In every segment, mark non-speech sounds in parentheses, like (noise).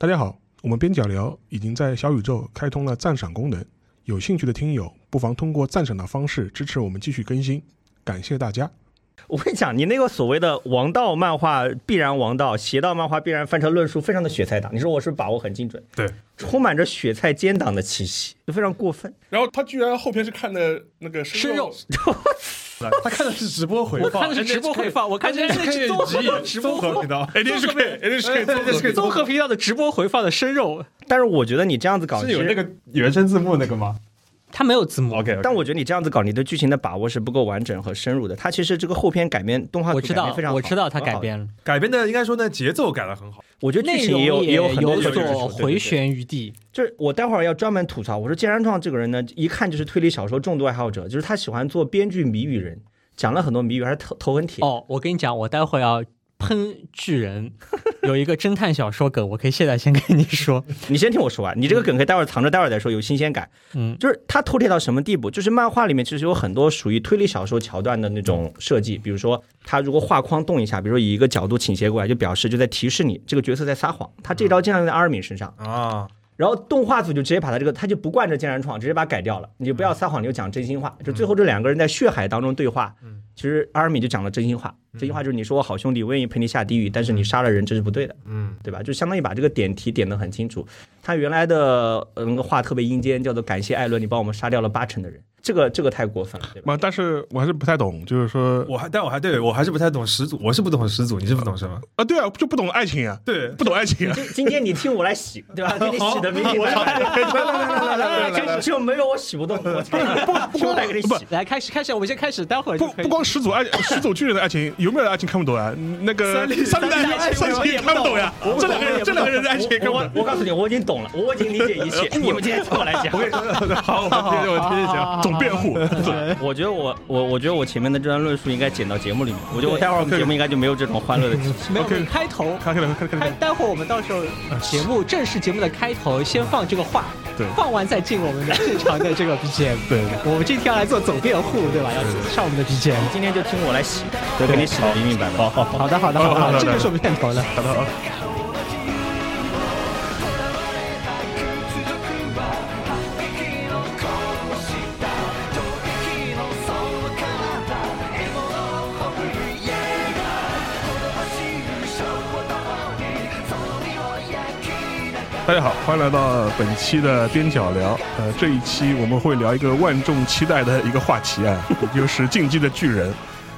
大家好，我们边角聊已经在小宇宙开通了赞赏功能，有兴趣的听友不妨通过赞赏的方式支持我们继续更新，感谢大家。我跟你讲，你那个所谓的王道漫画必然王道，邪道漫画必然翻车论述，非常的雪菜党。你说我是不是把握很精准？对，充满着雪菜奸党的气息，就非常过分。然后他居然后篇是看的那个生肉，(laughs) 他看的是直播回放，看的是直播回放，我看的是综合直播频道，NHK NHK 综合频道的直播回放的生肉。但是我觉得你这样子搞是有那个原声字幕那个吗？它没有字幕，OK。但我觉得你这样子搞，你对剧情的把握是不够完整和深入的。它其实这个后篇改编动画，我知道，我知道它改编了，改编的应该说呢节奏改的很好。我觉得剧情也有也有很多所回旋余地。就是我待会儿要专门吐槽，我说剑山创这个人呢，一看就是推理小说重度爱好者，就是他喜欢做编剧谜语人，讲了很多谜语，还是头头很铁。哦，我跟你讲，我待会儿要。喷巨人 (laughs) 有一个侦探小说梗，我可以现在先跟你说，(laughs) 你先听我说完，你这个梗可以待会儿藏着，待会儿再说，有新鲜感。嗯，就是它偷贴到什么地步？就是漫画里面其实有很多属于推理小说桥段的那种设计，比如说他如果画框动一下，比如说以一个角度倾斜过来，就表示就在提示你这个角色在撒谎。他这招经常用在阿尔敏身上啊。然后动画组就直接把他这个，他就不惯着剑然创，直接把它改掉了。你就不要撒谎，你就讲真心话。就最后这两个人在血海当中对话，其实阿尔敏就讲了真心话。真心话就是你说我好兄弟，我愿意陪你下地狱，但是你杀了人，这是不对的，嗯，对吧？就相当于把这个点题点得很清楚。他原来的那个话特别阴间，叫做感谢艾伦，你帮我们杀掉了八成的人。这个这个太过分了，对吧？但是我还是不太懂，就是说，我还但我还对我还是不太懂始祖，我是不懂始祖，你是不懂什么？啊，对啊，就不懂爱情啊，对，不懂爱情啊。今天你听我来洗，对吧？给你洗的明明白白。来来来来就没有我洗不动，我不不来给你洗。来开始开始，我们先开始，待会儿不不光始祖爱始祖巨人的爱情，有没有爱情看不懂啊？那个三代爱情也看不懂呀。这两个人这两个人的爱情，我我告诉你，我已经懂了，我已经理解一切。你们今天听我来讲，我跟你说，好，我听着我听着讲，总辩护。(laughs) (laughs) 我觉得我我我觉得我前面的这段论述应该剪到节目里面。我觉得我待会儿我们节目应该就没有这种欢乐的。没有 (laughs) 开头，开开开开。待会儿我们到时候节目正式节目的开头先放这个话，对，放完再进我们的正常的这个 BGM。对，我们今天要来做总辩护，对吧？要上我们的 BGM。今天就听我来洗，对，给你洗的明明白白。好好好的好的好的，这就是我们片头了。好的好。大家好，欢迎来到本期的边角聊。呃，这一期我们会聊一个万众期待的一个话题啊，就是《进击的巨人》。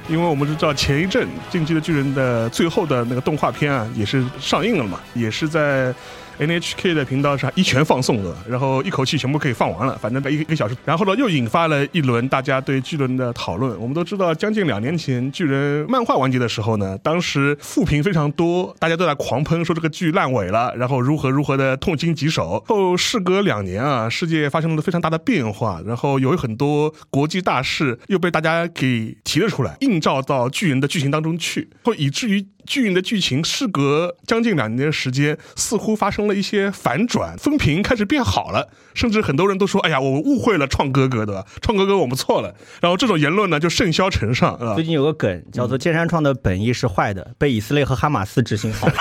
因为我们知道前一阵《进击的巨人》的最后的那个动画片啊，也是上映了嘛，也是在。NHK 的频道上一拳放送的，然后一口气全部可以放完了，反正在一个一个小时。然后呢，又引发了一轮大家对巨人的讨论。我们都知道，将近两年前巨人漫画完结的时候呢，当时负评非常多，大家都在狂喷说这个剧烂尾了，然后如何如何的痛心疾首。后事隔两年啊，世界发生了非常大的变化，然后有很多国际大事又被大家给提了出来，映照到巨人的剧情当中去，后以至于。剧院的剧情事隔将近两年的时间，似乎发生了一些反转，风评开始变好了，甚至很多人都说：“哎呀，我误会了创哥哥，对吧？创哥哥，我们错了。”然后这种言论呢，就甚嚣尘上。最近有个梗叫做“剑山创的本意是坏的，被以色列和哈马斯执行好了”，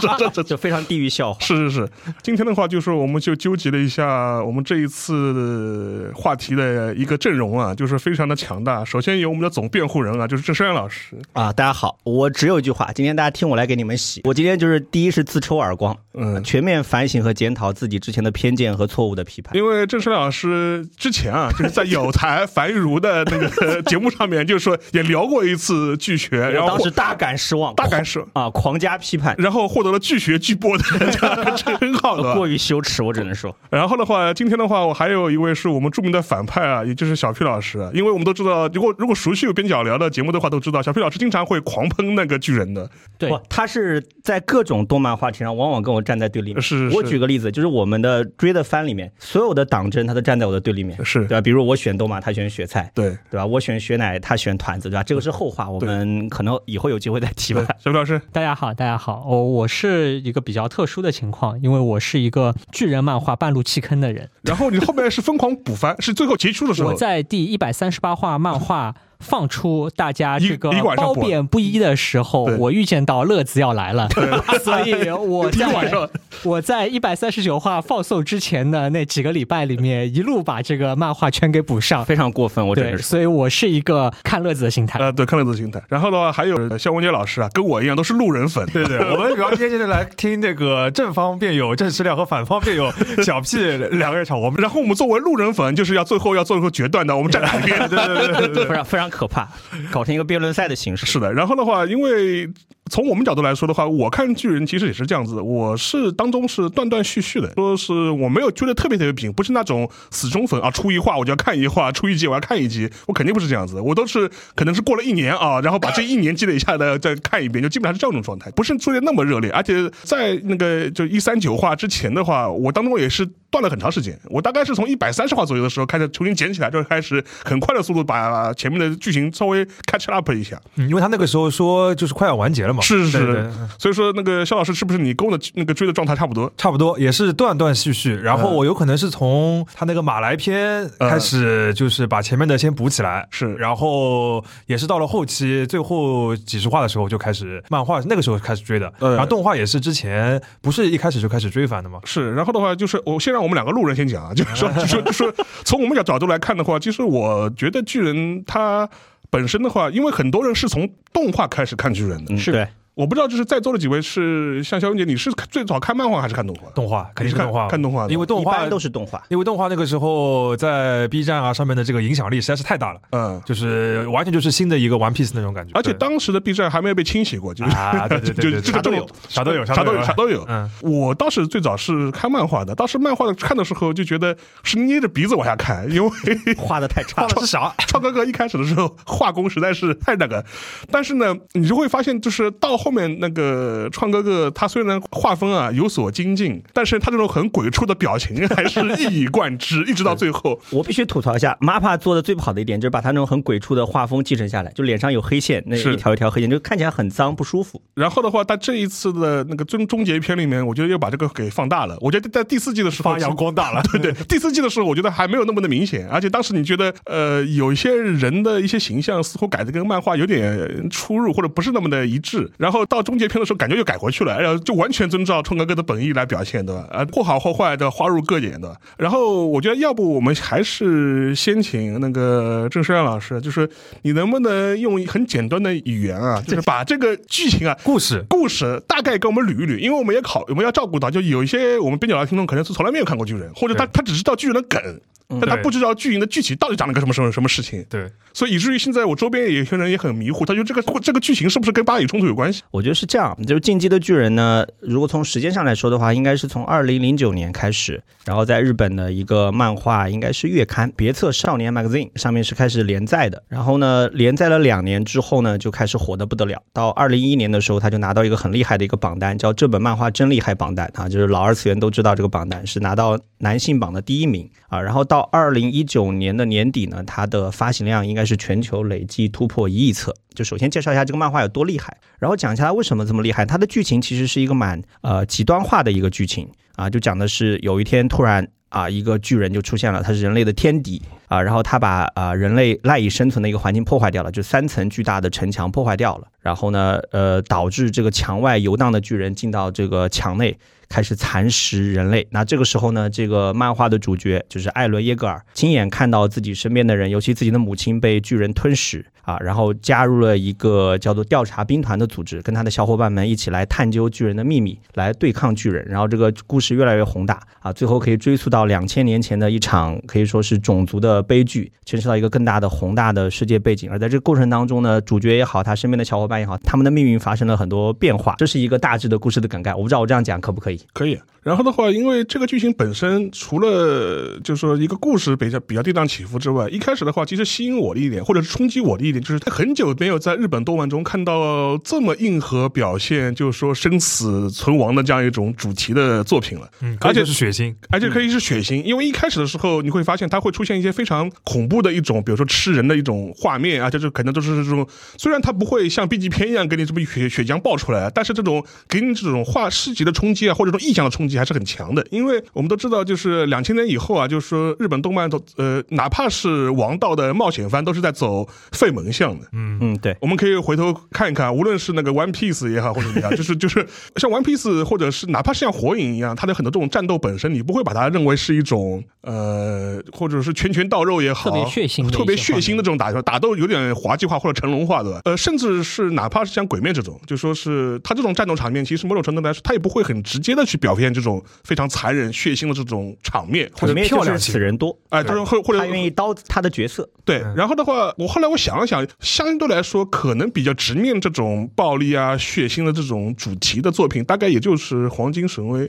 (laughs) 这这就非常地域笑话。是是是，今天的话就是我们就纠集了一下我们这一次话题的一个阵容啊，就是非常的强大。首先有我们的总辩护人啊，就是郑山老师啊，大家好，我只有一句话。今天大家听我来给你们洗。我今天就是第一是自抽耳光，嗯，全面反省和检讨自己之前的偏见和错误的批判。因为郑生老师之前啊，就是在有台樊玉茹的那个节目上面，就是说也聊过一次拒学，(laughs) 然后当时大感失望，大感失啊，狂加批判，然后获得了拒学拒播的 (laughs) 称号，过于羞耻，我只能说。然后的话，今天的话，我还有一位是我们著名的反派啊，也就是小 P 老师，因为我们都知道，如果如果熟悉有边角聊的节目的话，都知道小 P 老师经常会狂喷那个巨人的。对，他是在各种动漫话题上，往往跟我站在对立面。是，我举个例子，就是我们的追的番里面，所有的党争，他都站在我的对立面。是，对吧？比如我选豆马，他选雪菜，对，对吧？我选雪奶，他选团子，对吧？这个是后话，我们可能以后有机会再提吧。小老师，大家好，大家好，我我是一个比较特殊的情况，因为我是一个巨人漫画半路弃坑的人。然后你后面是疯狂补番，是最后结束的时候。我在第一百三十八话漫画。放出大家这个褒贬不一的时候，我预见到乐子要来了，(laughs) 所以我一晚在上我在一百三十九话放送之前的那几个礼拜里面，一路把这个漫画全给补上。非常过分，我觉得，是。所以我是一个看乐子的心态。呃，对，看乐子的心态。然后的话，还有呃肖文杰老师啊，跟我一样都是路人粉。对对，我们主要今天就是来听那个 (laughs) 正方辩友郑世亮和反方辩友 (laughs) 小屁两个人吵，我们然后我们作为路人粉，就是要最后要做一个决断的，我们站哪一边？对对对对对。非常非常可怕，搞成一个辩论赛的形式。是的，然后的话，因为从我们角度来说的话，我看巨人其实也是这样子，我是当中是断断续续的，说是我没有追的特别特别平，不是那种死忠粉啊，出一话我就要看一话，出一集我要看一集，我肯定不是这样子，我都是可能是过了一年啊，然后把这一年积累下的再看一遍，就基本上是这种状态，不是追的那么热烈，而且在那个就一三九话之前的话，我当中也是断了很长时间，我大概是从一百三十话左右的时候开始重新捡起来，就开始很快的速度把前面的剧情稍微 catch up 一下。因为他那个时候说就是快要完结了嘛，是是是。所以说那个肖老师是不是你跟我的那个追的状态差不多？差不多也是断断续续，然后嗯。我有可能是从他那个马来篇开始，就是把前面的先补起来，是。然后也是到了后期最后几十话的时候就开始漫画，那个时候开始追的，呃然后动画也是之前不是一开始就开始追番的嘛，是，然后的话就是我先让我们两个路人先讲啊，就是说，就是说，就是说从我们角角度来看的话，其实我觉得巨人他本身的话，因为很多人是从动画开始看巨人的，是，对，我不知道就是在座的几位是像肖云姐，你是最早看漫画还是看动画？动画肯定是看动画，看动画的因为动画一般都是动画。因为动画那个时候在 B 站啊上面的这个影响力实在是太大了，嗯。就是完全就是新的一个 One Piece 那种感觉，而且当时的 B 站还没有被清洗过，就是啊，对对对 (laughs) 这个都有，啥都有，啥都有，啥都有。嗯，我当时最早是看漫画的，当时漫画的看的时候就觉得是捏着鼻子往下看，因为 (laughs) 画的太差了是啥？(laughs) 创哥哥一开始的时候画工实在是太那个，但是呢，你就会发现，就是到后面那个创哥哥，他虽然画风啊有所精进，但是他这种很鬼畜的表情还是一以贯之，一直到最后。(laughs) 我必须吐槽一下，MAPPA 做的最不好的一点就是把他那种很鬼畜的画风继承下来，就脸上有黑线，那是一条一条黑线，就看起来很脏不舒服。然后的话，他这一次的那个终终结篇里面，我觉得又把这个给放大了。我觉得在第四季的时候发扬光大了。对 (laughs) 对，(laughs) 第四季的时候，我觉得还没有那么的明显，而且当时你觉得，呃，有一些人的一些形象似乎改的跟漫画有点出入，或者不是那么的一致。然后到终结篇的时候，感觉又改回去了，然后就完全遵照冲哥哥的本意来表现，对吧？啊，或好或坏的，花入各眼的。然后我觉得，要不我们还是先请那个郑世亮老师，就是你能不能用很简单的语言啊，就是把这个剧情啊故事故事大概给我们捋一捋，因为我们也考，我们要照顾到，就有一些我们边角的听众可能是从来没有看过巨人，或者他他只知道巨人的梗，但他不知道巨人的具体到底讲了个什么什么什么事情，对，所以以至于现在我周边有些人也很迷糊，他觉得这个这个剧情是不是跟巴以冲突有关系？我觉得是这样，就是《进击的巨人》呢，如果从时间上来说的话，应该是从二零零九年开始，然后在日本的一个漫画，应该是月刊别册少年 Magazine 上面是开始连载的。然后呢，连载了两年之后呢，就开始火的不得了。到二零一一年的时候，他就拿到一个很厉害的一个榜单，叫这本漫画真厉害榜单啊，就是老二次元都知道这个榜单是拿到男性榜的第一名啊。然后到到二零一九年的年底呢，它的发行量应该是全球累计突破一亿册。就首先介绍一下这个漫画有多厉害，然后讲一下它为什么这么厉害。它的剧情其实是一个蛮呃极端化的一个剧情啊，就讲的是有一天突然啊一个巨人就出现了，他是人类的天敌啊，然后他把啊人类赖以生存的一个环境破坏掉了，就三层巨大的城墙破坏掉了，然后呢呃导致这个墙外游荡的巨人进到这个墙内。开始蚕食人类。那这个时候呢，这个漫画的主角就是艾伦耶格尔，亲眼看到自己身边的人，尤其自己的母亲被巨人吞噬啊，然后加入了一个叫做调查兵团的组织，跟他的小伙伴们一起来探究巨人的秘密，来对抗巨人。然后这个故事越来越宏大啊，最后可以追溯到两千年前的一场可以说是种族的悲剧，牵涉到一个更大的宏大的世界背景。而在这个过程当中呢，主角也好，他身边的小伙伴也好，他们的命运发生了很多变化。这是一个大致的故事的梗概，我不知道我这样讲可不可以？可以。然后的话，因为这个剧情本身除了就是说一个故事比较比较跌宕起伏之外，一开始的话，其实吸引我的一点，或者是冲击我的一点，就是他很久没有在日本动漫中看到这么硬核表现，就是说生死存亡的这样一种主题的作品了。嗯，而且是血腥，而且可以是血腥，因为一开始的时候你会发现它会出现一些非常恐怖的一种，比如说吃人的一种画面啊，就是可能都是这种，虽然它不会像 B 级片一样给你这么血血浆爆出来，但是这种给你这种画视觉的冲击啊，或者或者这种意象的冲击还是很强的。因为我们都知道，就是两千年以后啊，就是说日本动漫都呃，哪怕是王道的冒险番，都是在走废门向的。嗯嗯，对，我们可以回头看一看，无论是那个 One Piece 也好，或者怎么样，(laughs) 就是就是像 One Piece，或者是哪怕是像火影一样，它的很多这种战斗本身，你不会把它认为是一种呃，或者是拳拳到肉也好，特别血腥、特别血腥的这种打斗，打斗有点滑稽化或者成龙化的。呃，甚至是哪怕是像鬼灭这种，就说是它这种战斗场面，其实某种程度来说，它也不会很直接的去表现这种非常残忍、血腥的这种场面，或者漂亮死人多，哎，就是或或者他愿意刀他的角色。对，然后的话，我后来我想了想，相对来说，可能比较直面这种暴力啊、血腥的这种主题的作品，大概也就是《黄金神威》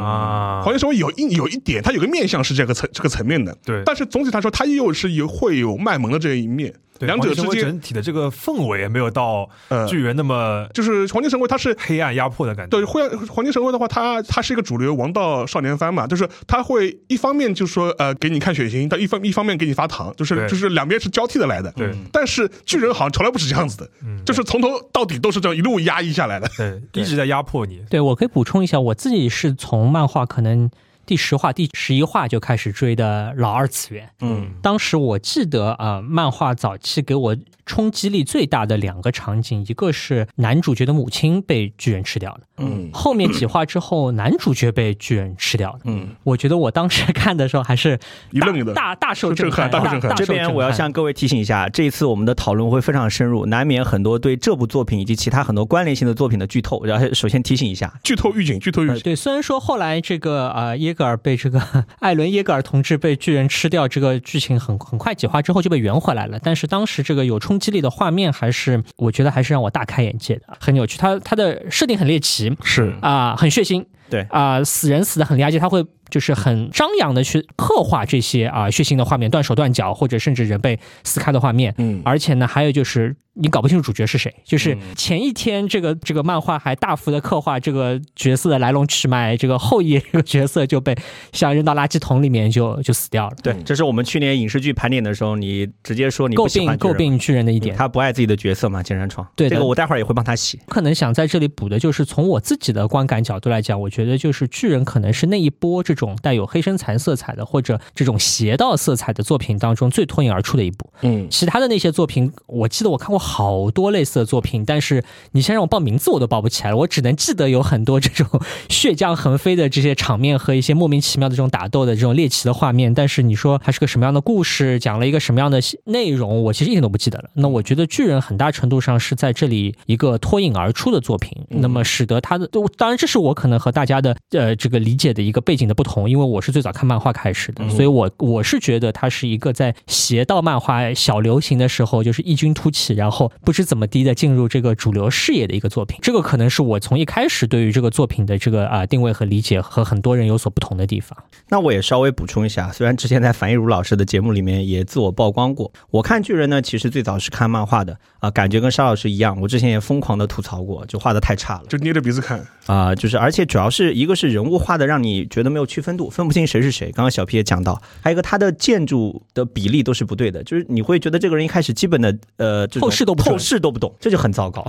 啊，《黄金神威》有一有一点，它有个面向是这个层这个层面的，对，但是总体来说，它又是有会有卖萌的这一面。两者之间整体的这个氛围没有到巨人那么，就是黄金神威，它是黑暗压迫的感觉。对，黄黄金神威的话，它它是一个主流王道少年番嘛，就是它会一方面就说呃给你看血腥，但一方一方面给你发糖，就是就是两边是交替的来的。对，但是巨人好像从来不是这样子的，就是从头到底都是这样一路压抑下来的，对，一直在压迫你。对我可以补充一下，我自己是从漫画可能。第十话、第十一话就开始追的老二次元，嗯，当时我记得啊，漫画早期给我。冲击力最大的两个场景，一个是男主角的母亲被巨人吃掉了，嗯，后面几话之后，男主角被巨人吃掉了，嗯，我觉得我当时看的时候还是一愣的，大大受震撼，大震撼。这边我要向各位提醒一下，这一次我们的讨论会非常深入，难免很多对这部作品以及其他很多关联性的作品的剧透。然后首先提醒一下，剧透预警，剧透预警。对，虽然说后来这个啊耶格尔被这个 (laughs) 艾伦耶格尔同志被巨人吃掉，这个剧情很很快几话之后就被圆回来了，但是当时这个有冲击力的画面。还是我觉得还是让我大开眼界的，很有趣。它它的设定很猎奇，是啊，很血腥，对啊，死人死的很厉害，而且，他会就是很张扬的去刻画这些啊血腥的画面，断手断脚或者甚至人被撕开的画面。嗯，而且呢，还有就是。你搞不清楚主角是谁，就是前一天这个这个漫画还大幅的刻画这个角色的来龙去脉，这个后羿这个角色就被像扔到垃圾桶里面就就死掉了。对，这是我们去年影视剧盘点的时候，你直接说你诟病诟病巨人的一点，他不爱自己的角色嘛，金山创。对，这个我待会儿也会帮他洗。可能想在这里补的就是从我自己的观感角度来讲，我觉得就是巨人可能是那一波这种带有黑深残色彩的或者这种邪道色彩的作品当中最脱颖而出的一部。嗯，其他的那些作品，我记得我看过好多类。似的作品，但是你先让我报名字，我都报不起来了。我只能记得有很多这种 (laughs) 血浆横飞的这些场面和一些莫名其妙的这种打斗的这种猎奇的画面。但是你说它是个什么样的故事，讲了一个什么样的内容，我其实一点都不记得了。那我觉得巨人很大程度上是在这里一个脱颖而出的作品，那么使得他的，当然这是我可能和大家的呃这个理解的一个背景的不同，因为我是最早看漫画开始的，所以我我是觉得它是一个在邪道漫画小流行的时候就是异军突起，然后不知怎么。低的进入这个主流视野的一个作品，这个可能是我从一开始对于这个作品的这个啊定位和理解和很多人有所不同的地方。那我也稍微补充一下，虽然之前在樊一茹老师的节目里面也自我曝光过，我看巨人呢，其实最早是看漫画的啊，感觉跟沙老师一样，我之前也疯狂的吐槽过，就画的太差了，就捏着鼻子看啊，就是而且主要是一个是人物画的让你觉得没有区分度，分不清谁是谁。刚刚小皮也讲到，还有一个他的建筑的比例都是不对的，就是你会觉得这个人一开始基本的呃透视都不透视都不懂，这就很糟糕。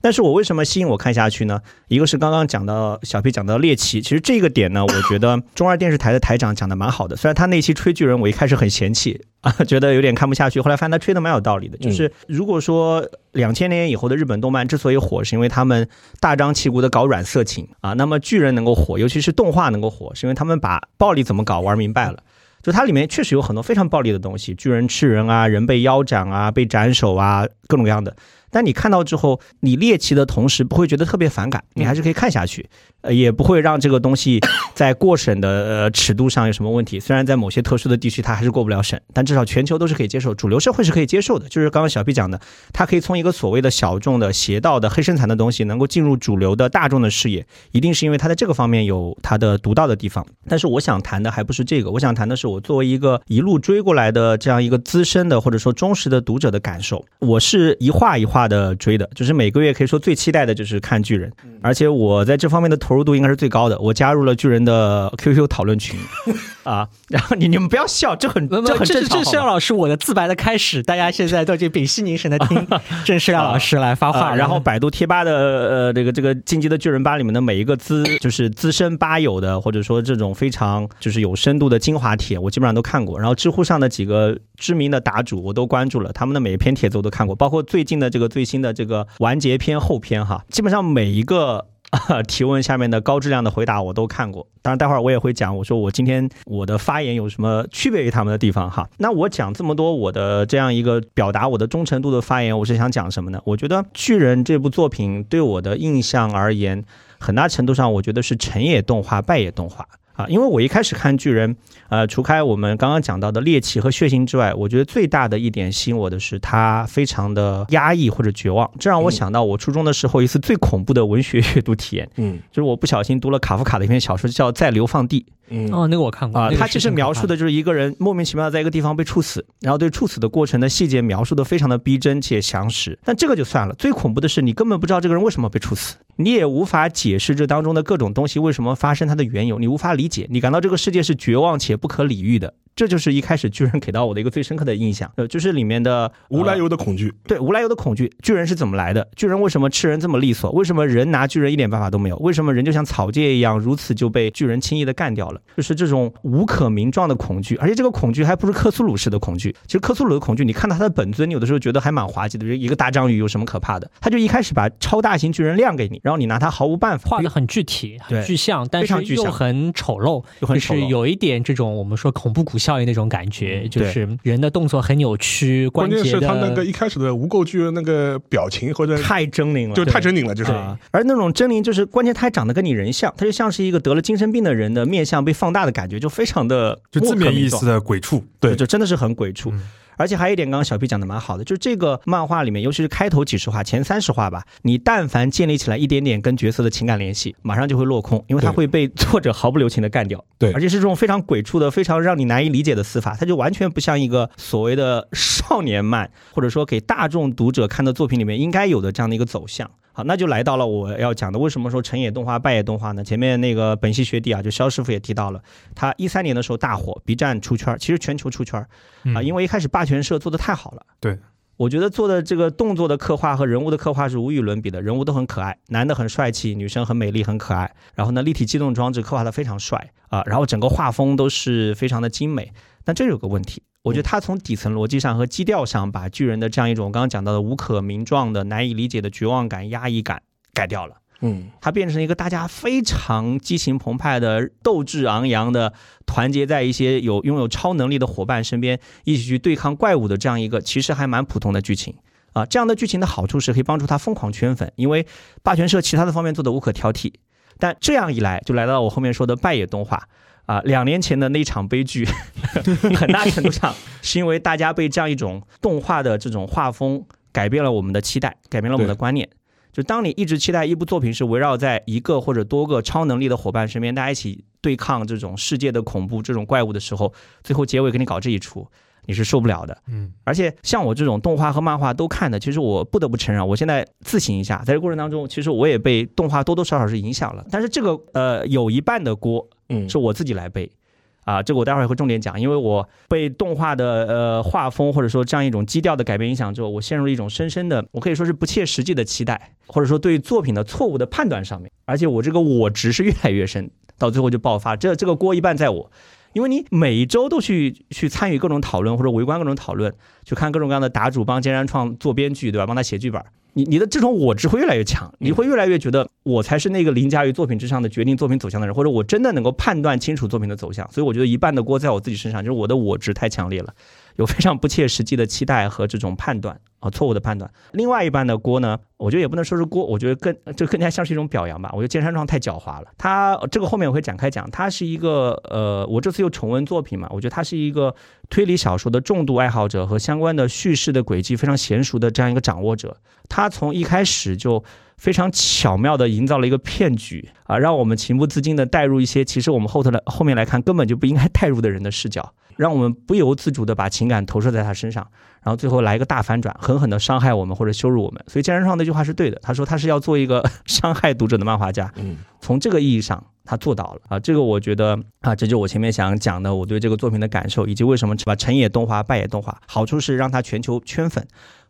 但是我为什么吸引我看下去呢？一个是刚刚讲到小皮讲到猎奇，其实这个点呢，我觉得中二电视台的台长讲的蛮好的。虽然他那期吹巨人，我一开始很嫌弃啊，(laughs) 觉得有点看不下去，后来发现他吹的蛮有道理的。就是如果说两千年以后的日本动漫之所以火，是因为他们大张旗鼓的搞软色情啊，那么巨人能够火，尤其是动画能够火，是因为他们把暴力怎么搞玩明白了。就它里面确实有很多非常暴力的东西，巨人吃人啊，人被腰斩啊，被斩首啊，各种各样的。但你看到之后，你猎奇的同时不会觉得特别反感，你还是可以看下去，呃，也不会让这个东西 (laughs) 在过审的呃尺度上有什么问题。虽然在某些特殊的地区它还是过不了审，但至少全球都是可以接受，主流社会是可以接受的。就是刚刚小 B 讲的，它可以从一个所谓的小众的邪道的黑身残的东西，能够进入主流的大众的视野，一定是因为它在这个方面有它的独到的地方。但是我想谈的还不是这个，我想谈的是我作为一个一路追过来的这样一个资深的或者说忠实的读者的感受。我是一画一画。划的追的，就是每个月可以说最期待的就是看巨人，而且我在这方面的投入度应该是最高的。我加入了巨人的 QQ 讨论群 (laughs) 啊，然后你你们不要笑，这很这很正常。这是廖老师我的自白的开始，大家现在都已经屏息凝神的听 (laughs) 郑世亮老师来发话。然后百度贴吧的呃这个这个进击的巨人吧里面的每一个资就是资深吧友的，或者说这种非常就是有深度的精华帖，我基本上都看过。然后知乎上的几个知名的答主我都关注了，他们的每一篇帖子我都看过，包括最近的这个最新的这个完结篇后篇哈，基本上每一个 (laughs) 提问下面的高质量的回答我都看过。当然，待会儿我也会讲，我说我今天我的发言有什么区别于他们的地方哈。那我讲这么多我的这样一个表达我的忠诚度的发言，我是想讲什么呢？我觉得《巨人》这部作品对我的印象而言，很大程度上我觉得是成也动画，败也动画。啊，因为我一开始看巨人，呃，除开我们刚刚讲到的猎奇和血腥之外，我觉得最大的一点吸引我的是它非常的压抑或者绝望。这让我想到我初中的时候一次最恐怖的文学阅读体验，嗯，就是我不小心读了卡夫卡的一篇小说，叫《在流放地》。嗯，哦，那个我看过啊。他其实描述的就是一个人莫名其妙在一个地方被处死，然后对处死的过程的细节描述的非常的逼真且详实。但这个就算了，最恐怖的是你根本不知道这个人为什么被处死，你也无法解释这当中的各种东西为什么发生它的缘由，你无法理解，你感到这个世界是绝望且不可理喻的。这就是一开始巨人给到我的一个最深刻的印象，呃，就是里面的无来由的恐惧。对，无来由的恐惧。巨人是怎么来的？巨人为什么吃人这么利索？为什么人拿巨人一点办法都没有？为什么人就像草芥一样，如此就被巨人轻易的干掉了？就是这种无可名状的恐惧，而且这个恐惧还不是克苏鲁式的恐惧。其实克苏鲁的恐惧，你看到他的本尊，你有的时候觉得还蛮滑稽的，一个大章鱼有什么可怕的？他就一开始把超大型巨人亮给你，然后你拿他毫无办法。画的很具体，很具象，但是又很丑陋，就是有一点这种我们说恐怖谷效应那种感觉。就是人的动作很扭曲，关键是他那个一开始的无垢巨人那个表情或者太狰狞了，就太狰狞了，就是。而那种狰狞，就是关键他还长得跟你人像，他就像是一个得了精神病的人的面相被放大的感觉，就非常的就字面意思的鬼畜，对，就真的是很鬼畜。而且还有一点，刚刚小 P 讲的蛮好的，就是这个漫画里面，尤其是开头几十话、前三十话吧，你但凡建立起来一点点跟角色的情感联系，马上就会落空，因为它会被作者毫不留情的干掉。对，而且是这种非常鬼畜的、非常让你难以理解的死法，它就完全不像一个所谓的少年漫，或者说给大众读者看的作品里面应该有的这样的一个走向。好，那就来到了我要讲的，为什么说成也动画，败也动画呢？前面那个本系学弟啊，就肖师傅也提到了，他一三年的时候大火，B 站出圈，其实全球出圈啊，因为一开始霸权社做的太好了。对，我觉得做的这个动作的刻画和人物的刻画是无与伦比的，人物都很可爱，男的很帅气，女生很美丽很可爱，然后呢，立体机动装置刻画的非常帅啊，然后整个画风都是非常的精美。但这有个问题。我觉得他从底层逻辑上和基调上，把巨人的这样一种刚刚讲到的无可名状的、难以理解的绝望感、压抑感改掉了。嗯，他变成一个大家非常激情澎湃的、斗志昂扬的、团结在一些有拥有超能力的伙伴身边，一起去对抗怪物的这样一个其实还蛮普通的剧情啊。这样的剧情的好处是可以帮助他疯狂圈粉，因为霸权社其他的方面做的无可挑剔。但这样一来，就来到我后面说的败野动画。啊，两年前的那场悲剧，(laughs) 很大程度上是因为大家被这样一种动画的这种画风改变了我们的期待，改变了我们的观念。就当你一直期待一部作品是围绕在一个或者多个超能力的伙伴身边，大家一起对抗这种世界的恐怖、这种怪物的时候，最后结尾给你搞这一出。你是受不了的，嗯，而且像我这种动画和漫画都看的，其实我不得不承认，我现在自省一下，在这过程当中，其实我也被动画多多少少是影响了。但是这个呃，有一半的锅，嗯，是我自己来背，啊，这个我待会儿会重点讲，因为我被动画的呃画风或者说这样一种基调的改变影响之后，我陷入了一种深深的，我可以说是不切实际的期待，或者说对作品的错误的判断上面，而且我这个我值是越来越深，到最后就爆发，这这个锅一半在我。因为你每一周都去去参与各种讨论或者围观各种讨论，去看各种各样的答主帮尖山创做编剧，对吧？帮他写剧本，你你的这种我值会越来越强，你会越来越觉得我才是那个凌驾于作品之上的决定作品走向的人，或者我真的能够判断清楚作品的走向。所以我觉得一半的锅在我自己身上，就是我的我值太强烈了，有非常不切实际的期待和这种判断。啊，错误的判断。另外一半的锅呢，我觉得也不能说是锅，我觉得更这更加像是一种表扬吧。我觉得剑山创太狡猾了。他这个后面我会展开讲，他是一个呃，我这次又重温作品嘛，我觉得他是一个推理小说的重度爱好者和相关的叙事的轨迹非常娴熟的这样一个掌握者。他从一开始就非常巧妙的营造了一个骗局啊，让我们情不自禁的带入一些其实我们后头来后面来看根本就不应该带入的人的视角。让我们不由自主的把情感投射在他身上，然后最后来一个大反转，狠狠的伤害我们或者羞辱我们。所以健身上那句话是对的，他说他是要做一个伤害读者的漫画家。嗯，从这个意义上他做到了啊，这个我觉得啊，这就我前面想讲的我对这个作品的感受，以及为什么把成也动画败也动画，好处是让它全球圈粉。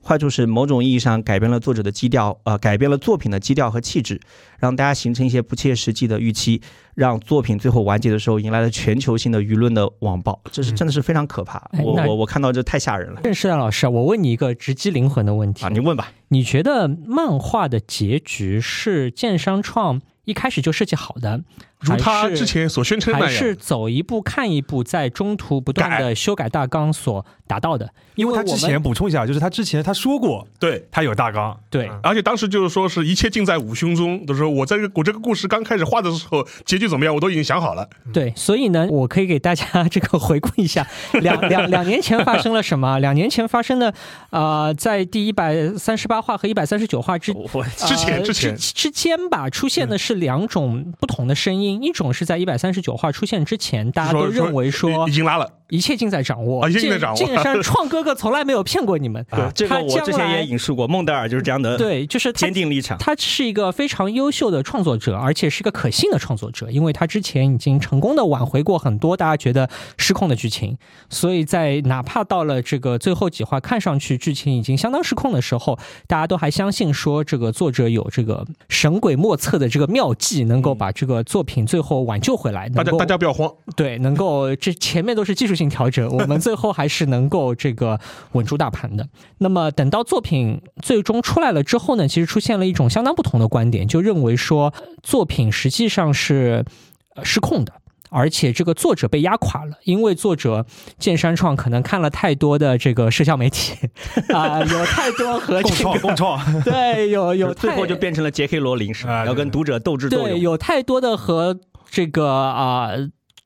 坏处是某种意义上改变了作者的基调，呃，改变了作品的基调和气质，让大家形成一些不切实际的预期，让作品最后完结的时候迎来了全球性的舆论的网暴，这是真的是非常可怕。我我我看到这太吓人了。郑世亮老师，我问你一个直击灵魂的问题啊，你问吧。你觉得漫画的结局是剑商创一开始就设计好的？如他之前所宣称那样，还是走一步看一步，在中途不断的修改大纲所达到的。因为他之前补充一下，就是他之前他说过，对。他有大纲，对，而且当时就是说是一切尽在五胸中，都说我在这个我这个故事刚开始画的时候，结局怎么样，我都已经想好了。对，所以呢，(laughs) 我可以给大家这个回顾一下，(laughs) 两两两年前发生了什么？(laughs) 两年前发生的啊，在第一百三十八话和一百三十九话之之前之前。之间吧，出现的是两种不同的声音，一种是在一百。三十九话出现之前，大家都认为说已经拉了。一切尽在掌握，尽在掌握。剑山创哥哥从来没有骗过你们。对这个我之前也引述过，孟德尔就是这样的。对，就是坚定立场。他是一个非常优秀的创作者，而且是一个可信的创作者，因为他之前已经成功的挽回过很多大家觉得失控的剧情。所以在哪怕到了这个最后几话，看上去剧情已经相当失控的时候，大家都还相信说这个作者有这个神鬼莫测的这个妙计，能够把这个作品最后挽救回来。大家大家不要慌。对，能够这前面都是技术性调整，我们。最后还是能够这个稳住大盘的。那么等到作品最终出来了之后呢，其实出现了一种相当不同的观点，就认为说作品实际上是失控的，而且这个作者被压垮了，因为作者剑山创可能看了太多的这个社交媒体啊，(laughs) 有太多和共创共创，(laughs) 对，有有最后就变成了杰克罗琳式，要跟读者斗智斗勇，对，有太多的和这个啊。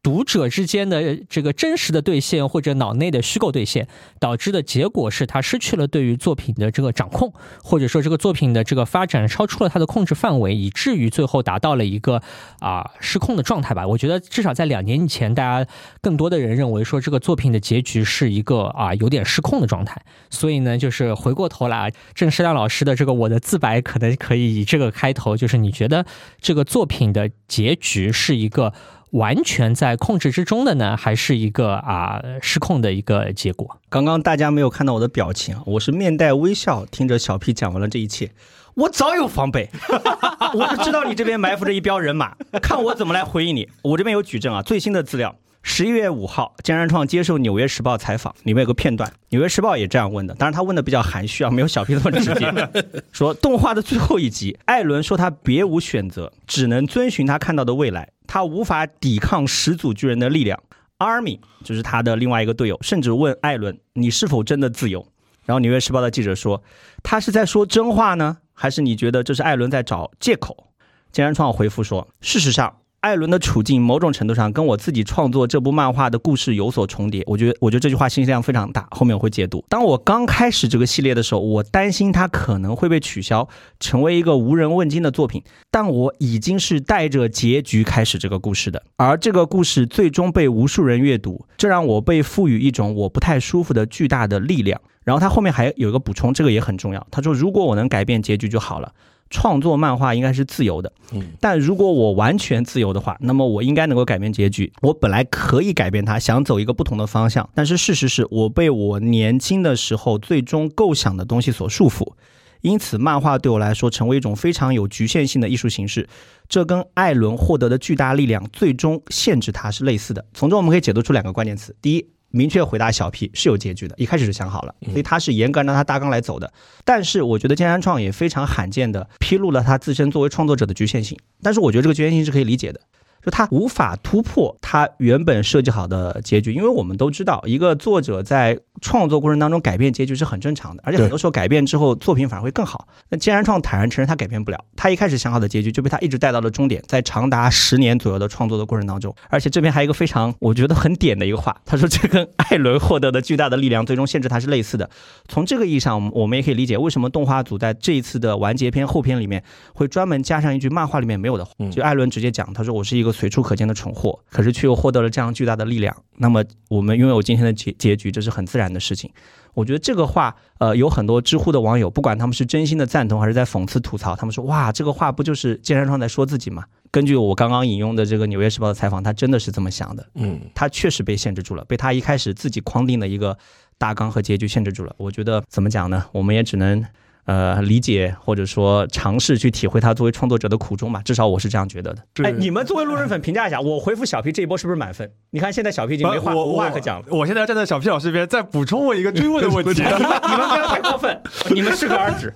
读者之间的这个真实的兑现，或者脑内的虚构兑现，导致的结果是他失去了对于作品的这个掌控，或者说这个作品的这个发展超出了他的控制范围，以至于最后达到了一个啊失控的状态吧。我觉得至少在两年以前，大家更多的人认为说这个作品的结局是一个啊有点失控的状态。所以呢，就是回过头来，郑世亮老师的这个我的自白，可能可以以这个开头，就是你觉得这个作品的结局是一个。完全在控制之中的呢，还是一个啊失控的一个结果？刚刚大家没有看到我的表情，我是面带微笑听着小 P 讲完了这一切。我早有防备，(laughs) 我就知道你这边埋伏着一彪人马，看我怎么来回应你。我这边有举证啊，最新的资料，十一月五号，江山创接受《纽约时报》采访，里面有个片段，《纽约时报》也这样问的，当然他问的比较含蓄啊，没有小 P 那么直接。(laughs) 说动画的最后一集，艾伦说他别无选择，只能遵循他看到的未来。他无法抵抗始祖巨人的力量。阿尔敏就是他的另外一个队友，甚至问艾伦：“你是否真的自由？”然后《纽约时报》的记者说：“他是在说真话呢，还是你觉得这是艾伦在找借口？”金山创回复说：“事实上。”艾伦的处境某种程度上跟我自己创作这部漫画的故事有所重叠，我觉得，我觉得这句话信息量非常大，后面我会解读。当我刚开始这个系列的时候，我担心它可能会被取消，成为一个无人问津的作品。但我已经是带着结局开始这个故事的，而这个故事最终被无数人阅读，这让我被赋予一种我不太舒服的巨大的力量。然后他后面还有一个补充，这个也很重要。他说：“如果我能改变结局就好了。”创作漫画应该是自由的，嗯，但如果我完全自由的话，那么我应该能够改变结局。我本来可以改变它，想走一个不同的方向，但是事实是我被我年轻的时候最终构想的东西所束缚，因此漫画对我来说成为一种非常有局限性的艺术形式。这跟艾伦获得的巨大力量最终限制它是类似的。从中我们可以解读出两个关键词：第一。明确回答小 P 是有结局的，一开始就想好了，所以他是严格按照他大纲来走的。但是我觉得江山创也非常罕见的披露了他自身作为创作者的局限性，但是我觉得这个局限性是可以理解的。就他无法突破他原本设计好的结局，因为我们都知道，一个作者在创作过程当中改变结局是很正常的，而且很多时候改变之后作品反而会更好。那既然创坦然承认他改变不了，他一开始想好的结局就被他一直带到了终点，在长达十年左右的创作的过程当中，而且这边还有一个非常我觉得很点的一个话，他说这跟艾伦获得的巨大的力量最终限制他是类似的。从这个意义上，我们我们也可以理解为什么动画组在这一次的完结篇后篇里面会专门加上一句漫画里面没有的话，就艾伦直接讲，他说我是一个。个随处可见的蠢货，可是却又获得了这样巨大的力量。那么我们拥有今天的结结局，这是很自然的事情。我觉得这个话，呃，有很多知乎的网友，不管他们是真心的赞同还是在讽刺吐槽，他们说哇，这个话不就是剑山创在说自己吗？根据我刚刚引用的这个《纽约时报》的采访，他真的是这么想的。嗯，他确实被限制住了，被他一开始自己框定的一个大纲和结局限制住了。我觉得怎么讲呢？我们也只能。呃，理解或者说尝试去体会他作为创作者的苦衷吧，至少我是这样觉得的。哎，你们作为路人粉评价一下，我回复小 P 这一波是不是满分？你看现在小 P 已经没话无话可讲了。我现在站在小 P 老师这边，再补充我一个追问的问题。(laughs) 你们不要太过分，你们适可而止。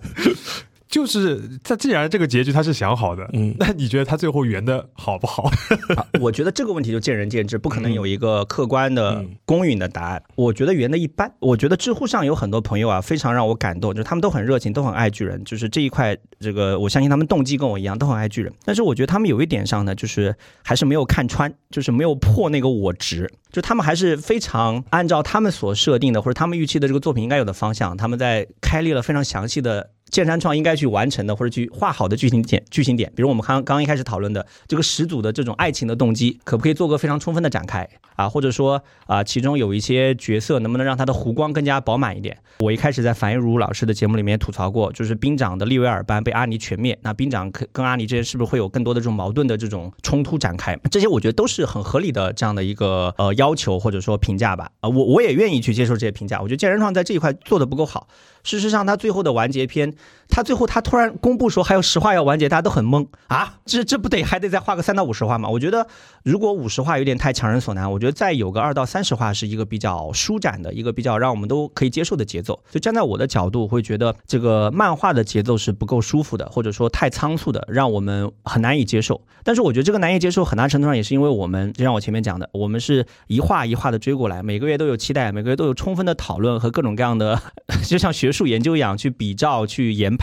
就是他，既然这个结局他是想好的，嗯，那你觉得他最后圆的好不好？(laughs) 我觉得这个问题就见仁见智，不可能有一个客观的公允的答案。我觉得圆的一般。我觉得知乎上有很多朋友啊，非常让我感动，就是他们都很热情，都很爱巨人，就是这一块，这个我相信他们动机跟我一样，都很爱巨人。但是我觉得他们有一点上呢，就是还是没有看穿，就是没有破那个我值，就他们还是非常按照他们所设定的或者他们预期的这个作品应该有的方向，他们在开立了非常详细的。剑山创应该去完成的或者去画好的剧情点，剧情点，比如我们刚刚一开始讨论的这个始祖的这种爱情的动机，可不可以做个非常充分的展开啊？或者说啊，其中有一些角色能不能让他的弧光更加饱满一点？我一开始在樊一茹老师的节目里面吐槽过，就是兵长的利维尔班被阿尼全灭，那兵长跟跟阿尼之间是不是会有更多的这种矛盾的这种冲突展开？这些我觉得都是很合理的这样的一个呃要求或者说评价吧。啊，我我也愿意去接受这些评价。我觉得剑山创在这一块做的不够好。事实上，它最后的完结篇，他最后他突然公布说还有十话要完结，大家都很懵啊！这这不得还得再画个三到五十话吗？我觉得如果五十话有点太强人所难，我觉得再有个二到三十话是一个比较舒展的一个比较让我们都可以接受的节奏。就站在我的角度，会觉得这个漫画的节奏是不够舒服的，或者说太仓促的，让我们很难以接受。但是我觉得这个难以接受，很大程度上也是因为我们，就像我前面讲的，我们是一画一画的追过来，每个月都有期待，每个月都有充分的讨论和各种各样的，(laughs) 就像学。术研究一样去比照去研判，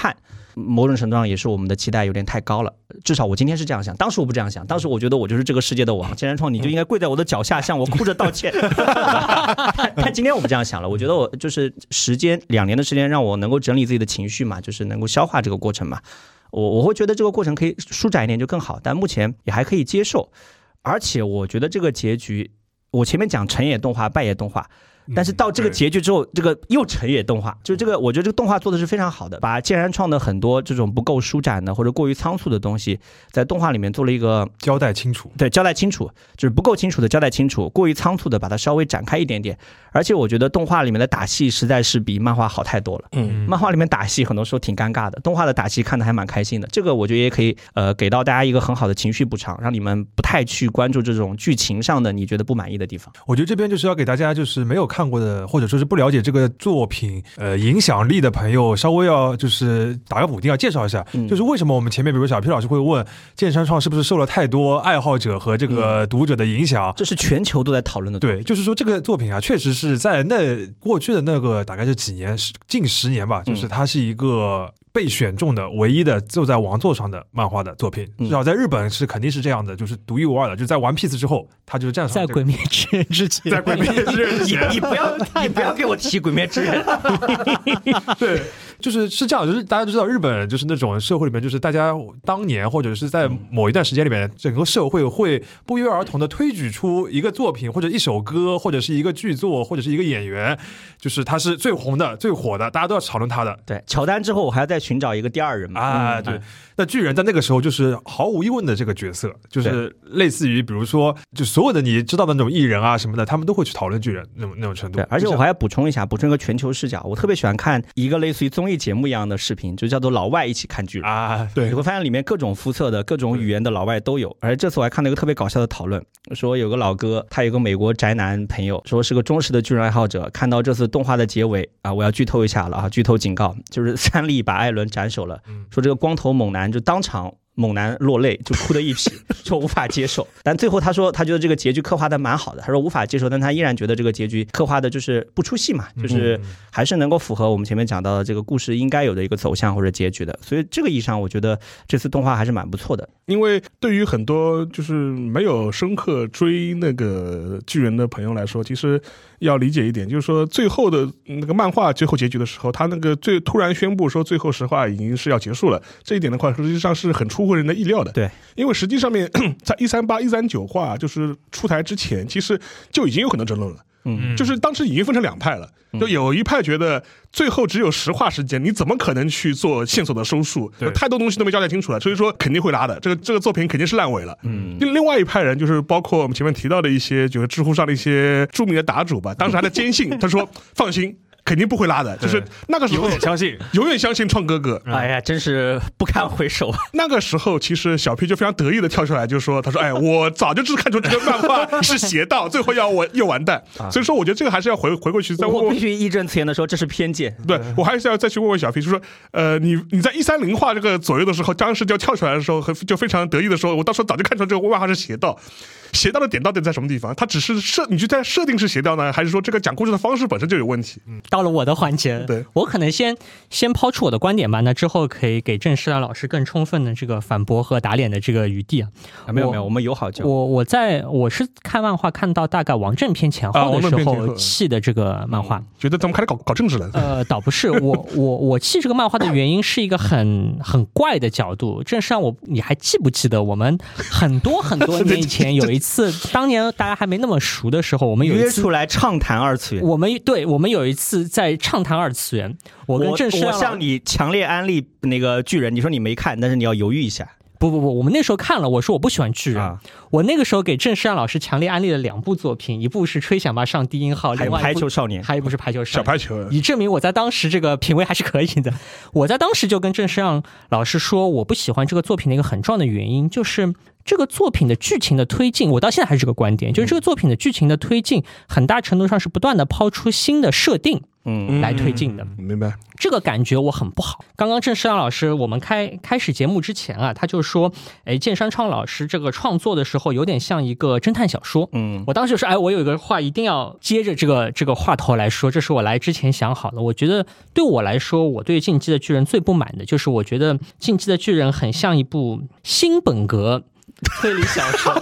某种程度上也是我们的期待有点太高了。至少我今天是这样想，当时我不这样想，当时我觉得我就是这个世界的王，既然创你就应该跪在我的脚下向我哭着道歉。(laughs) 但今天我不这样想了，我觉得我就是时间两年的时间让我能够整理自己的情绪嘛，就是能够消化这个过程嘛。我我会觉得这个过程可以舒展一点就更好，但目前也还可以接受。而且我觉得这个结局，我前面讲成也动画，败也动画。但是到这个结局之后，这个又成也动画，就是这个，我觉得这个动画做的是非常好的，把剑然创的很多这种不够舒展的或者过于仓促的东西，在动画里面做了一个交代清楚。对，交代清楚，就是不够清楚的交代清楚，过于仓促的把它稍微展开一点点。而且我觉得动画里面的打戏实在是比漫画好太多了。嗯，漫画里面打戏很多时候挺尴尬的，动画的打戏看的还蛮开心的。这个我觉得也可以，呃，给到大家一个很好的情绪补偿，让你们不太去关注这种剧情上的你觉得不满意的地方。我觉得这边就是要给大家就是没有看过的，或者说。是不了解这个作品呃影响力的朋友，稍微要就是打个补丁，要介绍一下，就是为什么我们前面比如小 P 老师会问剑山创是不是受了太多爱好者和这个读者的影响？这是全球都在讨论的。对，就是说这个作品啊，确实是在那过去的那个大概是几年，近十年吧，就是它是一个。被选中的唯一的坐在王座上的漫画的作品，至少在日本是肯定是这样的，就是独一无二的。就在完 Piece 之后，他就是这样。在鬼灭之刃之前，在鬼灭之刃，你你不要你不要给我提鬼灭之刃。(laughs) (laughs) 对。就是是这样，就是大家都知道，日本就是那种社会里面，就是大家当年或者是在某一段时间里面，整个社会会不约而同的推举出一个作品或者一首歌或者是一个剧作或者是一个演员，就是他是最红的、最火的，大家都要讨论他的。对，乔丹之后，我还要再寻找一个第二人嘛？啊，对。那巨人在那个时候就是毫无疑问的这个角色，就是类似于比如说，就所有的你知道的那种艺人啊什么的，他们都会去讨论巨人那种那种程度。对，而且我还要补充一下，补充一个全球视角，我特别喜欢看一个类似于综艺节目一样的视频，就叫做老外一起看巨人啊。对，你会发现里面各种肤色的各种语言的老外都有。而这次我还看到一个特别搞笑的讨论，说有个老哥，他有个美国宅男朋友，说是个忠实的巨人爱好者，看到这次动画的结尾啊，我要剧透一下了啊，剧透警告，就是 (laughs) 三笠把艾伦斩首了，说这个光头猛男就当场。猛男落泪，就哭的一批，(laughs) 就无法接受。但最后他说，他觉得这个结局刻画的蛮好的。他说无法接受，但他依然觉得这个结局刻画的就是不出戏嘛，就是还是能够符合我们前面讲到的这个故事应该有的一个走向或者结局的。所以这个意义上，我觉得这次动画还是蛮不错的。因为对于很多就是没有深刻追那个巨人的朋友来说，其实要理解一点，就是说最后的那个漫画最后结局的时候，他那个最突然宣布说最后实话已经是要结束了，这一点的话实际上是很出乎人的意料的。对，因为实际上面 (coughs) 在一三八一三九话就是出台之前，其实就已经有很多争论了。嗯，就是当时已经分成两派了，就有一派觉得最后只有实话时间，你怎么可能去做线索的收束？对，太多东西都没交代清楚了，所以说肯定会拉的。这个这个作品肯定是烂尾了。嗯，另外一派人就是包括我们前面提到的一些，就是知乎上的一些著名的答主吧，当时还在坚信，(laughs) 他说放心。肯定不会拉的，就是那个时候永远相信，永远相信创哥哥。哎呀，真是不堪回首。(laughs) 那个时候，其实小 P 就非常得意的跳出来，就说：“他说，哎，(laughs) 我早就知看出这个漫画 (laughs) 是邪道，最后要我又完蛋。所以说，我觉得这个还是要回回过去再问。我必须义正辞严的说，这是偏见。对我还是要再去问问小 P，就说，呃，你你在一三零画这个左右的时候，当时就跳出来的时候，就非常得意的说，我到时候早就看出来这个漫画是邪道。邪道的点到底在什么地方？它只是设，你就在设定是邪道呢，还是说这个讲故事的方式本身就有问题？嗯到了我的环节。对我可能先先抛出我的观点吧，那之后可以给郑世兰老师更充分的这个反驳和打脸的这个余地啊。没有没有，我们友好交我我在我是看漫画看到大概王正篇前后的时候弃的这个漫画，觉得怎么开始搞搞政治了？呃，倒不是，我我我弃这个漫画的原因是一个很很怪的角度。郑世兰，我你还记不记得我们很多很多 (laughs) 年以前有一次，当年大家还没那么熟的时候，我们有约出来畅谈二次元。我们对我们有一次在畅谈二次元。我跟郑世我向你强烈安利那个巨人，你说你没看，但是你要犹豫一下。不不不，我们那时候看了，我说我不喜欢巨人。我那个时候给郑世让老师强烈安利了两部作品，一部是《吹响吧上低音号》，另外排球少年，还有一部是《排球小排球》，以证明我在当时这个品味还是可以的。我在当时就跟郑世让老师说，我不喜欢这个作品的一个很重要的原因，就是这个作品的剧情的推进，我到现在还是这个观点，就是这个作品的剧情的推进，很大程度上是不断的抛出新的设定。嗯，来推进的，明白这个感觉我很不好。刚刚郑世亮老师，我们开开始节目之前啊，他就说，哎，剑山创老师这个创作的时候有点像一个侦探小说。嗯，我当时说，哎，我有一个话一定要接着这个这个话头来说，这是我来之前想好的。我觉得对我来说，我对《进击的巨人》最不满的就是，我觉得《进击的巨人》很像一部新本格。推理小说，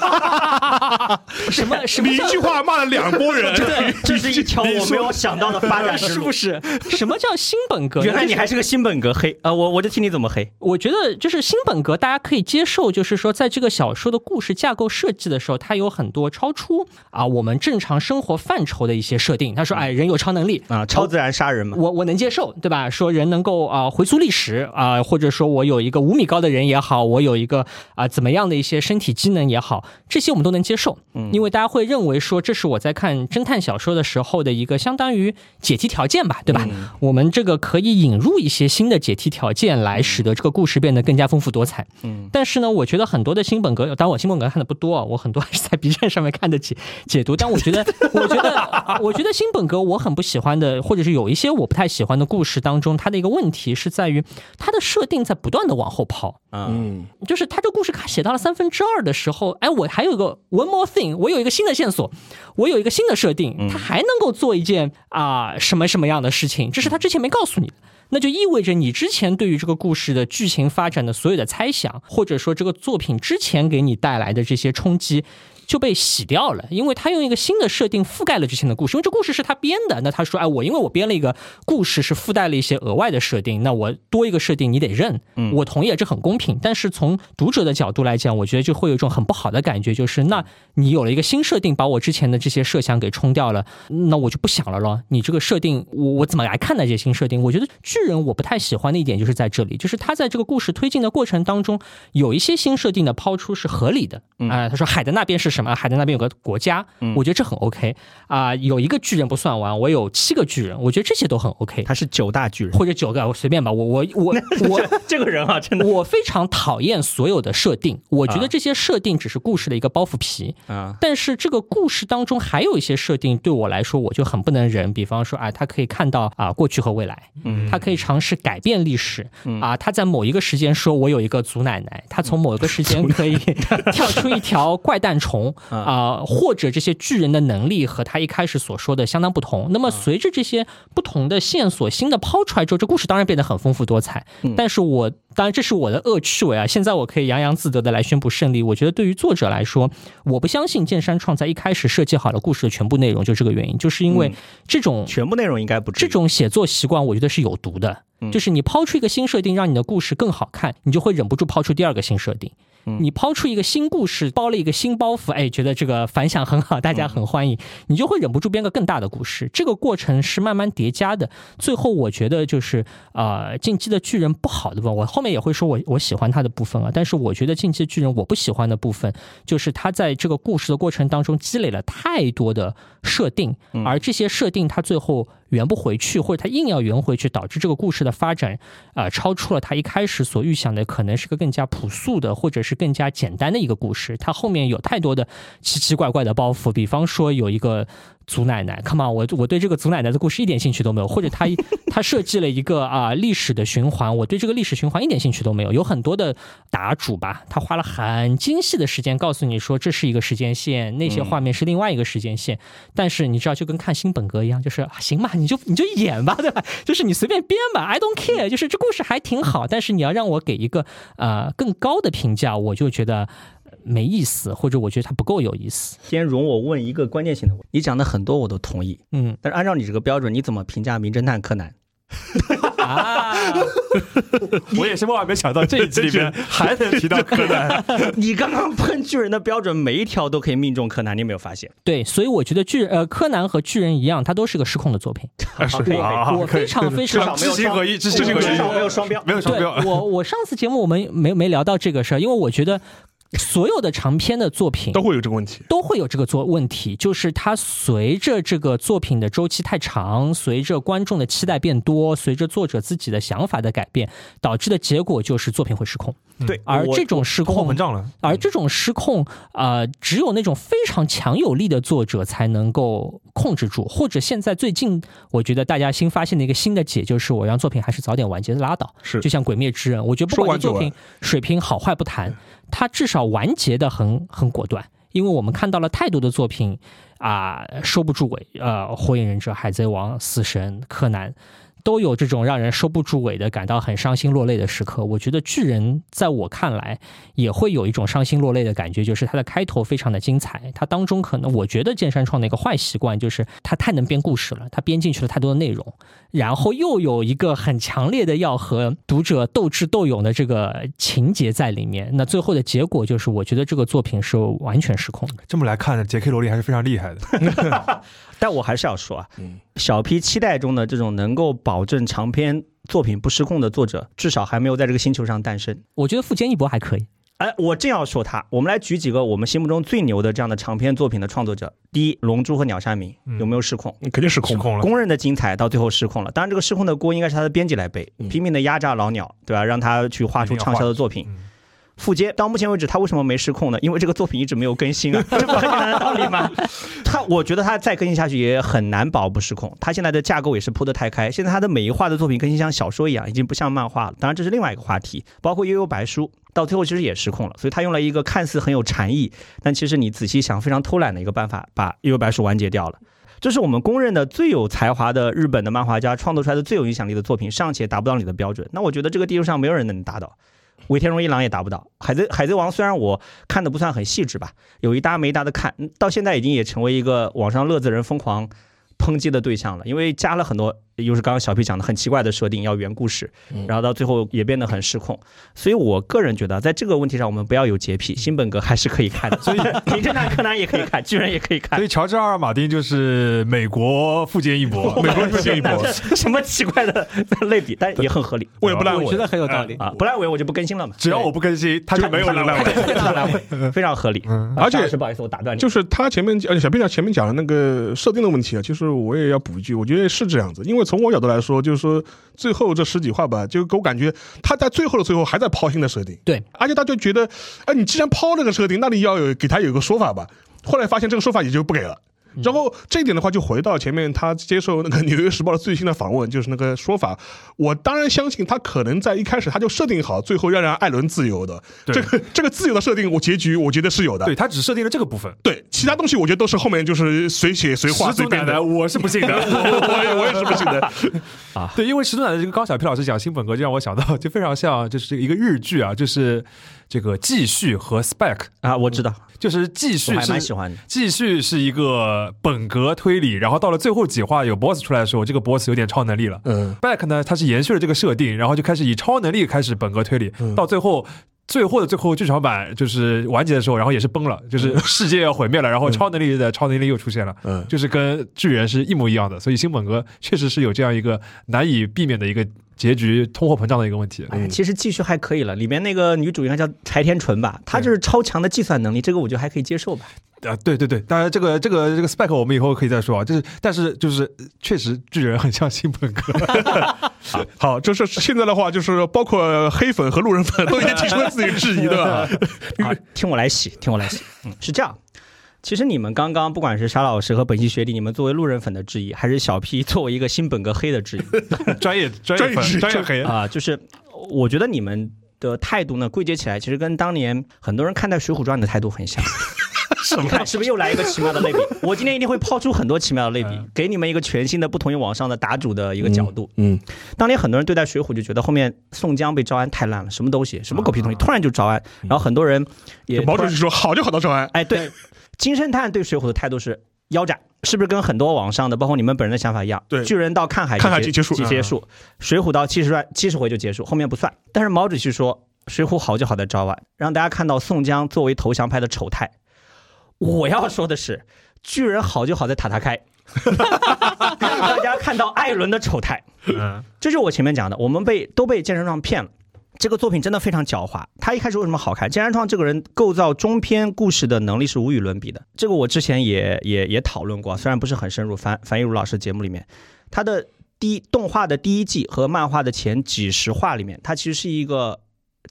什 (laughs) 么什么？你一句话骂了两拨人，(laughs) 对，这是一条我没有想到的发展 (laughs) 是不是？什么叫新本格？原来你还是个新本格黑啊！我我就听你怎么黑。我觉得就是新本格，大家可以接受，就是说在这个小说的故事架构设计的时候，它有很多超出啊我们正常生活范畴的一些设定。他说，哎，人有超能力啊，超自然杀人嘛，我我能接受，对吧？说人能够啊回溯历史啊，或者说我有一个五米高的人也好，我有一个啊怎么样的一些。身体机能也好，这些我们都能接受，嗯，因为大家会认为说这是我在看侦探小说的时候的一个相当于解题条件吧，对吧？我们这个可以引入一些新的解题条件来使得这个故事变得更加丰富多彩，嗯。但是呢，我觉得很多的新本格，当然我新本格看的不多啊，我很多还是在 (laughs) B 站上面看的解解读。但我觉得，我觉得，(laughs) 我觉得新本格我很不喜欢的，或者是有一些我不太喜欢的故事当中，它的一个问题是在于它的设定在不断的往后抛，嗯，就是它这故事卡写到了三分之。之二的时候，哎，我还有个 one more thing，我有一个新的线索，我有一个新的设定，他还能够做一件啊什么什么样的事情？这是他之前没告诉你的，那就意味着你之前对于这个故事的剧情发展的所有的猜想，或者说这个作品之前给你带来的这些冲击。就被洗掉了，因为他用一个新的设定覆盖了之前的故事，因为这故事是他编的。那他说，哎，我因为我编了一个故事，是附带了一些额外的设定，那我多一个设定你得认，嗯，我同意，这很公平。但是从读者的角度来讲，我觉得就会有一种很不好的感觉，就是那你有了一个新设定，把我之前的这些设想给冲掉了，那我就不想了咯。你这个设定，我我怎么来看待这些新设定？我觉得巨人我不太喜欢的一点就是在这里，就是他在这个故事推进的过程当中，有一些新设定的抛出是合理的。啊，他说海的那边是什么？海的那边有个国家，我觉得这很 OK 啊。有一个巨人不算完，我有七个巨人，我觉得这些都很 OK。他是九大巨人或者九个，我随便吧。我我我我这个人啊，真的，我非常讨厌所有的设定。我觉得这些设定只是故事的一个包袱皮啊。但是这个故事当中还有一些设定对我来说我就很不能忍。比方说啊，他可以看到啊过去和未来，嗯，他可以尝试改变历史，啊，他在某一个时间说我有一个祖奶奶，他从某一个时间可以 (laughs) 跳出。一条怪诞虫，同啊，或者这些巨人的能力和他一开始所说的相当不同。那么随着这些不同的线索新的抛出来之后，这故事当然变得很丰富多彩。但是我当然这是我的恶趣味啊！现在我可以洋洋自得的来宣布胜利。我觉得对于作者来说，我不相信剑山创在一开始设计好了故事的全部内容，就这个原因，就是因为这种全部内容应该不这种写作习惯，我觉得是有毒的。就是你抛出一个新设定，让你的故事更好看，你就会忍不住抛出第二个新设定。你抛出一个新故事，包了一个新包袱，哎，觉得这个反响很好，大家很欢迎，你就会忍不住编个更大的故事。这个过程是慢慢叠加的。最后，我觉得就是呃，进击的巨人不好的部分，我后面也会说我我喜欢他的部分啊。但是我觉得进击的巨人我不喜欢的部分，就是他在这个故事的过程当中积累了太多的设定，而这些设定他最后。圆不回去，或者他硬要圆回去，导致这个故事的发展啊，超出了他一开始所预想的，可能是个更加朴素的，或者是更加简单的一个故事。他后面有太多的奇奇怪怪的包袱，比方说有一个。祖奶奶，Come on，我我对这个祖奶奶的故事一点兴趣都没有，或者他他 (laughs) 设计了一个啊历史的循环，我对这个历史循环一点兴趣都没有。有很多的答主吧，他花了很精细的时间告诉你说这是一个时间线，那些画面是另外一个时间线。但是你知道，就跟看新本格一样，就是行吧，你就你就演吧，对吧？(laughs) 就是你随便编吧，I don't care。就是这故事还挺好，但是你要让我给一个呃更高的评价，我就觉得。没意思，或者我觉得它不够有意思。先容我问一个关键性的问题，你讲的很多我都同意，嗯，但是按照你这个标准，你怎么评价《名侦探柯南》？(laughs) 啊！我也是万万没想到这一集里面还能提到柯南。(laughs) 你刚刚喷巨人的标准，每一条都可以命中柯南，你有没有发现？对，所以我觉得巨呃柯南和巨人一样，它都是个失控的作品。是我非常非常知行合一，知行合一，没有双标，没有双标。我我上次节目我们没没聊到这个事儿，因为我觉得。所有的长篇的作品都会有这个问题，都会有这个作问题，就是它随着这个作品的周期太长，随着观众的期待变多，随着作者自己的想法的改变，导致的结果就是作品会失控。对，而这种失控膨胀了，而这种失控啊，只有那种非常强有力的作者才能够控制住。或者现在最近，我觉得大家新发现的一个新的解，就是我让作品还是早点完结拉倒。是，就像《鬼灭之刃》，我觉得不管作品水平好坏不谈。它至少完结的很很果断，因为我们看到了太多的作品啊收不住尾，呃，火影忍者、海贼王、死神、柯南。都有这种让人收不住尾的、感到很伤心落泪的时刻。我觉得巨人在我看来也会有一种伤心落泪的感觉，就是它的开头非常的精彩，它当中可能我觉得剑山创的一个坏习惯就是他太能编故事了，他编进去了太多的内容，然后又有一个很强烈的要和读者斗智斗勇的这个情节在里面。那最后的结果就是，我觉得这个作品是完全失控的。这么来看，杰克罗莉还是非常厉害的。但我还是要说啊，小 P 期待中的这种能够保证长篇作品不失控的作者，至少还没有在这个星球上诞生。我觉得富坚义博还可以。哎，我正要说他。我们来举几个我们心目中最牛的这样的长篇作品的创作者。第一，《龙珠》和《鸟山明》有没有失控？肯定失控了。公认的精彩，到最后失控了。当然，这个失控的锅应该是他的编辑来背，拼命的压榨老鸟，对吧？让他去画出畅销的作品。富坚到目前为止，他为什么没失控呢？因为这个作品一直没有更新啊，这不很简单的道理吗？他，我觉得他再更新下去也很难保不失控。他现在的架构也是铺得太开，现在他的每一话的作品更新像小说一样，已经不像漫画了。当然这是另外一个话题。包括悠悠白书到最后其实也失控了，所以他用了一个看似很有禅意，但其实你仔细想非常偷懒的一个办法，把悠悠白书完结掉了。这是我们公认的最有才华的日本的漫画家创作出来的最有影响力的作品，尚且达不到你的标准。那我觉得这个地球上没有人能达到。尾田荣一郎也达不到，海贼海贼王虽然我看的不算很细致吧，有一搭没一搭的看到现在已经也成为一个网上乐子人疯狂抨击的对象了，因为加了很多。又是刚刚小 P 讲的很奇怪的设定，要圆故事，然后到最后也变得很失控。所以我个人觉得，在这个问题上，我们不要有洁癖，新本格还是可以看的。所以名侦探柯南也可以看，巨人也可以看。所以乔治阿尔马丁就是美国富坚一博，美国富坚一博，什么奇怪的类比，但也很合理。我也不烂尾，我觉得很有道理啊！不烂尾我就不更新了嘛。只要我不更新，他就没有烂尾，非常合理。而且是不好意思，我打断你，就是他前面呃小 P 讲前面讲的那个设定的问题啊，就是其实我也要补一句，我觉得是这样子，因为从我角度来说。就是说，最后这十几话吧，就给我感觉他在最后的最后还在抛新的设定。对，而且他就觉得，哎，你既然抛这个设定，那你要有给他有个说法吧。后来发现这个说法也就不给了。然后这一点的话，就回到前面他接受那个《纽约时报》的最新的访问，就是那个说法。我当然相信他可能在一开始他就设定好，最后要让艾伦自由的。这个这个自由的设定，我结局我觉得是有的。对他只设定了这个部分，对其他东西我觉得都是后面就是随写随画 (laughs) 随编的。我是不信的，(laughs) 我也我也是不信的 (laughs) 啊。对，因为石头奶奶这个高小皮老师讲新本格，就让我想到，就非常像就是一个日剧啊，就是这个继续和 spec 啊，我知道。就是继续是蛮喜欢的，继续是一个本格推理，然后到了最后几话有 boss 出来的时候，这个 boss 有点超能力了。嗯，back 呢，它是延续了这个设定，然后就开始以超能力开始本格推理，到最后最后的最后剧场版就是完结的时候，然后也是崩了，就是世界要毁灭了，然后超能力的超能力又出现了，嗯，就是跟巨人是一模一样的，所以新本格确实是有这样一个难以避免的一个。结局通货膨胀的一个问题。哎，其实继续还可以了。里面那个女主应该叫柴田纯吧？她就是超强的计算能力，这个我觉得还可以接受吧。啊，对对对，当然这个这个这个 spec 我们以后可以再说啊。就是，但是就是确实巨人很像新本格。(laughs) 好，就是现在的话，就是包括黑粉和路人粉都已经提出了自己质疑，对吧？(laughs) 啊，听我来洗，听我来洗。嗯，是这样。其实你们刚刚不管是沙老师和本期学弟，你们作为路人粉的质疑，还是小 P 作为一个新本格黑的质疑，(laughs) 专业专业粉专业黑啊，就是我觉得你们的态度呢，归结起来，其实跟当年很多人看待《水浒传》的态度很像。什么？是不是又来一个奇妙的类比？(laughs) 我今天一定会抛出很多奇妙的类比，给你们一个全新的、不同于网上的打主的一个角度。嗯，当年很多人对待《水浒就觉得后面宋江被招安太烂了，什么东西，什么狗屁东西，突然就招安，然后很多人也毛主席说好就好到招安。哎，对。金圣叹对水浒的态度是腰斩，是不是跟很多网上的，包括你们本人的想法一样？对，巨人到看海看海结束，结束，水浒到七十万七十回就结束，后面不算。但是毛主席说水浒好就好在招安，让大家看到宋江作为投降派的丑态。我要说的是，巨人好就好在塔塔开，让大家看到艾伦的丑态。嗯，这就是我前面讲的，我们被都被健身状骗了。这个作品真的非常狡猾。他一开始为什么好看？金山创这个人构造中篇故事的能力是无与伦比的。这个我之前也也也讨论过，虽然不是很深入。樊樊一茹老师节目里面，他的第一动画的第一季和漫画的前几十话里面，它其实是一个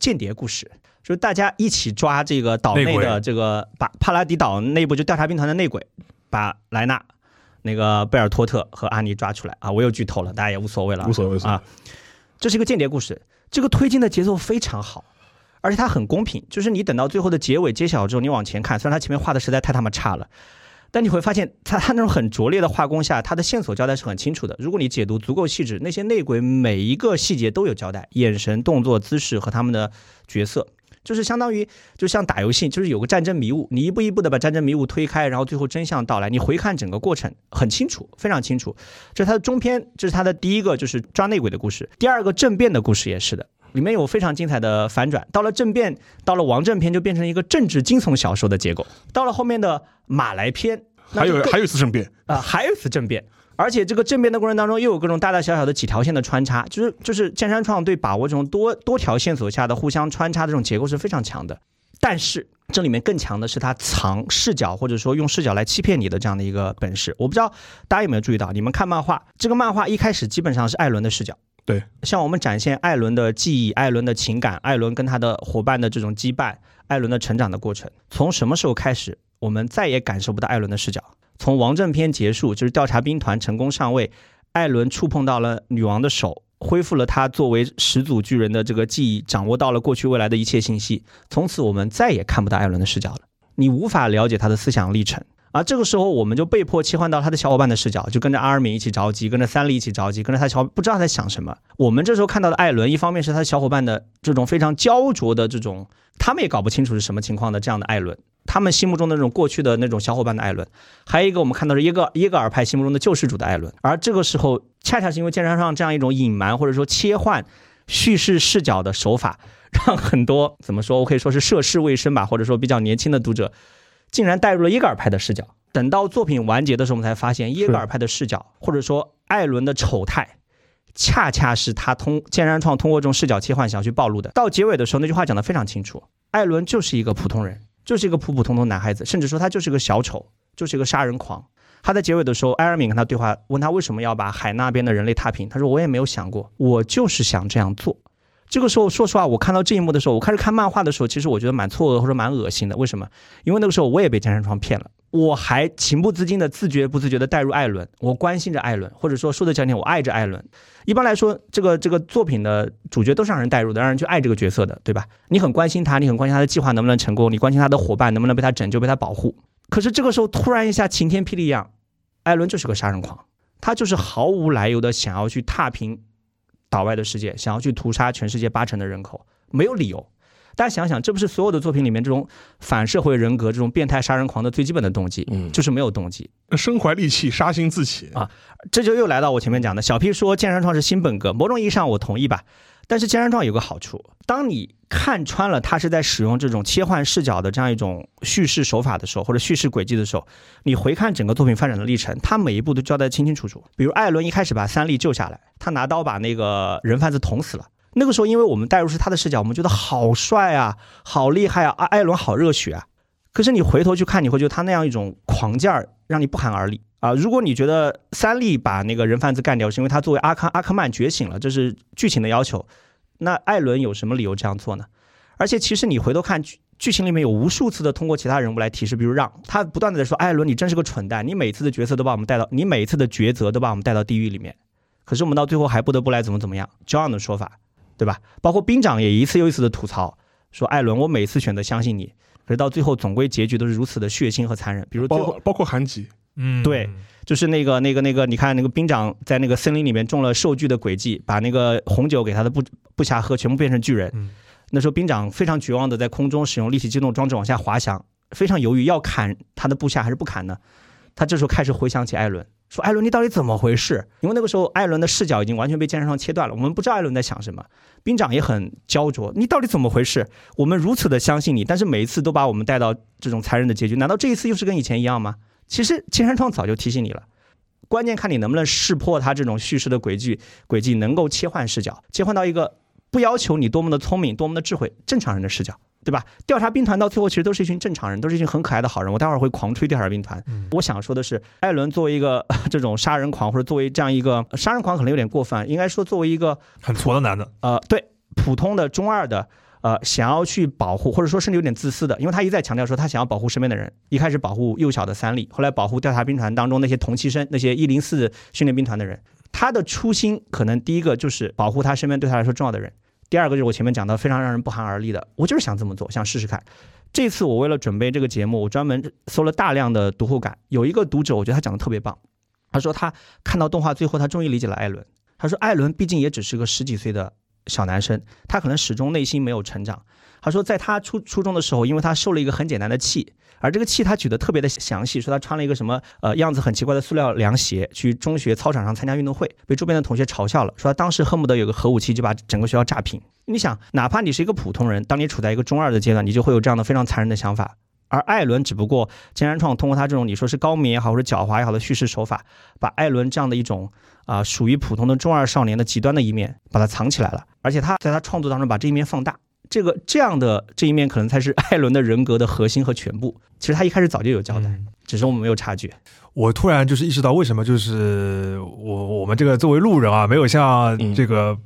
间谍故事，就是大家一起抓这个岛内的这个把帕拉迪岛内部就调查兵团的内鬼，把莱纳、那个贝尔托特和阿尼抓出来啊！我又剧透了，大家也无所谓了，无所谓啊。这是一个间谍故事。这个推进的节奏非常好，而且它很公平。就是你等到最后的结尾揭晓之后，你往前看，虽然它前面画的实在太他妈差了，但你会发现，它它那种很拙劣的画工下，它的线索交代是很清楚的。如果你解读足够细致，那些内鬼每一个细节都有交代，眼神、动作、姿势和他们的角色，就是相当于就像打游戏，就是有个战争迷雾，你一步一步的把战争迷雾推开，然后最后真相到来，你回看整个过程很清楚，非常清楚。这是它的中篇，这是它的第一个，就是抓内鬼的故事。第二个政变的故事也是的。里面有非常精彩的反转，到了政变，到了王政篇就变成一个政治惊悚小说的结构。到了后面的马来篇，还有还有一次政变啊，还有一次政变，而且这个政变的过程当中又有各种大大小小的几条线的穿插，就是就是剑山创对把握这种多多条线索下的互相穿插的这种结构是非常强的。但是这里面更强的是他藏视角或者说用视角来欺骗你的这样的一个本事。我不知道大家有没有注意到，你们看漫画，这个漫画一开始基本上是艾伦的视角。对，向我们展现艾伦的记忆、艾伦的情感、艾伦跟他的伙伴的这种羁绊、艾伦的成长的过程。从什么时候开始，我们再也感受不到艾伦的视角？从王正篇结束，就是调查兵团成功上位，艾伦触碰到了女王的手，恢复了他作为始祖巨人的这个记忆，掌握到了过去未来的一切信息。从此，我们再也看不到艾伦的视角了，你无法了解他的思想历程。而这个时候，我们就被迫切换到他的小伙伴的视角，就跟着阿尔敏一起着急，跟着三笠一起着急，跟着他小不知道在想什么。我们这时候看到的艾伦，一方面是他小伙伴的这种非常焦灼的这种，他们也搞不清楚是什么情况的这样的艾伦，他们心目中的那种过去的那种小伙伴的艾伦。还有一个，我们看到是耶格耶格尔派心目中的救世主的艾伦。而这个时候，恰恰是因为剑山上这样一种隐瞒或者说切换叙事视角的手法，让很多怎么说，我可以说是涉世未深吧，或者说比较年轻的读者。竟然带入了耶格尔派的视角。等到作品完结的时候，我们才发现耶格尔派的视角，或者说艾伦的丑态，恰恰是他通剑山创通过这种视角切换想要去暴露的。到结尾的时候，那句话讲得非常清楚：艾伦就是一个普通人，就是一个普普通通男孩子，甚至说他就是个小丑，就是一个杀人狂。他在结尾的时候，艾尔敏跟他对话，问他为什么要把海那边的人类踏平，他说：“我也没有想过，我就是想这样做。”这个时候，说实话，我看到这一幕的时候，我开始看漫画的时候，其实我觉得蛮错愕或者蛮恶心的。为什么？因为那个时候我也被江山创骗了。我还情不自禁的、自觉不自觉的带入艾伦，我关心着艾伦，或者说说的讲点，我爱着艾伦。一般来说，这个这个作品的主角都是让人带入的，让人去爱这个角色的，对吧？你很关心他，你很关心他的计划能不能成功，你关心他的伙伴能不能被他拯救、被他保护。可是这个时候突然一下晴天霹雳一样，艾伦就是个杀人狂，他就是毫无来由的想要去踏平岛外的世界，想要去屠杀全世界八成的人口，没有理由。大家想想，这不是所有的作品里面这种反社会人格、这种变态杀人狂的最基本的动机，嗯，就是没有动机，身怀利器，杀心自起啊！这就又来到我前面讲的，小 P 说剑山创是新本格，某种意义上我同意吧。但是剑山状有个好处，当你看穿了他是在使用这种切换视角的这样一种叙事手法的时候，或者叙事轨迹的时候，你回看整个作品发展的历程，他每一步都交代清清楚楚。比如艾伦一开始把三笠救下来，他拿刀把那个人贩子捅死了。那个时候，因为我们带入是他的视角，我们觉得好帅啊，好厉害啊，艾艾伦好热血啊。可是你回头去看，你会觉得他那样一种狂劲儿，让你不寒而栗啊。如果你觉得三笠把那个人贩子干掉是因为他作为阿康阿克曼觉醒了，这是剧情的要求，那艾伦有什么理由这样做呢？而且其实你回头看剧剧情里面有无数次的通过其他人物来提示，比如让他不断的在说艾伦你真是个蠢蛋，你每次的角色都把我们带到，你每一次的抉择都把我们带到地狱里面。可是我们到最后还不得不来怎么怎么样这样的说法。对吧？包括兵长也一次又一次的吐槽，说艾伦，我每次选择相信你，可是到最后总归结局都是如此的血腥和残忍。比如包括包括韩吉，嗯，对，就是那个那个那个，你看那个兵长在那个森林里面中了兽具的诡计，把那个红酒给他的部部下喝，全部变成巨人。那时候兵长非常绝望的在空中使用立体机动装置往下滑翔，非常犹豫要砍他的部下还是不砍呢？他这时候开始回想起艾伦。说艾伦，你到底怎么回事？因为那个时候艾伦的视角已经完全被剑山创切断了，我们不知道艾伦在想什么。兵长也很焦灼，你到底怎么回事？我们如此的相信你，但是每一次都把我们带到这种残忍的结局，难道这一次又是跟以前一样吗？其实金山创早就提醒你了，关键看你能不能识破他这种叙事的轨迹，轨迹能够切换视角，切换到一个不要求你多么的聪明、多么的智慧，正常人的视角。对吧？调查兵团到最后其实都是一群正常人，都是一群很可爱的好人。我待会儿会狂吹调查兵团。我想说的是，艾伦作为一个 (laughs) 这种杀人狂，或者作为这样一个杀人狂，可能有点过分。应该说，作为一个很挫的男的，呃，对，普通的中二的，呃，想要去保护，或者说甚至有点自私的，因为他一再强调说他想要保护身边的人。一开始保护幼小的三笠，后来保护调查兵团当中那些同期生，那些一零四训练兵团的人。他的初心可能第一个就是保护他身边对他来说重要的人。第二个就是我前面讲的非常让人不寒而栗的，我就是想这么做，想试试看。这次我为了准备这个节目，我专门搜了大量的读后感。有一个读者，我觉得他讲的特别棒。他说他看到动画最后，他终于理解了艾伦。他说艾伦毕竟也只是个十几岁的小男生，他可能始终内心没有成长。他说在他初初中的时候，因为他受了一个很简单的气。而这个气他举得特别的详细，说他穿了一个什么呃样子很奇怪的塑料凉鞋去中学操场上参加运动会，被周边的同学嘲笑了，说他当时恨不得有个核武器就把整个学校炸平。你想，哪怕你是一个普通人，当你处在一个中二的阶段，你就会有这样的非常残忍的想法。而艾伦只不过金山创通过他这种你说是高明也好，或者狡猾也好的叙事手法，把艾伦这样的一种啊属于普通的中二少年的极端的一面把它藏起来了，而且他在他创作当中把这一面放大。这个这样的这一面可能才是艾伦的人格的核心和全部。其实他一开始早就有交代，只是我们没有察觉。我突然就是意识到，为什么就是我我们这个作为路人啊，没有像这个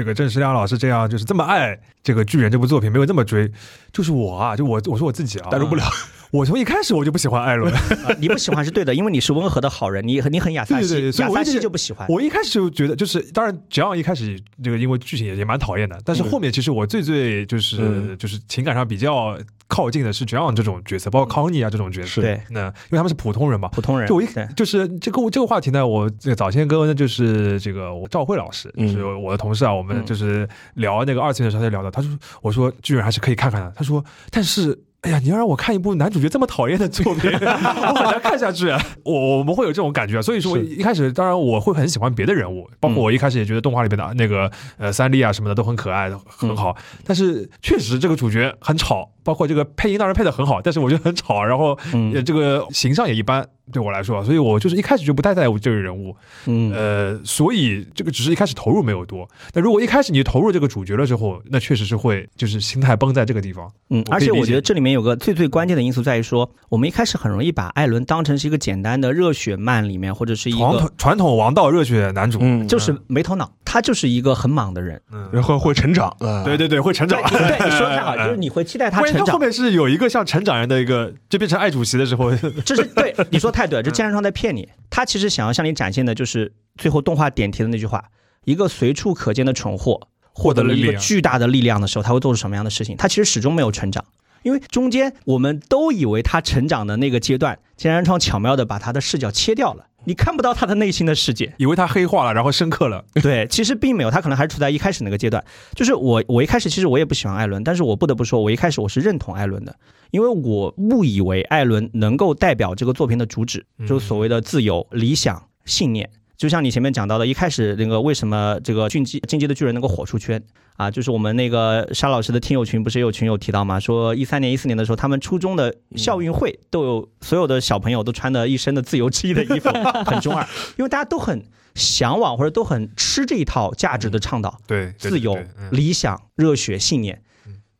这个郑世亮老师这样，就是这么爱这个巨人这部作品，没有这么追。就是我啊，就我我说我自己啊，代入不了。(laughs) 我从一开始我就不喜欢艾伦，(laughs) 你不喜欢是对的，因为你是温和的好人，你你很亚萨西，亚萨西就不喜欢。我一开始就觉得，就是当然，只要一开始这个，因为剧情也也蛮讨厌的，但是后面其实我最最就是就是情感上比较靠近的是这样这种角色，包括康妮啊这种角色，对，那因为他们是普通人嘛，普通人。就我一就是这个这个话题呢，我早先跟就是这个我赵慧老师，就是我的同事啊，我们就是聊那个二次元的时候就聊到，他说我说巨人还是可以看看的，他说但是。哎呀，你要让我看一部男主角这么讨厌的作品，(laughs) 我很难看下去。我我们会有这种感觉，所以说一开始，当然我会很喜欢别的人物，包括我一开始也觉得动画里边的那个呃三笠啊什么的都很可爱，很好。但是确实这个主角很吵，包括这个配音当然配的很好，但是我觉得很吵，然后这个形象也一般。对我来说，所以我就是一开始就不太在乎这个人物，嗯，呃，所以这个只是一开始投入没有多。但如果一开始你投入这个主角了之后，那确实是会就是心态崩在这个地方。嗯，而且我觉得这里面有个最最关键的因素在于说，我们一开始很容易把艾伦当成是一个简单的热血漫里面或者是一个传统王道热血男主，嗯，就是没头脑，他就是一个很莽的人，嗯，然后会成长，对对对，会成长。对，你 (laughs) 说的太好，就是你会期待他 (laughs) 成长。后面是有一个像成长人的一个，就变成爱主席的时候，这是对你说太对了，这金山创在骗你。他其实想要向你展现的就是最后动画点题的那句话：一个随处可见的蠢货获得了一个巨大的力量的时候，他会做出什么样的事情？他其实始终没有成长，因为中间我们都以为他成长的那个阶段，金山创巧妙的把他的视角切掉了。你看不到他的内心的世界，以为他黑化了，然后深刻了。(laughs) 对，其实并没有，他可能还是处在一开始那个阶段。就是我，我一开始其实我也不喜欢艾伦，但是我不得不说，我一开始我是认同艾伦的，因为我误以为艾伦能够代表这个作品的主旨，就是所谓的自由、理想、信念。就像你前面讲到的，一开始那个为什么这个进击进击的巨人能够火出圈啊？就是我们那个沙老师的听友群不是有群友提到吗？说一三年、一四年的时候，他们初中的校运会都有所有的小朋友都穿的一身的自由之翼的衣服，很中二，(laughs) 因为大家都很向往或者都很吃这一套价值的倡导，对自由、理想、热血、信念。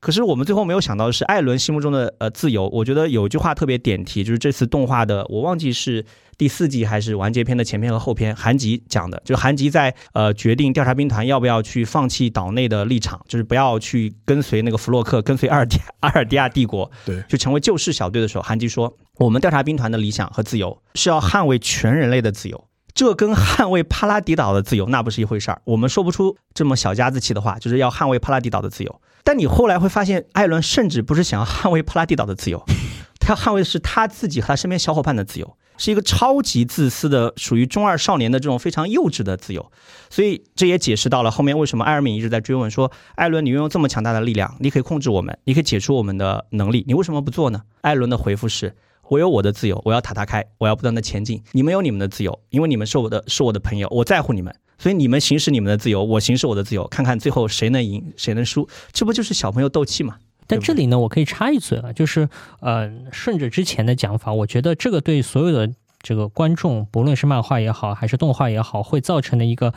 可是我们最后没有想到的是，艾伦心目中的呃自由，我觉得有一句话特别点题，就是这次动画的我忘记是第四季还是完结篇的前篇和后篇，韩吉讲的，就韩吉在呃决定调查兵团要不要去放弃岛内的立场，就是不要去跟随那个弗洛克，跟随阿尔迪阿尔迪亚帝国，对，就成为救世小队的时候，韩吉说，我们调查兵团的理想和自由是要捍卫全人类的自由。这跟捍卫帕拉迪岛的自由那不是一回事儿。我们说不出这么小家子气的话，就是要捍卫帕拉迪岛的自由。但你后来会发现，艾伦甚至不是想要捍卫帕拉迪岛的自由，(laughs) 他要捍卫的是他自己和他身边小伙伴的自由，是一个超级自私的、属于中二少年的这种非常幼稚的自由。所以这也解释到了后面为什么艾尔敏一直在追问说：“艾伦，你拥有这么强大的力量，你可以控制我们，你可以解除我们的能力，你为什么不做呢？”艾伦的回复是。我有我的自由，我要塔塔开，我要不断的前进。你们有你们的自由，因为你们是我的，是我的朋友，我在乎你们，所以你们行使你们的自由，我行使我的自由，看看最后谁能赢，谁能输，这不就是小朋友斗气吗？但这里呢，我可以插一嘴啊，就是呃，顺着之前的讲法，我觉得这个对所有的这个观众，不论是漫画也好，还是动画也好，会造成的一个。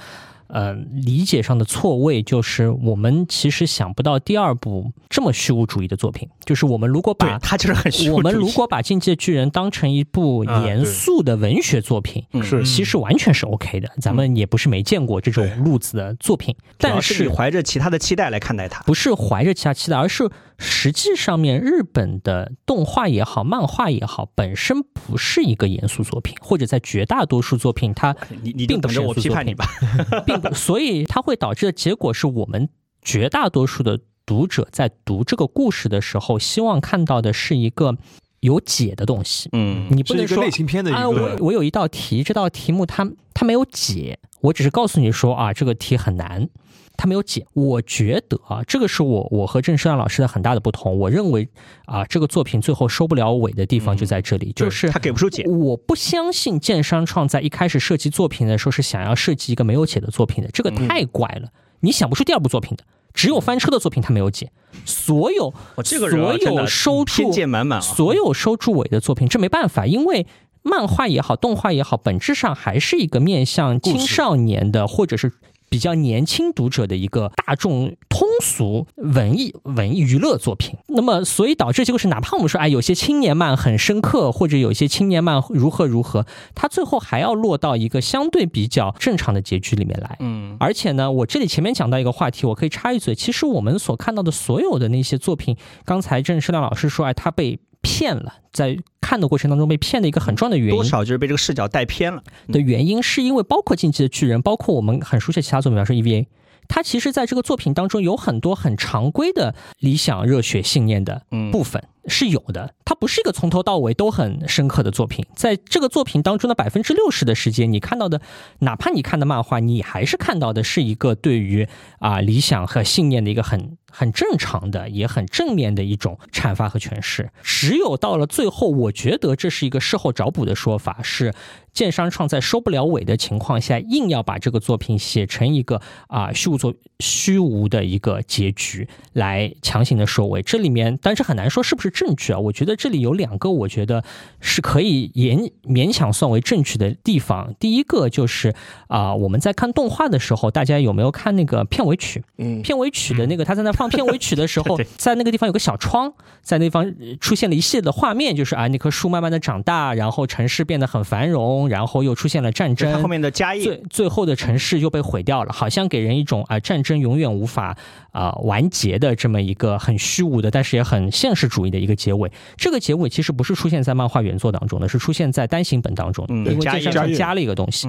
呃，理解上的错位就是我们其实想不到第二部这么虚无主义的作品。就是我们如果把它就是很虚无我们如果把《进击的巨人》当成一部严肃的文学作品，是其实完全是 OK 的。咱们也不是没见过这种路子的作品，但是怀着其他的期待来看待它，不是怀着其他期待，而是实际上面日本的动画也好，漫画也好，本身不是一个严肃作品，或者在绝大多数作品，它你你等着我批判你吧，(laughs) 并。所以它会导致的结果是我们绝大多数的读者在读这个故事的时候，希望看到的是一个有解的东西。嗯，你不能说类型片的一个。我我有一道题，这道题目它它没有解，我只是告诉你说啊，这个题很难。他没有解，我觉得啊，这个是我我和郑世亮老师的很大的不同。我认为啊，这个作品最后收不了尾的地方就在这里，就是他给不出解。我不相信剑山创在一开始设计作品的时候是想要设计一个没有解的作品的，这个太怪了。你想不出第二部作品的，只有翻车的作品他没有解。所有所有收住偏见满满，所有收住尾的作品，这没办法，因为漫画也好，动画也好，本质上还是一个面向青少年的，或者是。比较年轻读者的一个大众通俗文艺文艺娱乐作品，那么所以导致结果是，哪怕我们说哎，有些青年漫很深刻，或者有些青年漫如何如何，它最后还要落到一个相对比较正常的结局里面来。嗯，而且呢，我这里前面讲到一个话题，我可以插一嘴，其实我们所看到的所有的那些作品，刚才郑世亮老师说，哎，他被。骗了，在看的过程当中被骗的一个很重要的原因，多少就是被这个视角带偏了的原因，是因为包括《进击的巨人》，包括我们很熟悉的其他作品，比方说 EVA。他其实在这个作品当中有很多很常规的理想、热血、信念的部分是有的。它不是一个从头到尾都很深刻的作品。在这个作品当中的百分之六十的时间，你看到的，哪怕你看的漫画，你还是看到的是一个对于啊理想和信念的一个很很正常的、也很正面的一种阐发和诠释。只有到了最后，我觉得这是一个事后找补的说法是。剑商创在收不了尾的情况下，硬要把这个作品写成一个啊虚无作虚无的一个结局来强行的收尾。这里面，但是很难说是不是证据啊？我觉得这里有两个，我觉得是可以勉勉强算为证据的地方。第一个就是啊，我们在看动画的时候，大家有没有看那个片尾曲？嗯，片尾曲的那个他在那放片尾曲的时候，(laughs) 在那个地方有个小窗，在那方出现了一系列的画面，就是啊那棵树慢慢的长大，然后城市变得很繁荣。然后又出现了战争，后面的家业，最最后的城市又被毁掉了，好像给人一种啊战争永远无法啊完结的这么一个很虚无的，但是也很现实主义的一个结尾。这个结尾其实不是出现在漫画原作当中的，是出现在单行本当中，因为这上加了一个东西。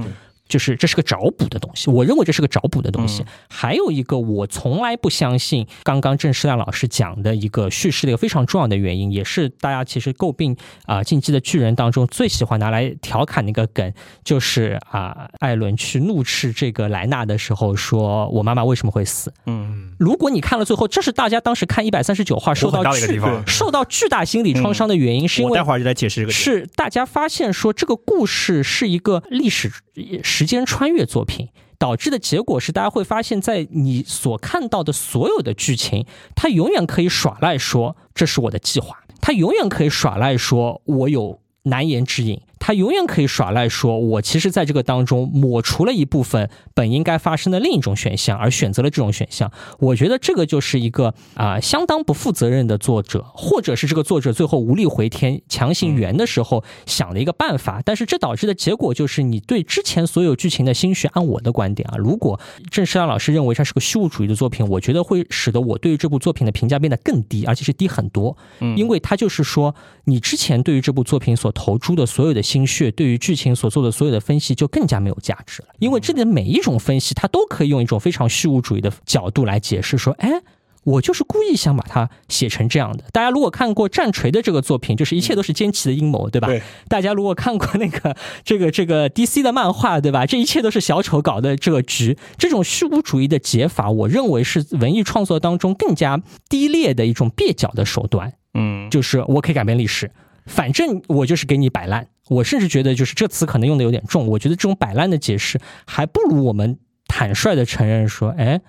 就是这是个找补的东西，我认为这是个找补的东西。还有一个我从来不相信刚刚郑世亮老师讲的一个叙事的一个非常重要的原因，也是大家其实诟病啊《进击的巨人》当中最喜欢拿来调侃的一个梗，就是啊艾伦去怒斥这个莱纳的时候，说我妈妈为什么会死？嗯，如果你看了最后，这是大家当时看一百三十九话受到巨受到巨大心理创伤的原因，是因为待会儿就来解释这个，是大家发现说这个故事是一个历史。时间穿越作品导致的结果是，大家会发现，在你所看到的所有的剧情，他永远可以耍赖说这是我的计划，他永远可以耍赖说我有难言之隐。他永远可以耍赖，说我其实在这个当中抹除了一部分本应该发生的另一种选项，而选择了这种选项。我觉得这个就是一个啊相当不负责任的作者，或者是这个作者最后无力回天强行圆的时候想的一个办法。但是这导致的结果就是，你对之前所有剧情的心绪，按我的观点啊，如果郑世亮老师认为它是个虚无主义的作品，我觉得会使得我对于这部作品的评价变得更低，而且是低很多。嗯，因为他就是说，你之前对于这部作品所投注的所有的。心血对于剧情所做的所有的分析就更加没有价值了，因为这里的每一种分析，它都可以用一种非常虚无主义的角度来解释，说，哎，我就是故意想把它写成这样的。大家如果看过战锤的这个作品，就是一切都是奸奇的阴谋，对吧？对大家如果看过那个这个这个 DC 的漫画，对吧？这一切都是小丑搞的这个局。这种虚无主义的解法，我认为是文艺创作当中更加低劣的一种蹩脚的手段。嗯，就是我可以改变历史。反正我就是给你摆烂，我甚至觉得就是这词可能用的有点重。我觉得这种摆烂的解释，还不如我们坦率的承认说，哎。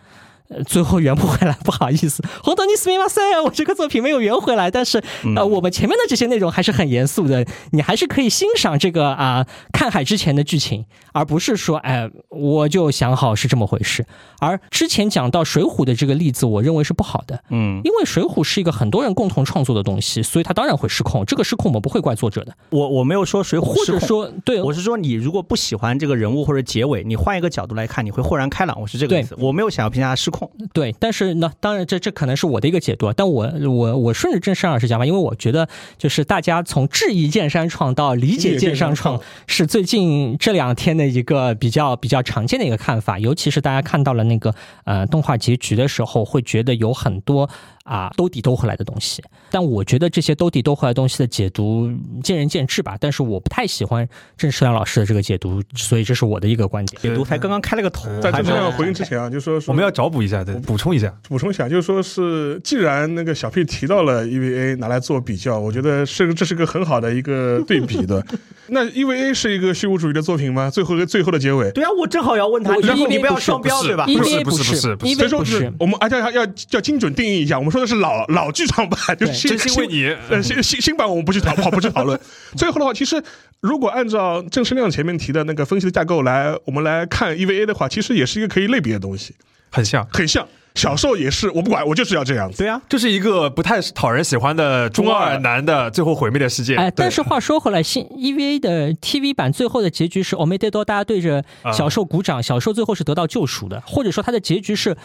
呃，最后圆不回来，(laughs) 不好意思，红豆尼斯密马赛，我这个作品没有圆回来，但是呃，我们前面的这些内容还是很严肃的，你还是可以欣赏这个啊，看海之前的剧情，而不是说，哎，我就想好是这么回事。而之前讲到水浒的这个例子，我认为是不好的，嗯，因为水浒是一个很多人共同创作的东西，所以它当然会失控。这个失控我们不会怪作者的。我我没有说水浒或者说对，我是说你如果不喜欢这个人物或者结尾，你换一个角度来看，你会豁然开朗。我是这个意思，我没有想要评价他失控。对，但是呢，当然这这可能是我的一个解读，但我我我顺着郑山老师讲吧，因为我觉得就是大家从质疑剑山创到理解剑山创，是最近这两天的一个比较比较常见的一个看法，尤其是大家看到了那个呃动画结局的时候，会觉得有很多。啊，兜底兜回来的东西，但我觉得这些兜底兜回来东西的解读见仁见智吧。但是我不太喜欢郑世良老师的这个解读，所以这是我的一个观点。解读才刚刚开了个头，在这要回应之前啊，就说我们要找补一下，对，补充一下，补充一下，就是说是既然那个小 P 提到了 EVA 拿来做比较，我觉得是这是个很好的一个对比的。那 EVA 是一个虚无主义的作品吗？最后最后的结尾？对啊，我正好要问他，然后你不要双标对吧？不是不是不是，所以说是我们而且要要要精准定义一下，我们。说的是老老剧场版，就是真心为你。呃，新新新版我们不去讨跑不去讨论。(laughs) 最后的话，其实如果按照郑世亮前面提的那个分析的架构来，我们来看 EVA 的话，其实也是一个可以类别的东西，很像，很像。小受也是，我不管，我就是要这样子。对呀，这是一个不太讨人喜欢的中二男的最后毁灭的世界。哎，但是话说回来，新 EVA 的 TV 版最后的结局是 Omega 大家对着小受鼓掌，小受最后是得到救赎的，或者说他的结局是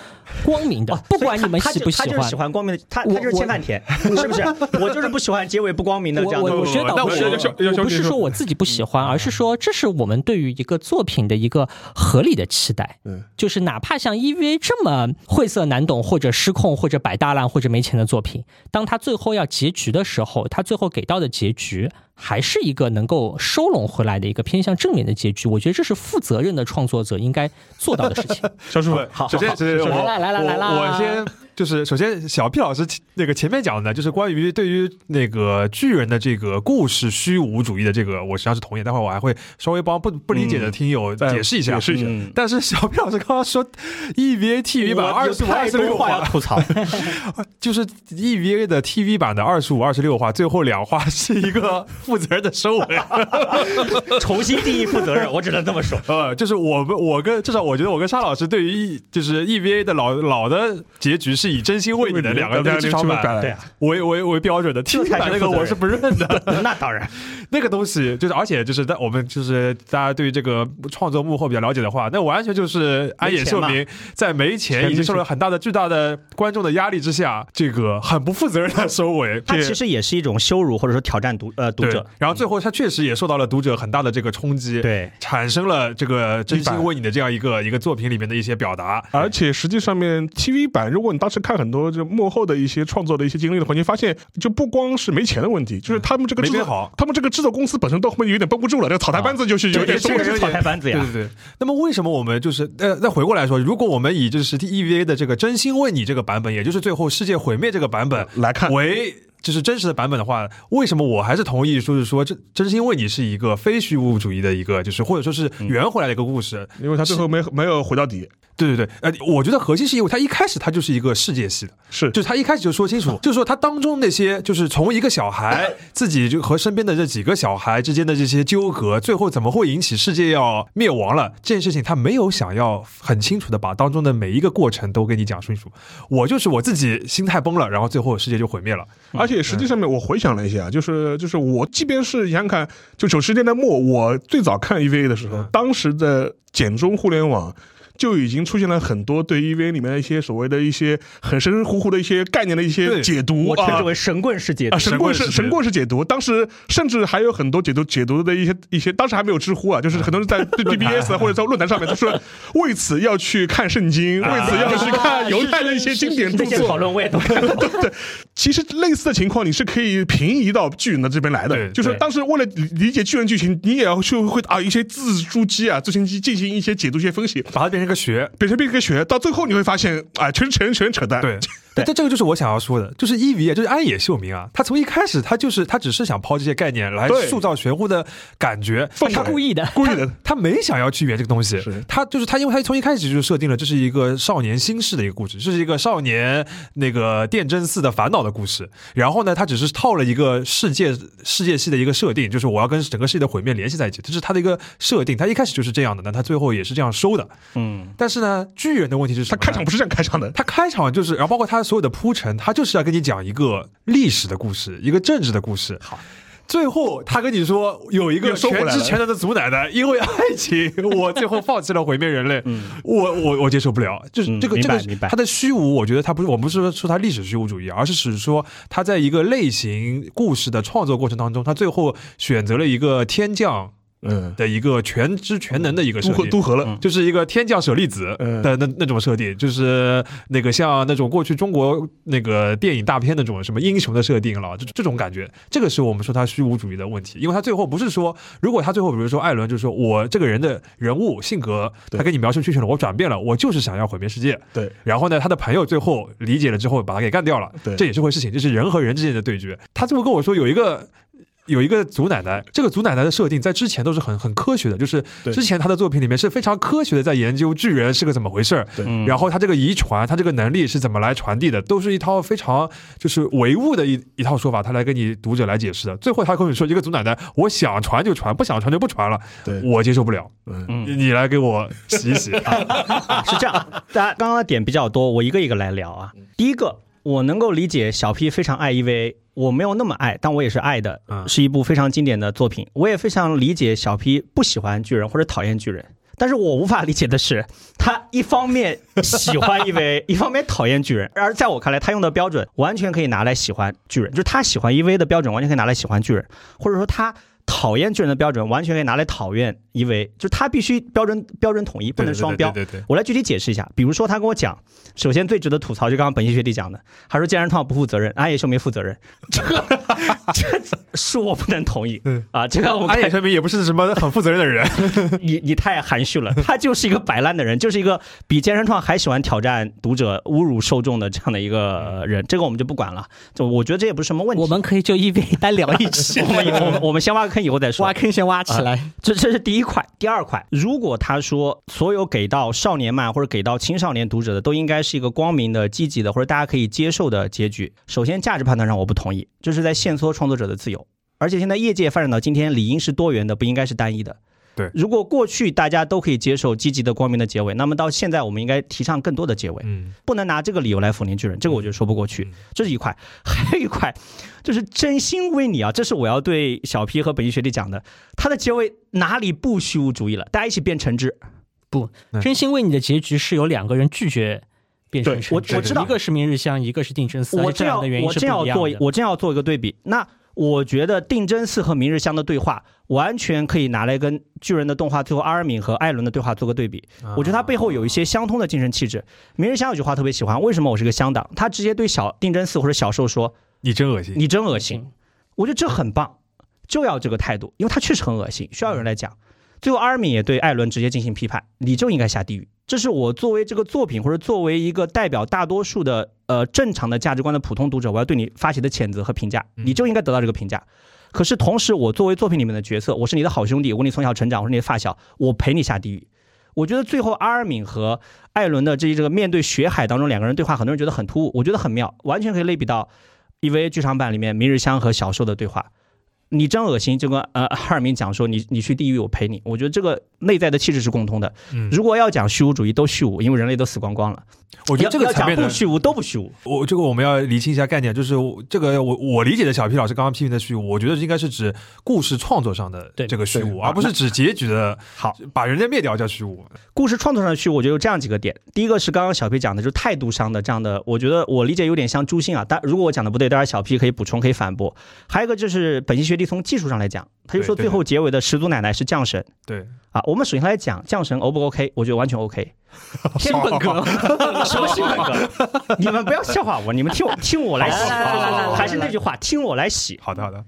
光明的。(laughs) 不管你们喜不喜欢，他就是喜欢光明的，他他就是千万田，是不是？(laughs) 我就是不喜欢结尾不光明的这样的。我觉得我不是说我自己不喜欢，而是说这是我们对于一个作品的一个合理的期待。嗯，就是哪怕像 EVA 这么晦涩难懂，或者。失控或者摆大烂或者没钱的作品，当他最后要结局的时候，他最后给到的结局。还是一个能够收拢回来的一个偏向正面的结局。我觉得这是负责任的创作者应该做到的事情。(laughs) 肖师傅，好，首先，首先，来来来来来，我先。就是首先，小 P 老师那个前面讲的呢，就是关于对于那个巨人的这个故事虚无主义的这个，我实际上是同意。待会儿我还会稍微帮不不理解的听友解释一下，解释一下。但是小 P 老师刚刚说 EVA TV 版二十五、二十六话要吐槽，(laughs) 就是 EVA 的 TV 版的二十五、二十六话，最后两话是一个 (laughs) 负责任的收尾，(laughs) 重新定义负责任，我只能这么说。(laughs) 呃，就是我们我跟至少我觉得我跟沙老师对于就是 EVA 的老老的结局是。以真心为你的两个剧场版对啊为为为标准的，TV 版那个我是不认的。(laughs) 那当然，那个东西就是，而且就是在我们就是大家对于这个创作幕后比较了解的话，那完全就是安野秀明在没钱，已经受了很大的巨大的观众的压力之下，这个很不负责任的收尾。他其实也是一种羞辱或者说挑战读呃读者。然后最后他确实也受到了读者很大的这个冲击，对，产生了这个真心为你的这样一个一个作品里面的一些表达。而且实际上面 TV 版，如果你当时。看很多就幕后的一些创作的一些经历的话，你发现就不光是没钱的问题，就是他们这个制作好，他们这个制作公司本身到后面有点绷不住了，这个草台班子就是有点这个是草台班子呀。对对对。那么为什么我们就是呃，再回过来说，如果我们以就是 Teva 的这个真心为你这个版本，也就是最后世界毁灭这个版本来看为就是真实的版本的话，为什么我还是同意说是说这真是因为你是一个非虚无主义的一个，就是或者说是圆回来的一个故事，因为他最后没没有回到底。对对对，呃，我觉得核心是因为他一开始他就是一个世界系的，是，就是他一开始就说清楚，(laughs) 就是说他当中那些就是从一个小孩自己就和身边的这几个小孩之间的这些纠葛，最后怎么会引起世界要灭亡了这件事情，他没有想要很清楚的把当中的每一个过程都给你讲清楚。我就是我自己心态崩了，然后最后世界就毁灭了。而且实际上面我回想了一下，就是就是我即便是想看，就九十年代末我最早看 EVA 的时候，当时的简中互联网。就已经出现了很多对 EVA 里面的一些所谓的一些很神神乎乎的一些概念的一些解读，我称之为神棍式解读。啊神棍式神棍式解读，当时甚至还有很多解读解读的一些一些，当时还没有知乎啊，就是很多人在 (laughs) BBS 或者在论坛上面都说为此要去看圣经，为此要去看犹太的一些经典著作。讨论我也都看对对，其实类似的情况你是可以平移到巨人的这边来的，就是当时为了理解巨人剧情，你也要去会啊一些字书机啊字形机进行一些解读、一些分析，把它变成。个学，变成变一个学，到最后你会发现，哎，全全全扯淡。对。这这个就是我想要说的，就是伊维，就是安野秀明啊，他从一开始他就是他只是想抛这些概念来塑造玄乎的感觉，他故意的，故意的，他没想要去圆这个东西，他就是他，因为他从一开始就设定了这是一个少年心事的一个故事，这是一个少年那个电真寺的烦恼的故事，然后呢，他只是套了一个世界世界系的一个设定，就是我要跟整个世界的毁灭联系在一起，这是他的一个设定，他一开始就是这样的，那他最后也是这样收的，嗯，但是呢，巨人的问题是，他开场不是这样开场的，他开场就是，然后包括他所有的铺陈，他。就是要跟你讲一个历史的故事，一个政治的故事。好，最后他跟你说有一个全知全能的祖奶奶，因为爱情，我最后放弃了毁灭人类。(laughs) 嗯，我我我接受不了。就是这个这个他的虚无，我觉得他不是，我不是说说他历史虚无主义，而是是说他在一个类型故事的创作过程当中，他最后选择了一个天降。嗯，的一个全知全能的一个设定，都合了，就是一个天降舍利子的那那种设定，就是那个像那种过去中国那个电影大片那种什么英雄的设定了，这这种感觉，这个是我们说他虚无主义的问题，因为他最后不是说，如果他最后比如说艾伦就是说我这个人的人物性格，他给你描述清楚了，我转变了，我就是想要毁灭世界，对，然后呢，他的朋友最后理解了之后把他给干掉了，对，这也是回事情，这是人和人之间的对决。他这么跟我说有一个。有一个祖奶奶，这个祖奶奶的设定在之前都是很很科学的，就是之前她的作品里面是非常科学的在研究巨人是个怎么回事儿，然后她这个遗传，她这个能力是怎么来传递的，都是一套非常就是唯物的一一套说法，她来跟你读者来解释的。最后她跟你说，一个祖奶奶，我想传就传，不想传就不传了，我接受不了，嗯，你来给我洗一洗。(laughs) 是这样，大家刚刚的点比较多，我一个一个来聊啊。第一个。我能够理解小 P 非常爱 EVA，我没有那么爱，但我也是爱的，是一部非常经典的作品。我也非常理解小 P 不喜欢巨人或者讨厌巨人，但是我无法理解的是，他一方面喜欢 EVA，(laughs) 一方面讨厌巨人。而在我看来，他用的标准完全可以拿来喜欢巨人，就是他喜欢 EVA 的标准完全可以拿来喜欢巨人，或者说他讨厌巨人的标准完全可以拿来讨厌一维，就是他必须标准标准统一，不能双标。对对。我来具体解释一下，比如说他跟我讲，首先最值得吐槽就刚刚本期学弟讲的，他说健身创不负责任，安野秀明负责任，(laughs) 这个这是我不能同意。啊，这个安野秀明也不是什么很负责任的人，(laughs) 你你太含蓄了，他就是一个摆烂的人，就是一个比健身创还喜欢挑战读者、侮辱受众的这样的一个人，这个我们就不管了。就我觉得这也不是什么问题，我们可以就一维单聊一期，(laughs) 我们我们我们先挖个坑。以后再说，挖坑先挖起来。这这是第一块，第二块。如果他说所有给到少年漫或者给到青少年读者的都应该是一个光明的、积极的或者大家可以接受的结局，首先价值判断上我不同意，这是在限缩创作者的自由。而且现在业界发展到今天，理应是多元的，不应该是单一的。对，如果过去大家都可以接受积极的、光明的结尾，那么到现在我们应该提倡更多的结尾。嗯，不能拿这个理由来否定巨人，这个我觉得说不过去。这是一块，(laughs) 还有一块就是真心为你啊，这是我要对小 P 和本期学弟讲的。他的结尾哪里不虚无主义了？大家一起变橙汁，不，真心为你的结局是有两个人拒绝变成橙汁，我我知道，一个是明日香，一个是定真寺。我正要我正要做我正要做一个对比，那。我觉得定真寺和明日香的对话完全可以拿来跟巨人的动画最后阿尔敏和艾伦的对话做个对比。我觉得他背后有一些相通的精神气质。明日香有句话特别喜欢，为什么我是个香党？他直接对小定真寺或者小受说：“你真恶心，你真恶心。”我觉得这很棒，就要这个态度，因为他确实很恶心，需要有人来讲。最后阿尔敏也对艾伦直接进行批判：“你就应该下地狱。”这是我作为这个作品或者作为一个代表大多数的呃正常的价值观的普通读者，我要对你发起的谴责和评价，你就应该得到这个评价。可是同时，我作为作品里面的角色，我是你的好兄弟，我跟你从小成长，我是你的发小，我陪你下地狱。我觉得最后阿尔敏和艾伦的这一这个面对血海当中两个人对话，很多人觉得很突兀，我觉得很妙，完全可以类比到 EVA 剧场版里面明日香和小受的对话。你真恶心，就跟呃哈尔敏讲说你你去地狱我陪你，我觉得这个内在的气质是共通的。如果要讲虚无主义，都虚无，因为人类都死光光了。我觉得这个层面不虚无都不虚无。我这个我们要厘清一下概念，就是这个我我理解的小 P 老师刚刚批评的虚无，我觉得应该是指故事创作上的这个虚无，而不是指结局的好把人家灭掉叫虚无。故事创作上的虚无，我觉得有这样几个点。第一个是刚刚小 P 讲的，就是态度上的这样的，我觉得我理解有点像诛心啊。但如果我讲的不对，当然小 P 可以补充可以反驳。还有一个就是本期学弟从技术上来讲，他就说最后结尾的始祖奶奶是降神。对啊，我们首先来讲降神 O 不 OK？我觉得完全 OK。(laughs) 天本格，(laughs) 什么新本哥？(laughs) 你们不要笑话我，你们听我听我来洗。还是那句话，听我来洗。好的好的。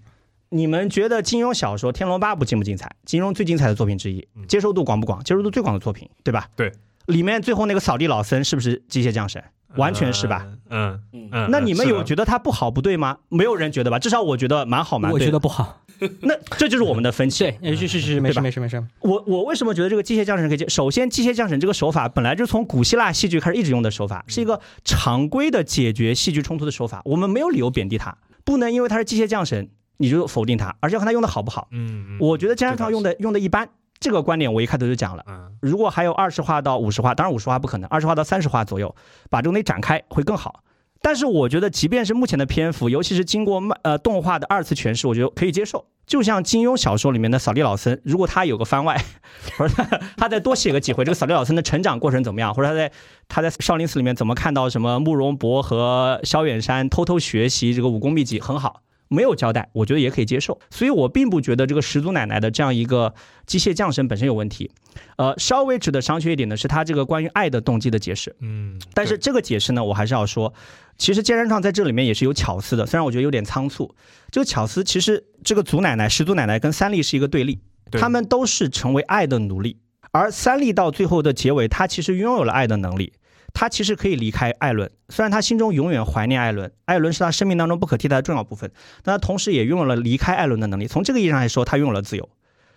你们觉得金庸小说《天龙八部》精不精彩？金庸最精彩的作品之一，接受度广不广？接受度最广的作品，对吧？对。里面最后那个扫地老僧是不是机械降神？完全是吧？嗯嗯。那你们有觉得他不好不对吗？没有人觉得吧？至少我觉得蛮好蛮。我觉得不好。(laughs) 那这就是我们的分歧。对，是是是，没事没事没事。我我为什么觉得这个机械降神可以接？首先，机械降神这个手法本来就从古希腊戏剧开始一直用的手法，是一个常规的解决戏剧冲突的手法。我们没有理由贬低它，不能因为它是机械降神你就否定它，而且要看它用的好不好。嗯，我觉得江山创用的用的一般，这个观点我一开头就讲了。嗯，如果还有二十话到五十话，当然五十话不可能，二十话到三十话左右，把这个东西展开会更好。但是我觉得，即便是目前的篇幅，尤其是经过漫呃动画的二次诠释，我觉得可以接受。就像金庸小说里面的扫地老僧，如果他有个番外，(laughs) 或者他他再多写个几回，这个扫地老僧的成长过程怎么样？或者他在他在少林寺里面怎么看到什么慕容博和萧远山偷偷学习这个武功秘籍，很好。没有交代，我觉得也可以接受，所以我并不觉得这个始祖奶奶的这样一个机械降生本身有问题。呃，稍微值得商榷一点的是他这个关于爱的动机的解释。嗯，但是这个解释呢，我还是要说，其实剑山创在这里面也是有巧思的，虽然我觉得有点仓促。这个巧思其实这个祖奶奶始祖奶奶跟三笠是一个对立，他们都是成为爱的奴隶，而三笠到最后的结尾，他其实拥有了爱的能力。他其实可以离开艾伦，虽然他心中永远怀念艾伦，艾伦是他生命当中不可替代的重要部分，但他同时也拥有了离开艾伦的能力。从这个意义上来说，他拥有了自由。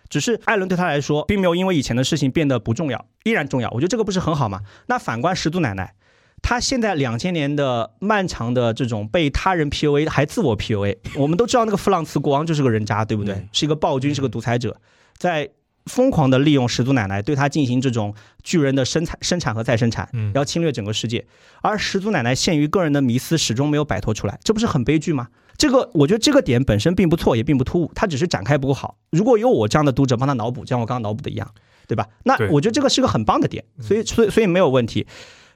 只是艾伦对他来说，并没有因为以前的事情变得不重要，依然重要。我觉得这个不是很好吗？那反观始祖奶奶，她现在两千年的漫长的这种被他人 PUA 还自我 PUA，我们都知道那个弗朗茨国王就是个人渣，对不对？是一个暴君，是个独裁者，在。疯狂的利用始祖奶奶对他进行这种巨人的生产、生产和再生产，要侵略整个世界。而始祖奶奶陷于个人的迷思，始终没有摆脱出来，这不是很悲剧吗？这个我觉得这个点本身并不错，也并不突兀，它只是展开不够好。如果有我这样的读者帮他脑补，像我刚刚脑补的一样，对吧？那我觉得这个是个很棒的点，所以所以所以没有问题。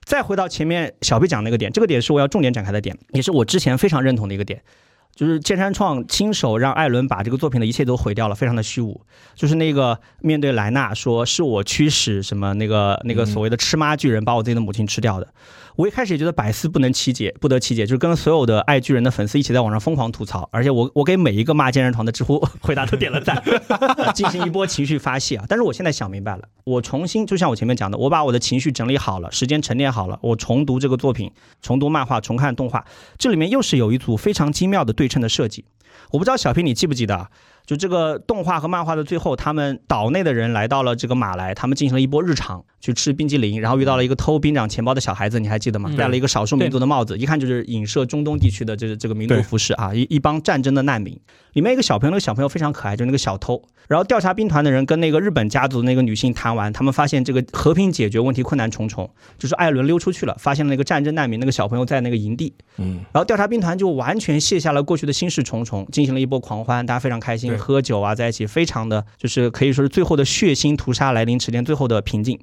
再回到前面小贝讲那个点，这个点是我要重点展开的点，也是我之前非常认同的一个点。就是剑山创亲手让艾伦把这个作品的一切都毁掉了，非常的虚无。就是那个面对莱纳说是我驱使什么那个那个所谓的吃妈巨人把我自己的母亲吃掉的。我一开始也觉得百思不能其解，不得其解，就是跟所有的爱巨人的粉丝一起在网上疯狂吐槽，而且我我给每一个骂剑山创的知乎 (laughs) 回答都点了赞，(laughs) 进行一波情绪发泄啊。但是我现在想明白了，我重新就像我前面讲的，我把我的情绪整理好了，时间沉淀好了，我重读这个作品，重读漫画，重看动画，这里面又是有一组非常精妙的对称的设计。我不知道小平你记不记得？就这个动画和漫画的最后，他们岛内的人来到了这个马来，他们进行了一波日常，去吃冰激凌，然后遇到了一个偷兵长钱包的小孩子，你还记得吗？戴了一个少数民族的帽子，一看就是影射中东地区的这个这个民族服饰啊，一一帮战争的难民。里面一个小朋友，那个小朋友非常可爱，就是那个小偷。然后调查兵团的人跟那个日本家族的那个女性谈完，他们发现这个和平解决问题困难重重，就是艾伦溜出去了，发现了那个战争难民那个小朋友在那个营地。嗯，然后调查兵团就完全卸下了过去的心事重重，进行了一波狂欢，大家非常开心，喝酒啊，在一起，非常的就是可以说是最后的血腥屠杀来临，时间最后的平静。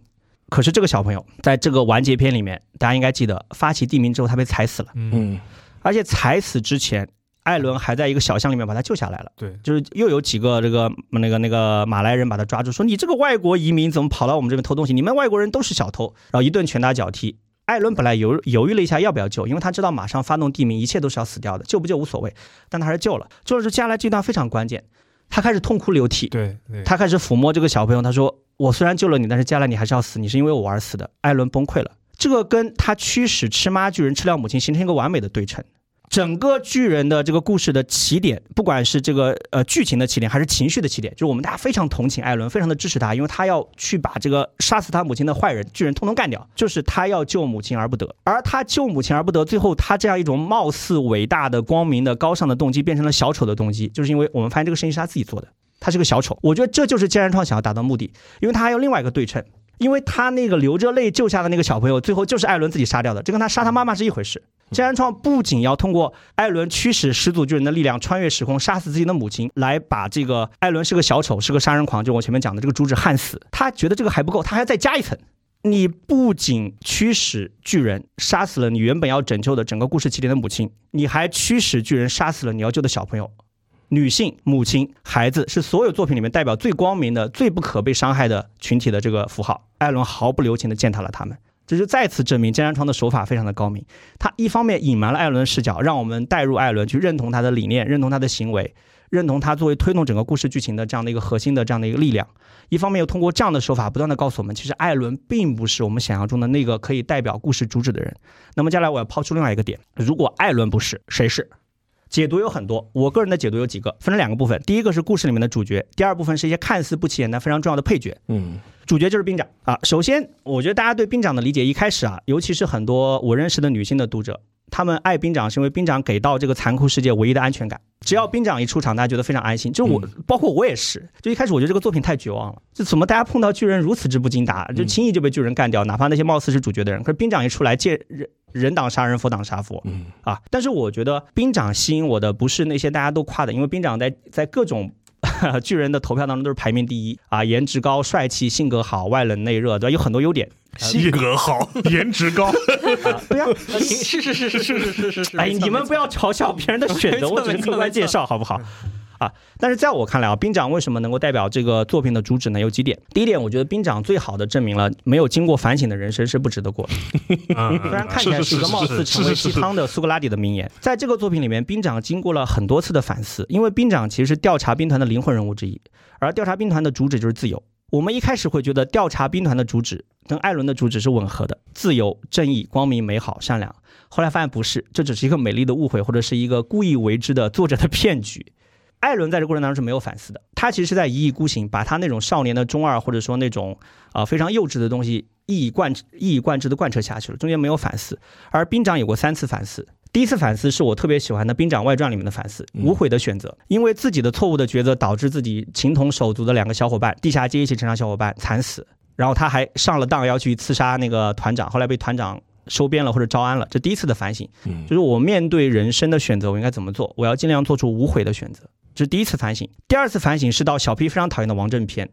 可是这个小朋友在这个完结篇里面，大家应该记得，发起地名之后他被踩死了。嗯，而且踩死之前。艾伦还在一个小巷里面把他救下来了，对，就是又有几个这个那个那个马来人把他抓住，说你这个外国移民怎么跑到我们这边偷东西？你们外国人都是小偷，然后一顿拳打脚踢。艾伦本来犹犹豫了一下要不要救，因为他知道马上发动地名，一切都是要死掉的，救不救无所谓，但他还是救了。就是接下来这段非常关键，他开始痛哭流涕，对，他开始抚摸这个小朋友，他说：“我虽然救了你，但是接下来你还是要死，你是因为我而死的。”艾伦崩溃了，这个跟他驱使吃妈巨人吃掉母亲形成一个完美的对称。整个巨人的这个故事的起点，不管是这个呃剧情的起点，还是情绪的起点，就是我们大家非常同情艾伦，非常的支持他，因为他要去把这个杀死他母亲的坏人巨人通通干掉，就是他要救母亲而不得。而他救母亲而不得，最后他这样一种貌似伟大的、光明的、高尚的动机，变成了小丑的动机，就是因为我们发现这个事情是他自己做的，他是个小丑。我觉得这就是金然创想要达到目的，因为他还有另外一个对称。因为他那个流着泪救下的那个小朋友，最后就是艾伦自己杀掉的，这跟他杀他妈妈是一回事。金安创不仅要通过艾伦驱使始祖巨人的力量穿越时空杀死自己的母亲，来把这个艾伦是个小丑，是个杀人狂，就我前面讲的这个主旨焊死。他觉得这个还不够，他还要再加一层。你不仅驱使巨人杀死了你原本要拯救的整个故事起点的母亲，你还驱使巨人杀死了你要救的小朋友。女性、母亲、孩子是所有作品里面代表最光明的、最不可被伤害的群体的这个符号。艾伦毫不留情地践踏了他们，这就再次证明江山窗的手法非常的高明。他一方面隐瞒了艾伦的视角，让我们带入艾伦去认同他的理念、认同他的行为、认同他作为推动整个故事剧情的这样的一个核心的这样的一个力量；一方面又通过这样的手法不断的告诉我们，其实艾伦并不是我们想象中的那个可以代表故事主旨的人。那么接下来我要抛出另外一个点：如果艾伦不是，谁是？解读有很多，我个人的解读有几个，分成两个部分。第一个是故事里面的主角，第二部分是一些看似不起眼但非常重要的配角。嗯，主角就是兵长啊。首先，我觉得大家对兵长的理解，一开始啊，尤其是很多我认识的女性的读者，他们爱兵长是因为兵长给到这个残酷世界唯一的安全感。只要兵长一出场，大家觉得非常安心。就我，包括我也是。就一开始我觉得这个作品太绝望了，就怎么大家碰到巨人如此之不经打，就轻易就被巨人干掉，哪怕那些貌似是主角的人。可是兵长一出来，借人人挡杀人，佛挡杀佛，啊！但是我觉得兵长吸引我的不是那些大家都夸的，因为兵长在在各种 (laughs) 巨人的投票当中都是排名第一啊，颜值高、帅气、性格好、外冷内热，对吧？有很多优点。性格好，(laughs) 颜值高，不要，是是是是是是是是是。哎，你们不要嘲笑别人的选择，(laughs) 我只是客观介绍，好不好？啊，但是在我看来啊，兵长为什么能够代表这个作品的主旨呢？有几点。第一点，我觉得兵长最好的证明了没有经过反省的人生是不值得过的。虽然看起来是一个貌似成为鸡汤的苏格拉底的名言，在这个作品里面，兵长经过了很多次的反思，因为兵长其实是调查兵团的灵魂人物之一，而调查兵团的主旨就是自由。我们一开始会觉得调查兵团的主旨跟艾伦的主旨是吻合的，自由、正义、光明、美好、善良。后来发现不是，这只是一个美丽的误会，或者是一个故意为之的作者的骗局。艾伦在这过程当中是没有反思的，他其实是在一意孤行，把他那种少年的中二或者说那种啊非常幼稚的东西一以贯一以贯之的贯彻下去了，中间没有反思。而兵长有过三次反思。第一次反思是我特别喜欢的《兵长外传》里面的反思，无悔的选择，因为自己的错误的抉择导致自己情同手足的两个小伙伴，地下街一起成长小伙伴惨死，然后他还上了当要去刺杀那个团长，后来被团长收编了或者招安了。这第一次的反省，就是我面对人生的选择，我应该怎么做？我要尽量做出无悔的选择，这是第一次反省。第二次反省是到小 P 非常讨厌的王正篇。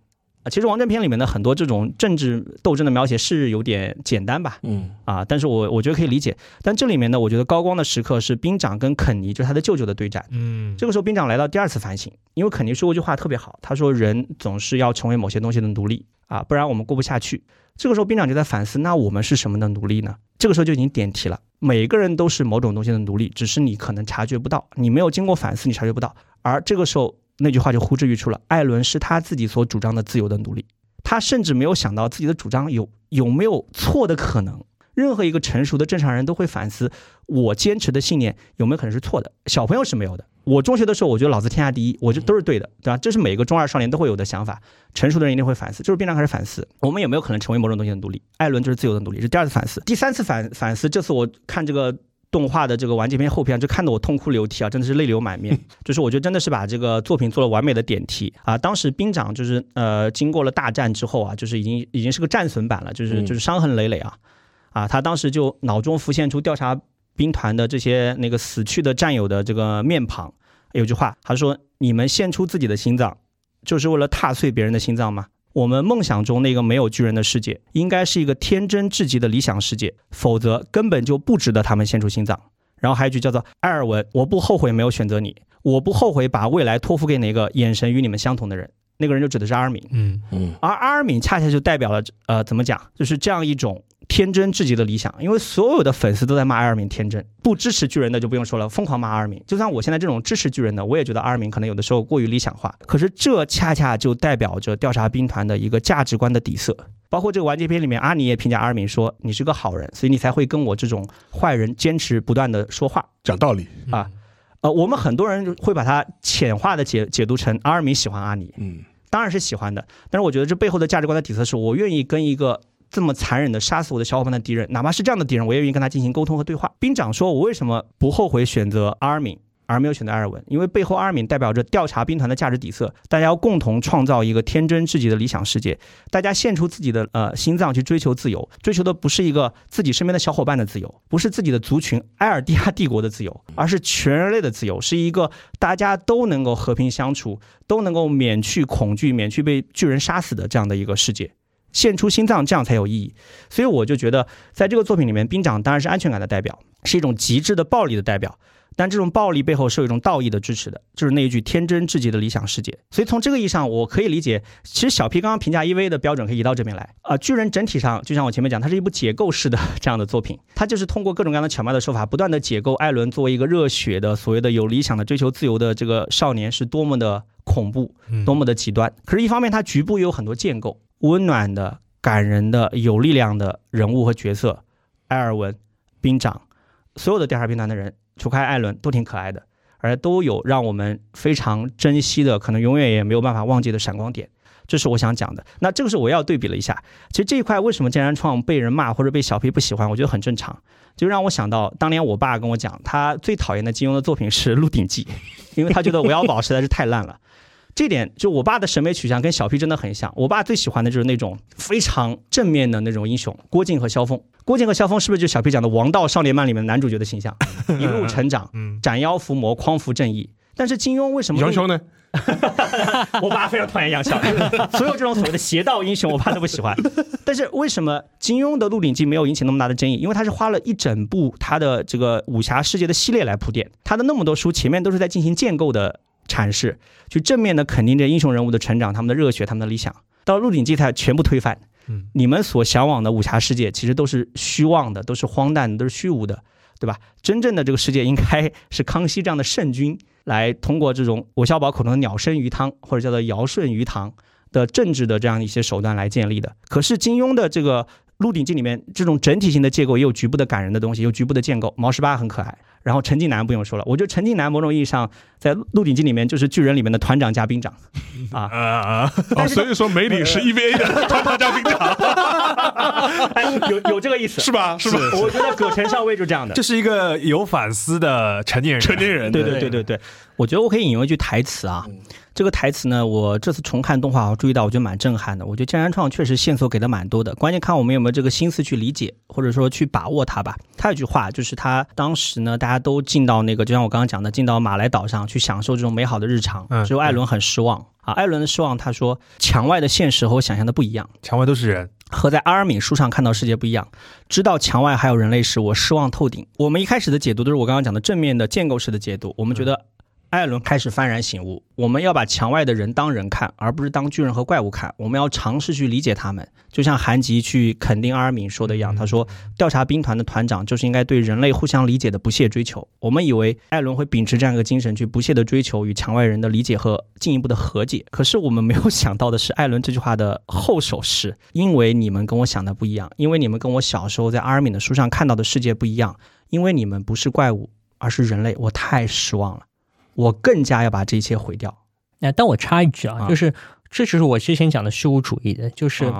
其实王正篇里面的很多这种政治斗争的描写是有点简单吧，嗯啊，但是我我觉得可以理解。但这里面呢，我觉得高光的时刻是兵长跟肯尼，就是他的舅舅的对战。嗯，这个时候兵长来到第二次反省，因为肯尼说过一句话特别好，他说人总是要成为某些东西的奴隶啊，不然我们过不下去。这个时候兵长就在反思，那我们是什么的奴隶呢？这个时候就已经点题了，每个人都是某种东西的奴隶，只是你可能察觉不到，你没有经过反思，你察觉不到。而这个时候。那句话就呼之欲出了。艾伦是他自己所主张的自由的奴隶，他甚至没有想到自己的主张有有没有错的可能。任何一个成熟的正常人都会反思，我坚持的信念有没有可能是错的。小朋友是没有的。我中学的时候，我觉得老子天下第一，我这都是对的，对吧？这是每个中二少年都会有的想法。成熟的人一定会反思，就是变常开始反思，我们有没有可能成为某种东西的奴隶？艾伦就是自由的奴隶，是第二次反思。第三次反反思，这次我看这个。动画的这个完结篇后篇，就看得我痛哭流涕啊，真的是泪流满面。(laughs) 就是我觉得真的是把这个作品做了完美的点题啊。当时兵长就是呃，经过了大战之后啊，就是已经已经是个战损版了，就是就是伤痕累累啊啊。他当时就脑中浮现出调查兵团的这些那个死去的战友的这个面庞。有句话他说：“你们献出自己的心脏，就是为了踏碎别人的心脏吗？”我们梦想中那个没有巨人的世界，应该是一个天真至极的理想世界，否则根本就不值得他们献出心脏。然后还有一句叫做“埃尔文，我不后悔没有选择你，我不后悔把未来托付给哪个眼神与你们相同的人。”那个人就指的是阿尔敏。嗯嗯，而阿尔敏恰恰就代表了呃，怎么讲，就是这样一种。天真至极的理想，因为所有的粉丝都在骂阿尔敏天真，不支持巨人的就不用说了，疯狂骂阿尔敏。就算我现在这种支持巨人的，我也觉得阿尔敏可能有的时候过于理想化。可是这恰恰就代表着调查兵团的一个价值观的底色。包括这个完结篇里面，阿尼也评价阿尔敏说：“你是个好人，所以你才会跟我这种坏人坚持不断的说话讲道理啊。”呃，我们很多人会把它浅化的解解读成阿尔敏喜欢阿尼，嗯，当然是喜欢的。但是我觉得这背后的价值观的底色是我愿意跟一个。这么残忍的杀死我的小伙伴的敌人，哪怕是这样的敌人，我也愿意跟他进行沟通和对话。兵长说：“我为什么不后悔选择阿尔敏，而没有选择埃尔文？因为背后阿尔敏代表着调查兵团的价值底色，大家要共同创造一个天真至极的理想世界。大家献出自己的呃心脏去追求自由，追求的不是一个自己身边的小伙伴的自由，不是自己的族群埃尔蒂亚帝国的自由，而是全人类的自由，是一个大家都能够和平相处，都能够免去恐惧，免去被巨人杀死的这样的一个世界。”献出心脏，这样才有意义。所以我就觉得，在这个作品里面，兵长当然是安全感的代表，是一种极致的暴力的代表。但这种暴力背后是有一种道义的支持的，就是那一句天真至极的理想世界。所以从这个意义上，我可以理解，其实小 P 刚刚评价 EV 的标准可以移到这边来啊。巨人整体上，就像我前面讲，它是一部解构式的这样的作品，(laughs) 它就是通过各种各样的巧妙的手法，不断的解构艾伦作为一个热血的所谓的有理想的追求自由的这个少年是多么的恐怖，多么的极端。可是，一方面它局部又有很多建构。温暖的、感人的、有力量的人物和角色，埃尔文、兵长，所有的调查兵团的人，除开艾伦，都挺可爱的，而都有让我们非常珍惜的，可能永远也没有办法忘记的闪光点。这是我想讲的。那这个是我要对比了一下。其实这一块为什么剑然创被人骂或者被小 P 不喜欢，我觉得很正常。就让我想到当年我爸跟我讲，他最讨厌的金庸的作品是《鹿鼎记》，因为他觉得《我要宝》实在是太烂了。这点就我爸的审美取向跟小 P 真的很像。我爸最喜欢的就是那种非常正面的那种英雄，郭靖和萧峰。郭靖和萧峰是不是就小 P 讲的《王道少年漫》里面男主角的形象？(laughs) 一路成长，斩妖伏魔，匡扶正义。但是金庸为什么？杨逍呢？(laughs) 我爸非常讨厌杨逍，(laughs) 所有这种所谓的邪道英雄，我爸都不喜欢。但是为什么金庸的《鹿鼎记》没有引起那么大的争议？因为他是花了一整部他的这个武侠世界的系列来铺垫，他的那么多书前面都是在进行建构的。阐释，去正面的肯定这英雄人物的成长，他们的热血，他们的理想。到《鹿鼎记》才全部推翻。嗯，你们所向往的武侠世界，其实都是虚妄的，都是荒诞的，都是虚无的，对吧？真正的这个世界，应该是康熙这样的圣君来通过这种韦小宝口中的鸟生鱼汤，或者叫做尧舜鱼塘的政治的这样一些手段来建立的。可是金庸的这个《鹿鼎记》里面，这种整体性的结构也有局部的感人的东西，有局部的建构。毛十八很可爱。然后陈近南不用说了，我觉得陈近南某种意义上在《鹿鼎记》里面就是巨人里面的团长加兵长，(laughs) 啊啊啊！所以说梅里是 EVA 的团长加兵长，(laughs) 有有这个意思是吧？是吧？我觉得葛城少尉就这样的，这是一个有反思的成年人，成年人。对对对对对，我觉得我可以引用一句台词啊，这个台词呢，我这次重看动画，我注意到，我觉得蛮震撼的。我觉得江山创确实线索给的蛮多的，关键看我们有没有这个心思去理解，或者说去把握它吧。他有句话，就是他当时呢，大家都进到那个，就像我刚刚讲的，进到马来岛上去享受这种美好的日常，只有艾伦很失望啊。艾伦的失望，他说墙外的现实和我想象的不一样，墙外都是人，和在阿尔敏书上看到世界不一样。知道墙外还有人类时，我失望透顶。我们一开始的解读都是我刚刚讲的正面的建构式的解读，我们觉得。艾伦开始幡然醒悟，我们要把墙外的人当人看，而不是当巨人和怪物看。我们要尝试去理解他们，就像韩吉去肯定阿尔敏说的一样，他说：“调查兵团的团长就是应该对人类互相理解的不懈追求。”我们以为艾伦会秉持这样一个精神，去不懈的追求与墙外人的理解和进一步的和解。可是我们没有想到的是，艾伦这句话的后手是：因为你们跟我想的不一样，因为你们跟我小时候在阿尔敏的书上看到的世界不一样，因为你们不是怪物，而是人类。我太失望了。我更加要把这一切毁掉。那但我插一句啊，就是这就是我之前讲的虚无主义的，就是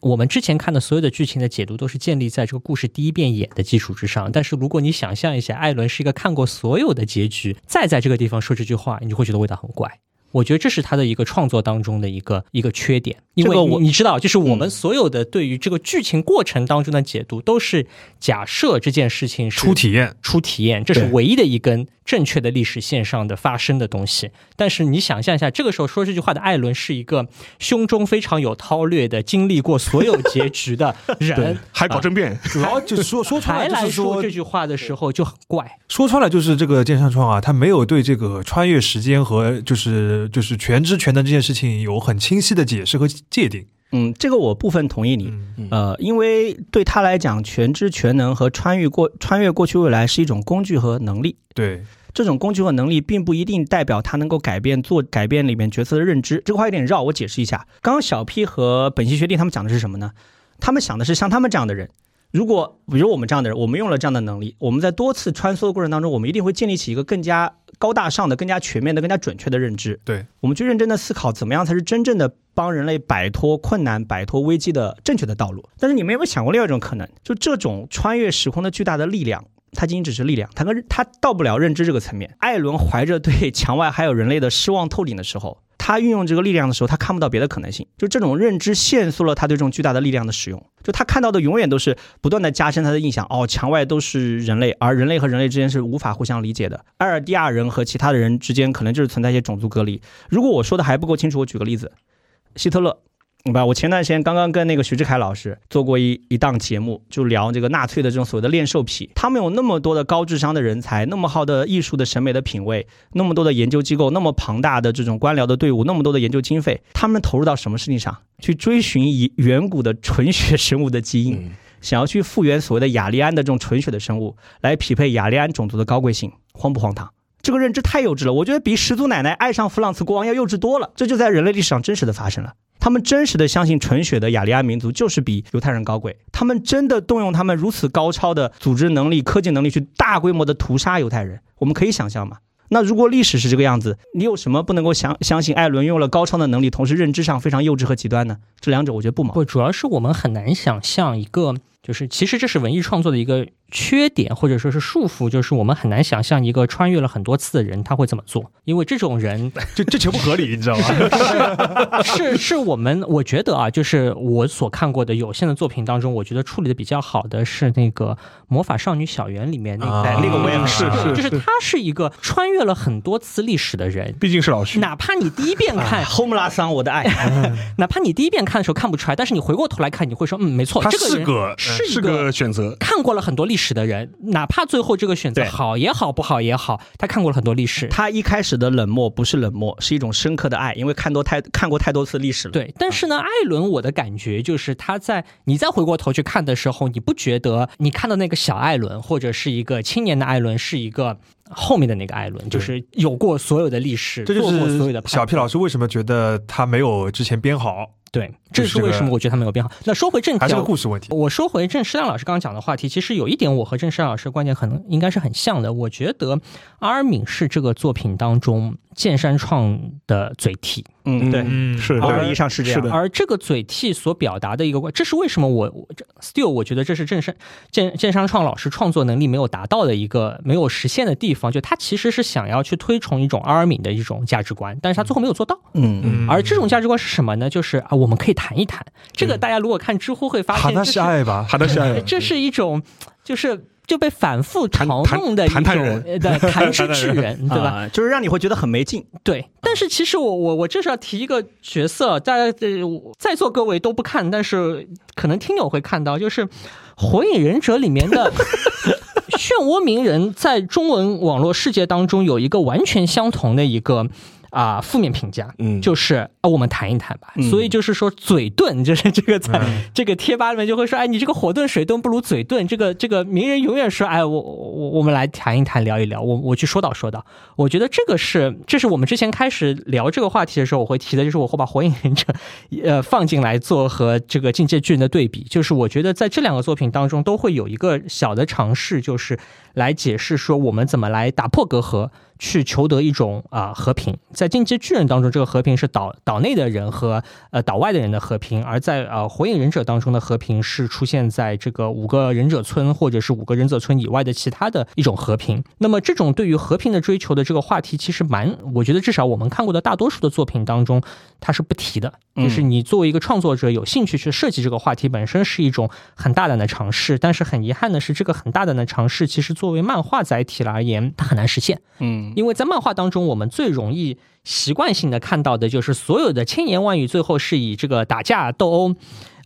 我们之前看的所有的剧情的解读都是建立在这个故事第一遍演的基础之上。但是如果你想象一下，艾伦是一个看过所有的结局，再在这个地方说这句话，你就会觉得味道很怪。我觉得这是他的一个创作当中的一个一个缺点，因为我你知道，就是我们所有的对于这个剧情过程当中的解读，都是假设这件事情是初体验，初体验，这是唯一的一根正确的历史线上的发生的东西。但是你想象一下，这个时候说这句话的艾伦是一个胸中非常有韬略的、经历过所有结局的 (laughs) 人，还搞政变，主要 (laughs) 就是说说出来就是说这句话的时候就很怪。说穿了就是这个剑山创啊，他没有对这个穿越时间和就是。就是全知全能这件事情有很清晰的解释和界定。嗯，这个我部分同意你。呃，因为对他来讲，全知全能和穿越过穿越过去未来是一种工具和能力。对，这种工具和能力并不一定代表他能够改变做改变里面角色的认知。这个话有点绕，我解释一下。刚刚小 P 和本溪学弟他们讲的是什么呢？他们想的是像他们这样的人。如果比如我们这样的人，我们用了这样的能力，我们在多次穿梭的过程当中，我们一定会建立起一个更加高大上的、更加全面的、更加准确的认知。对，我们去认真的思考，怎么样才是真正的帮人类摆脱困难、摆脱危机的正确的道路。但是你们有没有想过另外一种可能？就这种穿越时空的巨大的力量，它仅仅只是力量，它跟它到不了认知这个层面。艾伦怀着对墙外还有人类的失望透顶的时候。他运用这个力量的时候，他看不到别的可能性，就这种认知限缩了他对这种巨大的力量的使用。就他看到的永远都是不断的加深他的印象。哦，墙外都是人类，而人类和人类之间是无法互相理解的。埃尔蒂亚人和其他的人之间可能就是存在一些种族隔离。如果我说的还不够清楚，我举个例子，希特勒。吧，我前段时间刚刚跟那个徐志凯老师做过一一档节目，就聊这个纳粹的这种所谓的练兽癖。他们有那么多的高智商的人才，那么好的艺术的审美的品味，那么多的研究机构，那么庞大的这种官僚的队伍，那么多的研究经费，他们投入到什么事情上去追寻以远古的纯血生物的基因，想要去复原所谓的雅利安的这种纯血的生物，来匹配雅利安种族的高贵性，荒不荒唐？这个认知太幼稚了，我觉得比始祖奶奶爱上弗朗茨国王要幼稚多了。这就在人类历史上真实的发生了。他们真实的相信纯血的雅利安民族就是比犹太人高贵，他们真的动用他们如此高超的组织能力、科技能力去大规模的屠杀犹太人。我们可以想象吗？那如果历史是这个样子，你有什么不能够相相信艾伦用了高超的能力，同时认知上非常幼稚和极端呢？这两者我觉得不矛盾。不，主要是我们很难想象一个，就是其实这是文艺创作的一个。缺点或者说是束缚，就是我们很难想象一个穿越了很多次的人他会怎么做，因为这种人 (laughs) 这这全不合理，你知道吗？(laughs) 是是我们我觉得啊，就是我所看过的有限的作品当中，我觉得处理的比较好的是那个《魔法少女小圆》里面那个那个我也是，就是他是一个穿越了很多次历史的人，毕竟是老徐，哪怕你第一遍看《后姆拉桑我的爱》，(laughs) 哪怕你第一遍看的时候看不出来，但是你回过头来看，你会说，嗯，没错，这个是个是一个选择，看过了很多历史的人。哪怕最后这个选择好也好，不好也好，他看过了很多历史。他一开始的冷漠不是冷漠，是一种深刻的爱，因为看多太看过太多次历史了。对，但是呢，艾伦，我的感觉就是他在你再回过头去看的时候，你不觉得你看到那个小艾伦或者是一个青年的艾伦是一个后面的那个艾伦，就是有过所有的历史，这就是所有的。小 P 老师为什么觉得他没有之前编好？对，这是为什么我觉得他没有变好。那说回正题，还是个故事问题。我说回郑诗亮老师刚刚讲的话题，其实有一点我和郑诗亮老师观点可能应该是很像的。我觉得阿尔敏是这个作品当中剑山创的嘴替。嗯，对，是某种意义上是这样。而这个嘴替所表达的一个，这是为什么我我 still 我觉得这是郑山剑剑山创老师创作能力没有达到的一个没有实现的地方，就他其实是想要去推崇一种阿尔敏的一种价值观，但是他最后没有做到。嗯嗯。而这种价值观是什么呢？就是啊，我们可以谈一谈这个。大家如果看知乎会发现，那是爱吧？那是爱。这是一种就是。就被反复嘲弄的一种的谈之巨 (laughs) 人，对吧？就是让你会觉得很没劲。对，但是其实我我我就是要提一个角色，大家在座各位都不看，但是可能听友会看到，就是《火影忍者》里面的 (laughs) 漩涡鸣人，在中文网络世界当中有一个完全相同的一个。啊，负面评价，嗯，就是啊，我们谈一谈吧。所以就是说，嘴遁，就是这个在这个贴吧里面就会说，哎，你这个火遁水遁不如嘴遁。这个这个名人永远说，哎，我我我们来谈一谈，聊一聊。我我去说道说道。我觉得这个是，这是我们之前开始聊这个话题的时候，我会提的，就是我会把火影忍者呃放进来做和这个境界巨人的对比。就是我觉得在这两个作品当中，都会有一个小的尝试，就是来解释说我们怎么来打破隔阂。去求得一种啊和平，在进击巨人当中，这个和平是岛岛内的人和呃岛外的人的和平；而在呃火影忍者当中的和平是出现在这个五个忍者村或者是五个忍者村以外的其他的一种和平。那么这种对于和平的追求的这个话题，其实蛮，我觉得至少我们看过的大多数的作品当中，它是不提的。就是你作为一个创作者有兴趣去设计这个话题，本身是一种很大胆的尝试。但是很遗憾的是，这个很大胆的尝试，其实作为漫画载体而言，它很难实现。嗯。因为在漫画当中，我们最容易习惯性的看到的就是所有的千言万语，最后是以这个打架斗殴。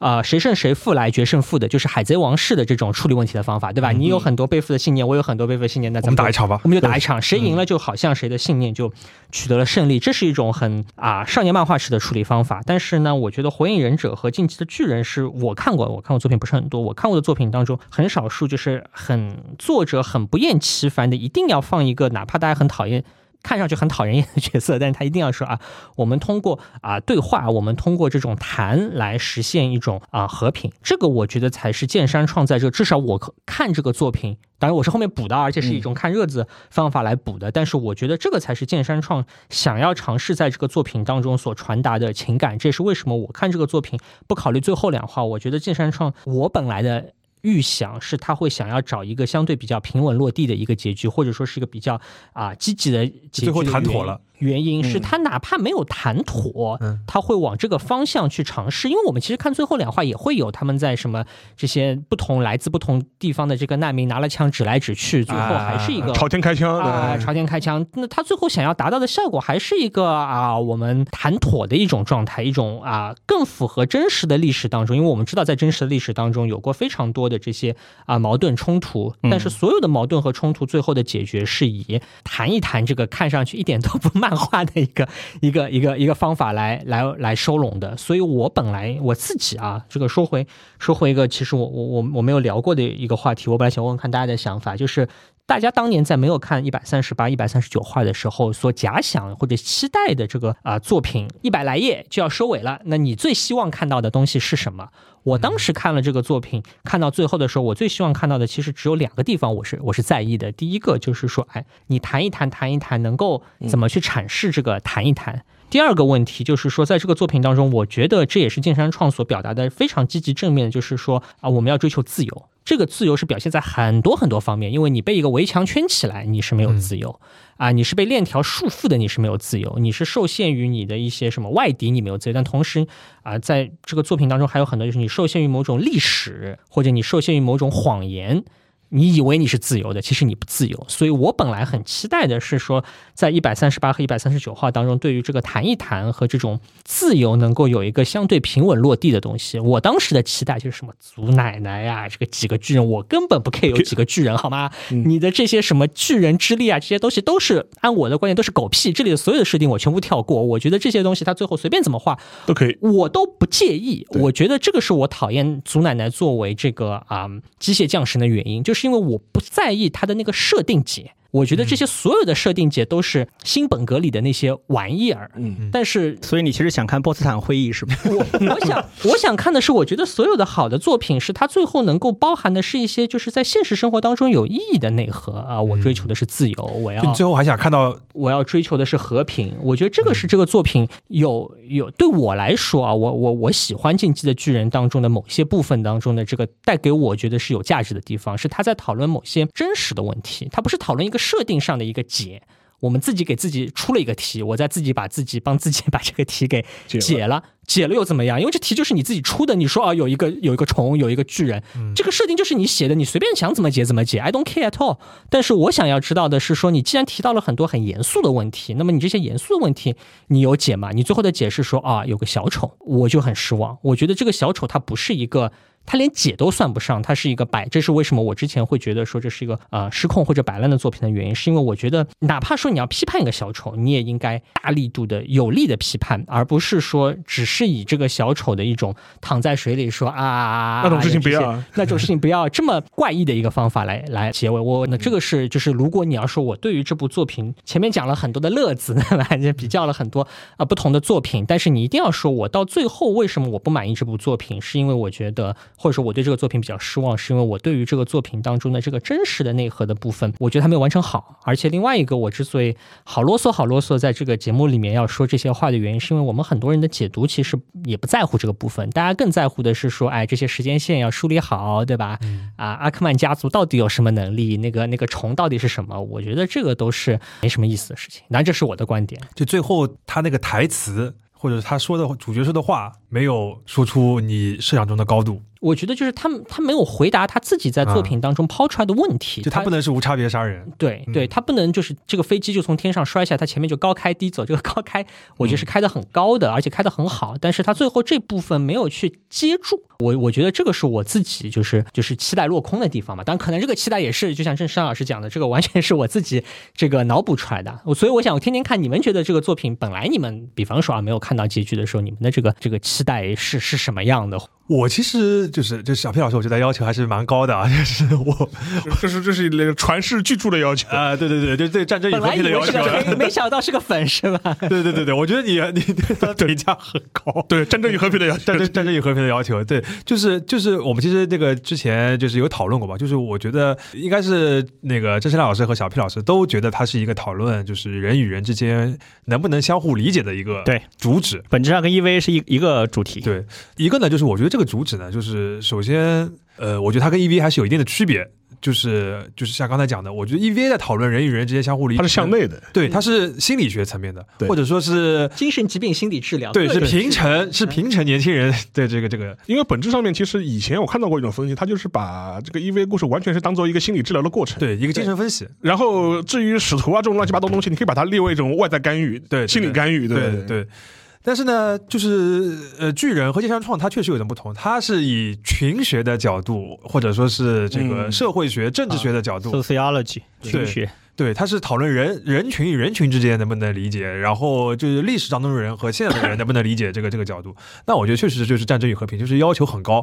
啊，谁胜谁负来决胜负的，就是海贼王式的这种处理问题的方法，对吧？你有很多背负的信念，我有很多背负的信念，那咱们打一场吧，我们就打一场，谁赢了就好像谁的信念就取得了胜利，这是一种很啊少年漫画式的处理方法。但是呢，我觉得《火影忍者》和《进击的巨人》是我看过，我看过作品不是很多，我看过的作品当中很少数，就是很作者很不厌其烦的，一定要放一个，哪怕大家很讨厌。看上去很讨人厌的角色，但是他一定要说啊，我们通过啊对话，我们通过这种谈来实现一种啊和平，这个我觉得才是剑山创在这至少我看这个作品，当然我是后面补的，而且是一种看热子方法来补的，但是我觉得这个才是剑山创想要尝试在这个作品当中所传达的情感，这也是为什么我看这个作品不考虑最后两话，我觉得剑山创我本来的。预想是他会想要找一个相对比较平稳落地的一个结局，或者说是一个比较啊积极的结局。最后谈妥了。原因是他哪怕没有谈妥，他会往这个方向去尝试。因为我们其实看最后两话也会有他们在什么这些不同来自不同地方的这个难民拿了枪指来指去，最后还是一个朝天开枪啊，朝天开枪。那他最后想要达到的效果还是一个啊，我们谈妥的一种状态，一种啊更符合真实的历史当中。因为我们知道在真实的历史当中有过非常多的这些啊矛盾冲突，但是所有的矛盾和冲突最后的解决是以谈一谈这个看上去一点都不 (laughs) 慢。漫画的一个 (laughs) 一个一个一个方法来来来收拢的，所以我本来我自己啊，这个说回说回一个，其实我我我我没有聊过的一个话题，我本来想问问看大家的想法，就是大家当年在没有看一百三十八、一百三十九话的时候，所假想或者期待的这个啊作品一百来页就要收尾了，那你最希望看到的东西是什么？我当时看了这个作品，看到最后的时候，我最希望看到的其实只有两个地方，我是我是在意的。第一个就是说，哎，你谈一谈，谈一谈，能够怎么去阐释这个谈一谈。第二个问题就是说，在这个作品当中，我觉得这也是剑山创所表达的非常积极正面的，就是说啊，我们要追求自由。这个自由是表现在很多很多方面，因为你被一个围墙圈起来，你是没有自由啊；你是被链条束缚的，你是没有自由；你是受限于你的一些什么外敌，你没有自由。但同时啊，在这个作品当中，还有很多就是你受限于某种历史，或者你受限于某种谎言。你以为你是自由的，其实你不自由。所以我本来很期待的是说，在一百三十八和一百三十九话当中，对于这个谈一谈和这种自由能够有一个相对平稳落地的东西。我当时的期待就是什么祖奶奶呀，这个几个巨人，我根本不 care 有几个巨人，好吗？你的这些什么巨人之力啊，这些东西都是按我的观点都是狗屁。这里的所有的设定我全部跳过。我觉得这些东西他最后随便怎么画都可以，我都不介意。我觉得这个是我讨厌祖奶奶作为这个啊机械降神的原因，就是。是因为我不在意它的那个设定解，我觉得这些所有的设定解都是新本格里的那些玩意儿。嗯，但是所以你其实想看波茨坦会议是吧？我我想我想看的是，我觉得所有的好的作品是它最后能够包含的是一些就是在现实生活当中有意义的内核啊。我追求的是自由，我要最后还想看到我要追求的是和平。我觉得这个是这个作品有有对我来说啊，我我我喜欢《进击的巨人》当中的某些部分当中的这个带给我觉得是有价值的地方，是他在讨论某些真实的问题，他不是讨论一个设定上的一个解。我们自己给自己出了一个题，我再自己把自己帮自己把这个题给解了，解了又怎么样？因为这题就是你自己出的。你说啊，有一个有一个虫，有一个巨人，这个设定就是你写的，你随便想怎么解怎么解，I don't care at all。但是我想要知道的是，说你既然提到了很多很严肃的问题，那么你这些严肃的问题你有解吗？你最后的解释说啊，有个小丑，我就很失望。我觉得这个小丑他不是一个。他连解都算不上，他是一个摆，这是为什么我之前会觉得说这是一个呃失控或者摆烂的作品的原因，是因为我觉得哪怕说你要批判一个小丑，你也应该大力度的有力的批判，而不是说只是以这个小丑的一种躺在水里说啊那种事情不要，那种事情不要这么怪异的一个方法来来结尾。我那这个是就是如果你要说我对于这部作品前面讲了很多的乐子？(laughs) 就比较了很多啊不同的作品，但是你一定要说我到最后为什么我不满意这部作品，是因为我觉得。或者说我对这个作品比较失望，是因为我对于这个作品当中的这个真实的内核的部分，我觉得它没有完成好。而且另外一个，我之所以好啰嗦、好啰嗦，在这个节目里面要说这些话的原因，是因为我们很多人的解读其实也不在乎这个部分，大家更在乎的是说，哎，这些时间线要梳理好，对吧？啊，阿克曼家族到底有什么能力？那个那个虫到底是什么？我觉得这个都是没什么意思的事情。当然，这是我的观点。就最后他那个台词，或者他说的主角说的话，没有说出你设想中的高度。我觉得就是他他没有回答他自己在作品当中抛出来的问题，就他不能是无差别杀人，对对，他不能就是这个飞机就从天上摔下，他前面就高开低走，这个 (laughs) 高开我觉得是开的很高的，而且开的很好，但是他最后这部分没有去接住，我我觉得这个是我自己就是就是期待落空的地方嘛，当然可能这个期待也是就像郑山老师讲的，这个完全是我自己这个脑补出来的，所以我想我天天看你们觉得这个作品本来你们比方说啊没有看到结局的时候，你们的这个这个期待是是什么样的？我其实就是就小 P 老师，我觉得要求还是蛮高的啊，(laughs) 就是我，这是这是那个传世巨著的要求啊，对对对，就对战争与和平的要求，没想到是个粉是吧？对对对对，我觉得你你对评价很高，对战争与和平的要 (laughs) 求，战争战争与和平的要求，对，就是就是我们其实这个之前就是有讨论过吧，就是我觉得应该是那个郑山老师和小 P 老师都觉得它是一个讨论，就是人与人之间能不能相互理解的一个对主旨，本质上跟 EVA 是一一个主题，对，一个呢就是我觉得这个。主旨呢，就是首先，呃，我觉得它跟 EVA 还是有一定的区别。就是就是像刚才讲的，我觉得 EVA 在讨论人与人之间相互理解，它是向内的，对，它是心理学层面的，或者说是精神疾病心理治疗，对，是平成是平成年轻人的这个这个，因为本质上面其实以前我看到过一种分析，它就是把这个 EVA 故事完全是当做一个心理治疗的过程，对，一个精神分析。然后至于使徒啊这种乱七八糟东西，你可以把它列为一种外在干预，对，心理干预，对对。但是呢，就是呃，巨人和剑山创它确实有点不同，他是以群学的角度，或者说是这个社会学、政治学的角度，sociology 群学，对，他是讨论人人群与人群之间能不能理解，然后就是历史当中的人和现在的人能不能理解这个这个角度。那我觉得确实就是战争与和平，就是要求很高。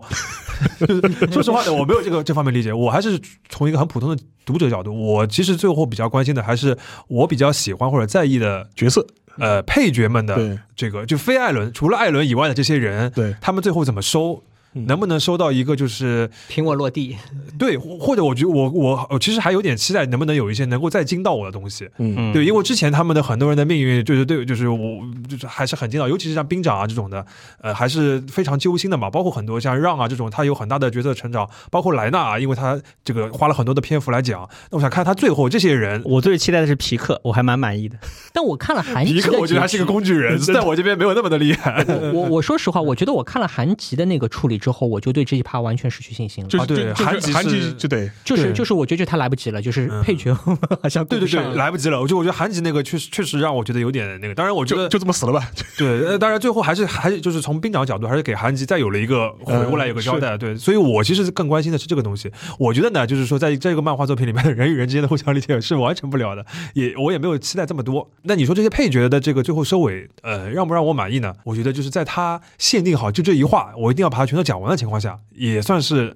(laughs) 说实话的，我没有这个这方面理解，我还是从一个很普通的读者角度，我其实最后比较关心的还是我比较喜欢或者在意的角色。呃，配角们的这个就非艾伦，除了艾伦以外的这些人，对，他们最后怎么收？能不能收到一个就是平稳落地？对，或者我觉得我我我其实还有点期待，能不能有一些能够再惊到我的东西？嗯，对，因为之前他们的很多人的命运就是对，就是我就是还是很惊到，尤其是像兵长啊这种的，呃，还是非常揪心的嘛。包括很多像让啊这种，他有很大的角色成长，包括莱纳啊，因为他这个花了很多的篇幅来讲。那我想看他最后这些人，我最期待的是皮克，我还蛮满意的。(laughs) 但我看了韩吉，我觉得他是个工具人，(laughs) 在我这边没有那么的厉害。我我说实话，我觉得我看了韩吉的那个处理。之后我就对这一趴完全失去信心了。啊，对，韩吉韩吉就得就是就是，我觉得他来不及了，就是配角好像对对对来不及了。我就我觉得韩吉那个确实确实让我觉得有点那个。当然，我觉得就这么死了吧。(laughs) 对，当然最后还是还是就是从兵长角度，还是给韩吉再有了一个回过来有个交代。对，所以我其实更关心的是这个东西。我觉得呢，就是说在这个漫画作品里面人与人之间的互相理解是完成不了的，也我也没有期待这么多。那你说这些配角的这个最后收尾，呃，让不让我满意呢？我觉得就是在他限定好就这一话，我一定要把它全都讲完的情况下。也算是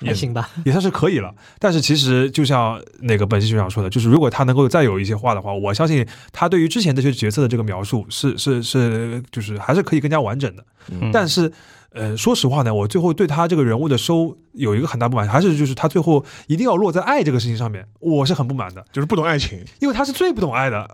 也行吧，也算是可以了。但是其实就像那个本期学长说的，就是如果他能够再有一些话的话，我相信他对于之前这些角色的这个描述是是是，就是还是可以更加完整的。但是，呃，说实话呢，我最后对他这个人物的收有一个很大不满，还是就是他最后一定要落在爱这个事情上面，我是很不满的，就是不懂爱情，因为他是最不懂爱的。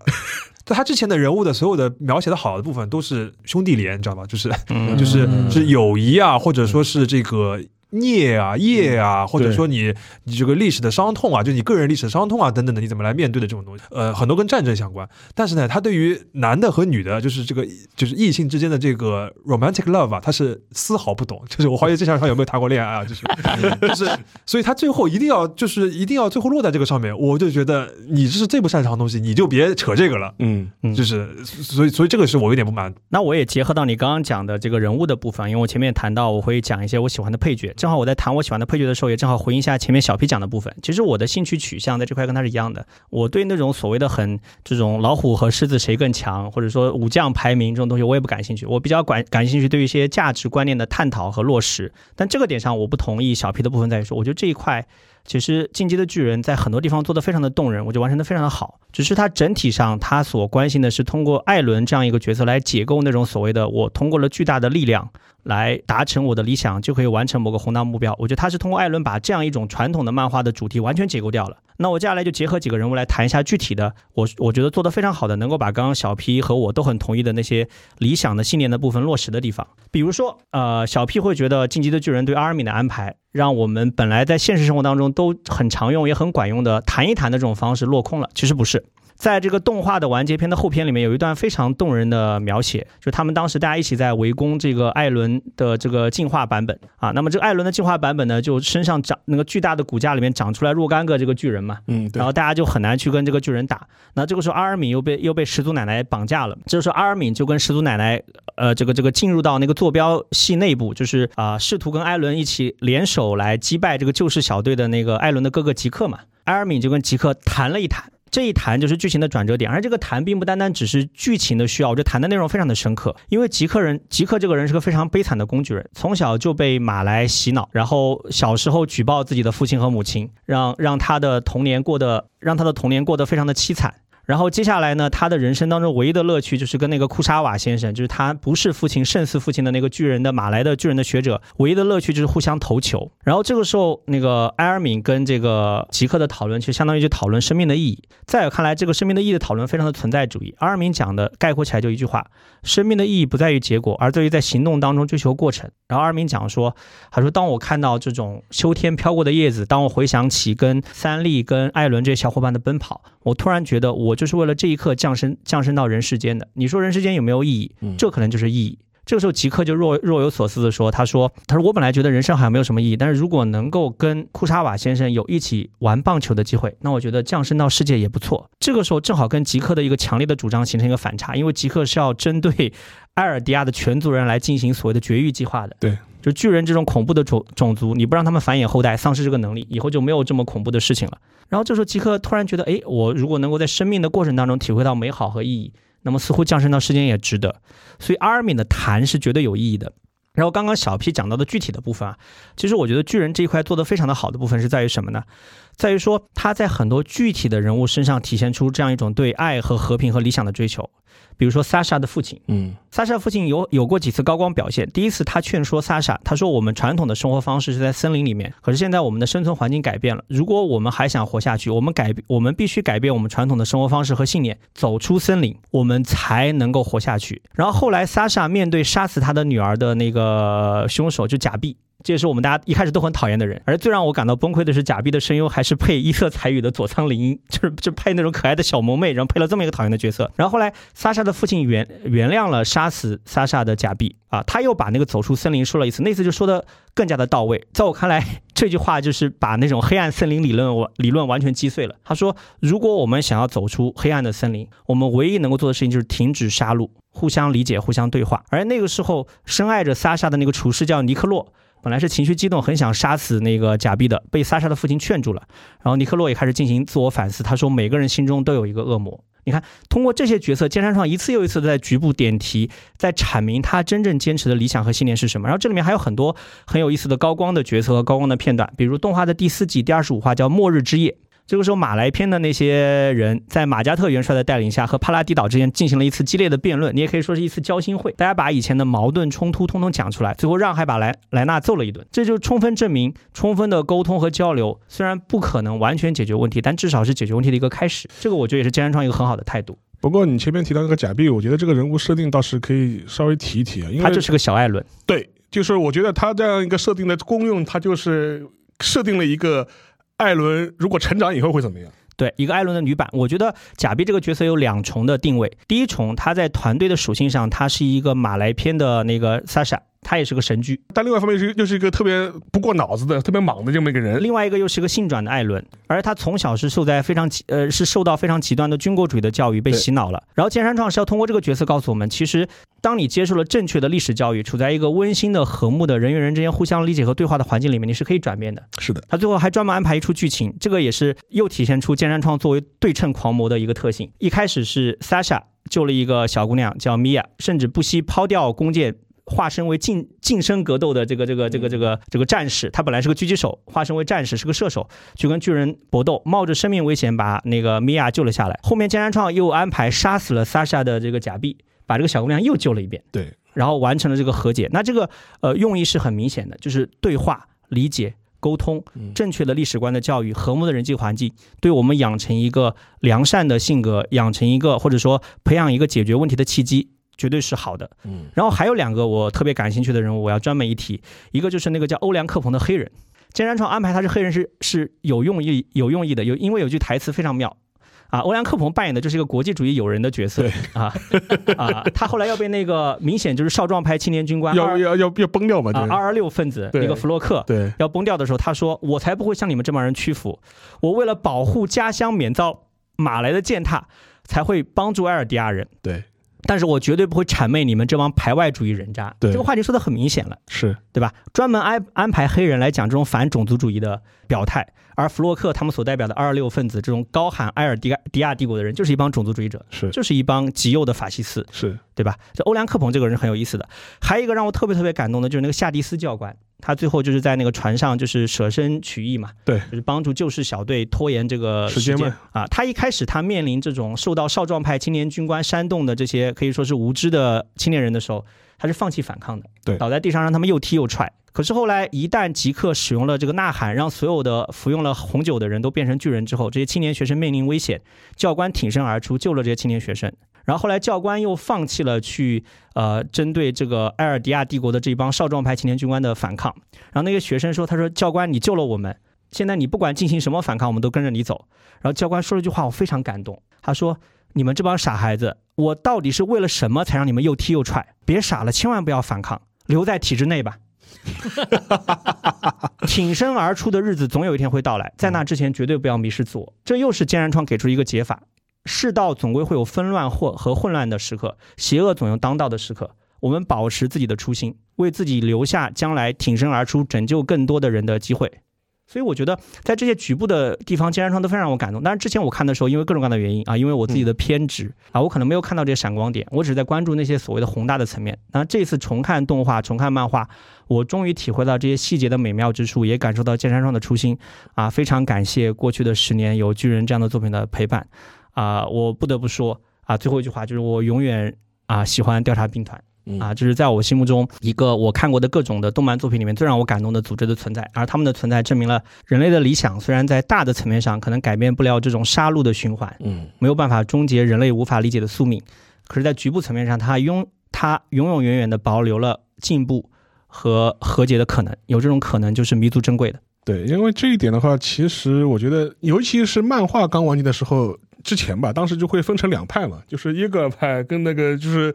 在 (laughs) 他之前的人物的所有的描写的好的部分都是兄弟连，你知道吗？就是就是是友谊啊，或者说是这个。孽啊，业啊，或者说你你这个历史的伤痛啊，就你个人历史的伤痛啊，等等的，你怎么来面对的这种东西？呃，很多跟战争相关。但是呢，他对于男的和女的，就是这个就是异性之间的这个 romantic love 啊，他是丝毫不懂。(laughs) 就是我怀疑这场上有没有谈过恋爱啊？就是 (laughs) 就是，所以他最后一定要就是一定要最后落在这个上面。我就觉得你这是最不擅长的东西，你就别扯这个了。嗯，就是所以所以这个是我有点不满。那我也结合到你刚刚讲的这个人物的部分，因为我前面谈到我会讲一些我喜欢的配角。正好我在谈我喜欢的配角的时候，也正好回应一下前面小皮讲的部分。其实我的兴趣取向在这块跟他是一样的。我对那种所谓的很这种老虎和狮子谁更强，或者说武将排名这种东西，我也不感兴趣。我比较感感兴趣对一些价值观念的探讨和落实。但这个点上，我不同意小皮的部分在于说，我觉得这一块其实《进击的巨人》在很多地方做的非常的动人，我觉得完成的非常的好。只是他整体上他所关心的是通过艾伦这样一个角色来解构那种所谓的我通过了巨大的力量。来达成我的理想，就可以完成某个宏大目标。我觉得他是通过艾伦把这样一种传统的漫画的主题完全解构掉了。那我接下来就结合几个人物来谈一下具体的，我我觉得做得非常好的，能够把刚刚小 P 和我都很同意的那些理想的信念的部分落实的地方。比如说，呃，小 P 会觉得进击的巨人对阿尔敏的安排，让我们本来在现实生活当中都很常用也很管用的谈一谈的这种方式落空了。其实不是。在这个动画的完结篇的后篇里面，有一段非常动人的描写，就他们当时大家一起在围攻这个艾伦的这个进化版本啊。那么这个艾伦的进化版本呢，就身上长那个巨大的骨架里面长出来若干个这个巨人嘛，嗯，然后大家就很难去跟这个巨人打。那这个时候阿尔敏又被又被始祖奶奶绑架了，这个时候阿尔敏就跟始祖奶奶呃这个这个进入到那个坐标系内部，就是啊试图跟艾伦一起联手来击败这个救世小队的那个艾伦的哥哥吉克嘛。阿尔敏就跟吉克谈了一谈。这一谈就是剧情的转折点，而这个谈并不单单只是剧情的需要，我觉得谈的内容非常的深刻。因为吉克人，吉克这个人是个非常悲惨的工具人，从小就被马来洗脑，然后小时候举报自己的父亲和母亲，让让他的童年过得让他的童年过得非常的凄惨。然后接下来呢，他的人生当中唯一的乐趣就是跟那个库沙瓦先生，就是他不是父亲胜似父亲的那个巨人的马来的巨人的学者，唯一的乐趣就是互相投球。然后这个时候，那个埃尔敏跟这个吉克的讨论，其实相当于就讨论生命的意义。在我看来，这个生命的意义的讨论非常的存在主义。阿尔敏讲的概括起来就一句话：生命的意义不在于结果，而在于在行动当中追求过程。然后阿尔敏讲说，他说当我看到这种秋天飘过的叶子，当我回想起跟三笠、跟艾伦这些小伙伴的奔跑，我突然觉得我。就是为了这一刻降生降生到人世间的。你说人世间有没有意义？这可能就是意义。这个时候，吉克就若若有所思地说：“他说，他说我本来觉得人生好像没有什么意义，但是如果能够跟库沙瓦先生有一起玩棒球的机会，那我觉得降生到世界也不错。”这个时候正好跟吉克的一个强烈的主张形成一个反差，因为吉克是要针对埃尔迪亚的全族人来进行所谓的绝育计划的。对。就巨人这种恐怖的种种族，你不让他们繁衍后代，丧失这个能力，以后就没有这么恐怖的事情了。然后这时候吉克突然觉得，哎，我如果能够在生命的过程当中体会到美好和意义，那么似乎降生到世间也值得。所以阿尔敏的谈是绝对有意义的。然后刚刚小 P 讲到的具体的部分啊，其实我觉得巨人这一块做的非常的好的部分是在于什么呢？在于说他在很多具体的人物身上体现出这样一种对爱和和平和理想的追求。比如说萨莎的父亲，嗯，萨莎父亲有有过几次高光表现。第一次，他劝说萨莎，他说：“我们传统的生活方式是在森林里面，可是现在我们的生存环境改变了。如果我们还想活下去，我们改我们必须改变我们传统的生活方式和信念，走出森林，我们才能够活下去。”然后后来，萨莎面对杀死他的女儿的那个凶手，就假币。这也是我们大家一开始都很讨厌的人，而最让我感到崩溃的是，假币的声优还是配异色彩语的佐仓绫，就是就配那种可爱的小萌妹，然后配了这么一个讨厌的角色。然后后来，莎莎的父亲原原谅了杀死莎莎的假币啊，他又把那个走出森林说了一次，那次就说的更加的到位。在我看来，(laughs) 这句话就是把那种黑暗森林理论理论完全击碎了。他说，如果我们想要走出黑暗的森林，我们唯一能够做的事情就是停止杀戮，互相理解，互相对话。而那个时候，深爱着莎莎的那个厨师叫尼克洛。本来是情绪激动，很想杀死那个假币的，被萨莎的父亲劝住了。然后尼克洛也开始进行自我反思，他说：“每个人心中都有一个恶魔。”你看，通过这些角色，剑山创一次又一次的在局部点题，在阐明他真正坚持的理想和信念是什么。然后这里面还有很多很有意思的高光的角色和高光的片段，比如动画的第四季第二十五话叫《末日之夜》。这个时候，马来篇的那些人在马加特元帅的带领下，和帕拉迪岛之间进行了一次激烈的辩论，你也可以说是一次交心会。大家把以前的矛盾冲突通通讲出来，最后让还把莱莱纳揍了一顿。这就充分证明，充分的沟通和交流虽然不可能完全解决问题，但至少是解决问题的一个开始。这个我觉得也是金山创一个很好的态度。不过你前面提到那个假币，我觉得这个人物设定倒是可以稍微提一提啊，因为他就是个小艾伦。对，就是我觉得他这样一个设定的功用，他就是设定了一个艾伦如果成长以后会怎么样。对一个艾伦的女版，我觉得贾碧这个角色有两重的定位。第一重，她在团队的属性上，她是一个马来篇的那个莎莎。他也是个神剧，但另外一方面是又是一个特别不过脑子的、特别莽的这么一个人。另外一个又是个性转的艾伦，而他从小是受在非常极呃是受到非常极端的军国主义的教育，被洗脑了。然后剑山创是要通过这个角色告诉我们，其实当你接受了正确的历史教育，处在一个温馨的、和睦的人与人之间互相理解和对话的环境里面，你是可以转变的。是的，他最后还专门安排一出剧情，这个也是又体现出剑山创作为对称狂魔的一个特性。一开始是 Sasha 救了一个小姑娘叫 Mia，甚至不惜抛掉弓箭。化身为近近身格斗的这个这个这个这个这个战士，他本来是个狙击手，化身为战士是个射手，去跟巨人搏斗，冒着生命危险把那个米娅救了下来。后面江山创又安排杀死了萨莎的这个假币，把这个小姑娘又救了一遍。对，然后完成了这个和解。那这个呃用意是很明显的，就是对话、理解、沟通，正确的历史观的教育，和睦的人际环境，对我们养成一个良善的性格，养成一个或者说培养一个解决问题的契机。绝对是好的，嗯，然后还有两个我特别感兴趣的人物，我要专门一提，一个就是那个叫欧良克鹏的黑人，金山创安排他是黑人是是有用意有用意的，有因为有句台词非常妙，啊，欧阳克鹏扮演的就是一个国际主义友人的角色，对。啊啊，他后来要被那个明显就是少壮派青年军官要要要要崩掉嘛，二二六分子那个弗洛克对。要崩掉的时候，他说我才不会向你们这帮人屈服，我为了保护家乡免遭马来的践踏，才会帮助埃尔迪亚人，对。但是我绝对不会谄媚你们这帮排外主义人渣。对，这个话题说的很明显了，是对吧？专门安安排黑人来讲这种反种族主义的表态，而弗洛克他们所代表的二二六分子，这种高喊埃尔迪迪亚帝国的人，就是一帮种族主义者，是，就是一帮极右的法西斯，是对吧？这欧良克彭这个人很有意思的。还有一个让我特别特别感动的，就是那个夏迪斯教官。他最后就是在那个船上，就是舍身取义嘛，对，就是帮助救世小队拖延这个时间啊。他一开始他面临这种受到少壮派青年军官煽动的这些可以说是无知的青年人的时候，他是放弃反抗的，对，倒在地上让他们又踢又踹。可是后来一旦即刻使用了这个呐喊，让所有的服用了红酒的人都变成巨人之后，这些青年学生面临危险，教官挺身而出救了这些青年学生。(laughs) 然后后来教官又放弃了去呃针对这个埃尔迪亚帝国的这帮少壮派青年军官的反抗。然后那个学生说：“他说教官，你救了我们，现在你不管进行什么反抗，我们都跟着你走。”然后教官说了一句话，我非常感动。他说：“你们这帮傻孩子，我到底是为了什么才让你们又踢又踹？别傻了，千万不要反抗，留在体制内吧。(laughs) 挺身而出的日子总有一天会到来，在那之前绝对不要迷失自我。”这又是坚然创给出一个解法。世道总归会有纷乱或和混乱的时刻，邪恶总有当道的时刻。我们保持自己的初心，为自己留下将来挺身而出、拯救更多的人的机会。所以，我觉得在这些局部的地方，金山创都非常让我感动。但是之前我看的时候，因为各种各样的原因啊，因为我自己的偏执啊，我可能没有看到这些闪光点，我只是在关注那些所谓的宏大的层面。那这次重看动画、重看漫画，我终于体会到这些细节的美妙之处，也感受到金山创的初心啊！非常感谢过去的十年有巨人这样的作品的陪伴。啊，我不得不说啊，最后一句话就是我永远啊喜欢调查兵团啊，就是在我心目中一个我看过的各种的动漫作品里面最让我感动的组织的存在，而他们的存在证明了人类的理想虽然在大的层面上可能改变不了这种杀戮的循环，嗯，没有办法终结人类无法理解的宿命，可是，在局部层面上，它拥它永永远远的保留了进步和和解的可能，有这种可能就是弥足珍贵的。对，因为这一点的话，其实我觉得，尤其是漫画刚完结的时候。之前吧，当时就会分成两派嘛，就是耶格尔派跟那个就是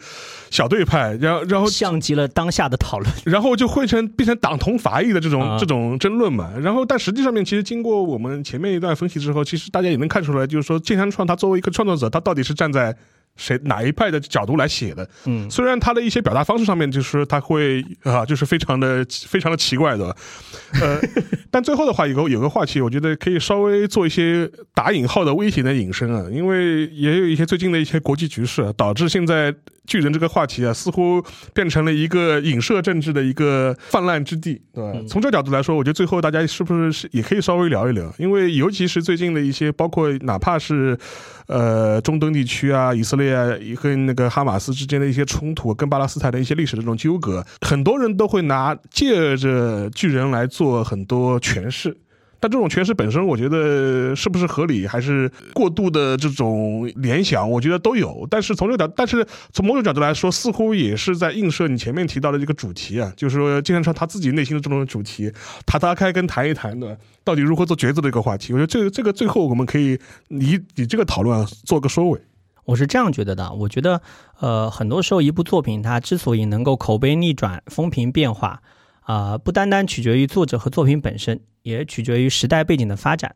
小队派，然后然后像极了当下的讨论，(laughs) 然后就会成变成党同伐异的这种这种争论嘛。然后但实际上面，其实经过我们前面一段分析之后，其实大家也能看出来，就是说剑山创他作为一个创作者，他到底是站在谁哪一派的角度来写的。嗯，虽然他的一些表达方式上面就是他会啊，就是非常的非常的奇怪的，呃，(laughs) 但最后的话有个有个话题，我觉得可以稍微做一些打引号的危险的引申啊，因为也有一些最近的一些国际局势导致现在。巨人这个话题啊，似乎变成了一个影射政治的一个泛滥之地，对吧？从这个角度来说，我觉得最后大家是不是是也可以稍微聊一聊？因为尤其是最近的一些，包括哪怕是呃中东地区啊、以色列啊跟那个哈马斯之间的一些冲突，跟巴勒斯坦的一些历史的这种纠葛，很多人都会拿借着巨人来做很多诠释。但这种诠释本身，我觉得是不是合理，还是过度的这种联想，我觉得都有。但是从这个角，但是从某种角度来说，似乎也是在映射你前面提到的这个主题啊，就是说金山川他自己内心的这种主题，他拉开跟谈一谈的，到底如何做抉择的一个话题。我觉得这个这个最后我们可以以以这个讨论做个收尾。我是这样觉得的，我觉得呃，很多时候一部作品它之所以能够口碑逆转、风评变化。啊，不单单取决于作者和作品本身，也取决于时代背景的发展。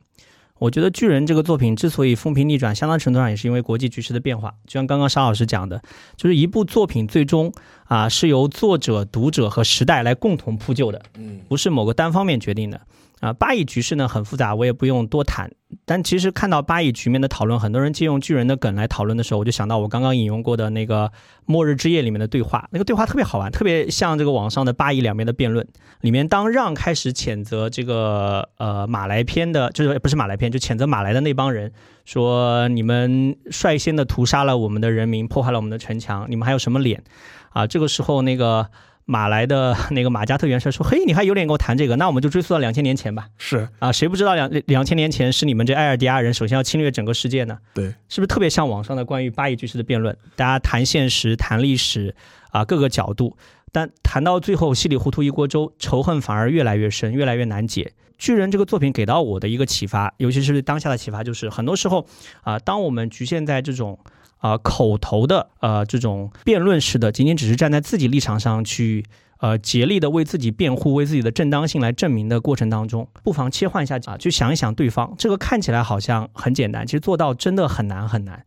我觉得《巨人》这个作品之所以风评逆转，相当程度上也是因为国际局势的变化。就像刚刚沙老师讲的，就是一部作品最终啊是由作者、读者和时代来共同铺就的，嗯，不是某个单方面决定的。啊，八亿局势呢很复杂，我也不用多谈。但其实看到八亿局面的讨论，很多人借用巨人的梗来讨论的时候，我就想到我刚刚引用过的那个《末日之夜》里面的对话，那个对话特别好玩，特别像这个网上的八亿两边的辩论。里面当让开始谴责这个呃马来篇的，就是不是马来篇，就谴责马来的那帮人，说你们率先的屠杀了我们的人民，破坏了我们的城墙，你们还有什么脸？啊，这个时候那个。马来的 (laughs) 那个马加特元帅说：“嘿，你还有脸跟我谈这个？那我们就追溯到两千年前吧。”是啊，谁不知道两两千年前是你们这埃尔迪亚人首先要侵略整个世界呢？对，是不是特别像网上的关于巴以巨势的辩论？大家谈现实，谈历史，啊，各个角度，但谈到最后稀里糊涂一锅粥，仇恨反而越来越深，越来越难解。巨人这个作品给到我的一个启发，尤其是当下的启发，就是很多时候啊，当我们局限在这种。啊，口头的呃，这种辩论式的，仅仅只是站在自己立场上去呃，竭力的为自己辩护，为自己的正当性来证明的过程当中，不妨切换一下啊，去想一想对方。这个看起来好像很简单，其实做到真的很难很难。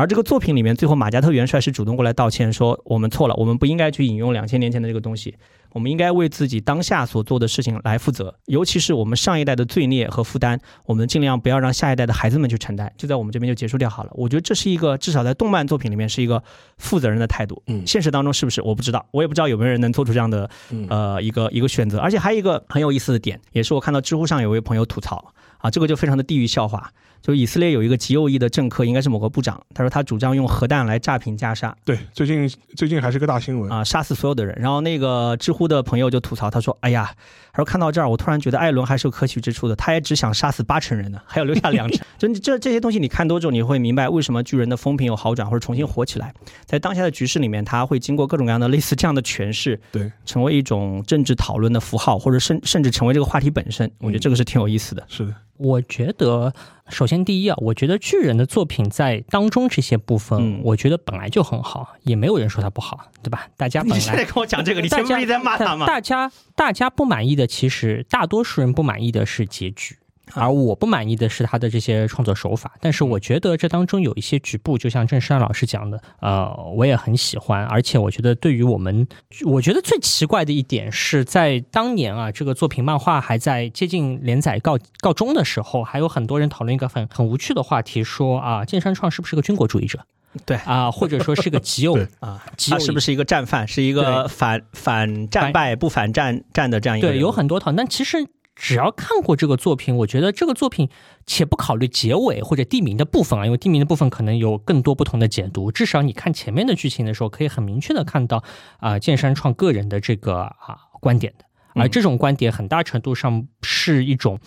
而这个作品里面，最后马加特元帅是主动过来道歉，说我们错了，我们不应该去引用两千年前的这个东西。我们应该为自己当下所做的事情来负责，尤其是我们上一代的罪孽和负担，我们尽量不要让下一代的孩子们去承担。就在我们这边就结束掉好了。我觉得这是一个至少在动漫作品里面是一个负责任的态度。嗯，现实当中是不是我不知道，我也不知道有没有人能做出这样的呃一个一个选择。而且还有一个很有意思的点，也是我看到知乎上有位朋友吐槽啊，这个就非常的地域笑话。就以色列有一个极右翼的政客，应该是某个部长。他说他主张用核弹来炸平加沙。对，最近最近还是个大新闻啊，杀死所有的人。然后那个知乎的朋友就吐槽，他说：“哎呀，他说看到这儿，我突然觉得艾伦还是有可取之处的。他也只想杀死八成人呢，还要留下两成。(laughs) 就这这些东西，你看多之后，你会明白为什么巨人的风评有好转或者重新火起来。在当下的局势里面，他会经过各种各样的类似这样的诠释，对，成为一种政治讨论的符号，或者甚甚至成为这个话题本身。我觉得这个是挺有意思的。是的。我觉得，首先第一啊，我觉得巨人的作品在当中这些部分，我觉得本来就很好，也没有人说他不好，对吧？大家本来 (laughs) 你现在跟我讲这个，(laughs) 你前面在骂他吗？大家大家不满意的，其实大多数人不满意的是结局。而我不满意的是他的这些创作手法，但是我觉得这当中有一些局部，就像郑山老师讲的，呃，我也很喜欢。而且我觉得对于我们，我觉得最奇怪的一点是在当年啊，这个作品漫画还在接近连载告告终的时候，还有很多人讨论一个很很无趣的话题，说啊，剑山创是不是个军国主义者？对啊，或者说是个极右啊，他是不是一个战犯？是一个反反战败不反战战的这样一个？对，有很多讨论，但其实。只要看过这个作品，我觉得这个作品，且不考虑结尾或者地名的部分啊，因为地名的部分可能有更多不同的解读。至少你看前面的剧情的时候，可以很明确的看到啊，剑山创个人的这个啊观点的，而这种观点很大程度上是一种。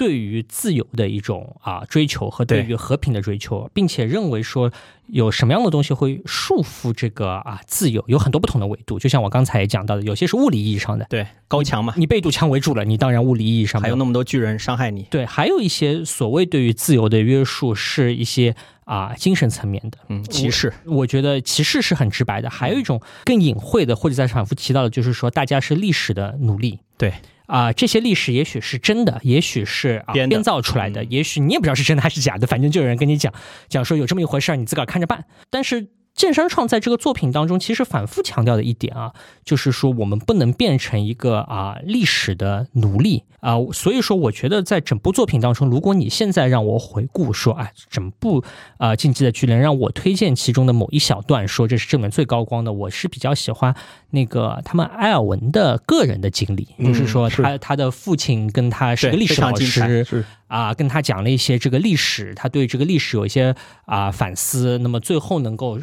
对于自由的一种啊追求和对于和平的追求，并且认为说有什么样的东西会束缚这个啊自由，有很多不同的维度。就像我刚才也讲到的，有些是物理意义上的，对高墙嘛，你被堵墙围住了，你当然物理意义上还有那么多巨人伤害你。对，还有一些所谓对于自由的约束，是一些啊精神层面的，嗯，歧视。我觉得歧视是很直白的，还有一种更隐晦的，或者在反复提到的，就是说大家是历史的奴隶。对。啊，这些历史也许是真的，也许是啊编造出来的，也许你也不知道是真的还是假的，反正就有人跟你讲讲说有这么一回事儿，你自个儿看着办。但是剑山创在这个作品当中，其实反复强调的一点啊，就是说我们不能变成一个啊历史的奴隶啊。所以说，我觉得在整部作品当中，如果你现在让我回顾说，哎，整部啊《进击的巨人》让我推荐其中的某一小段，说这是这本最高光的，我是比较喜欢那个他们埃尔文的个人的经历，就是说他他的父亲跟他是个历史老师，啊，跟他讲了一些这个历史，他对这个历史有一些啊反思，那么最后能够。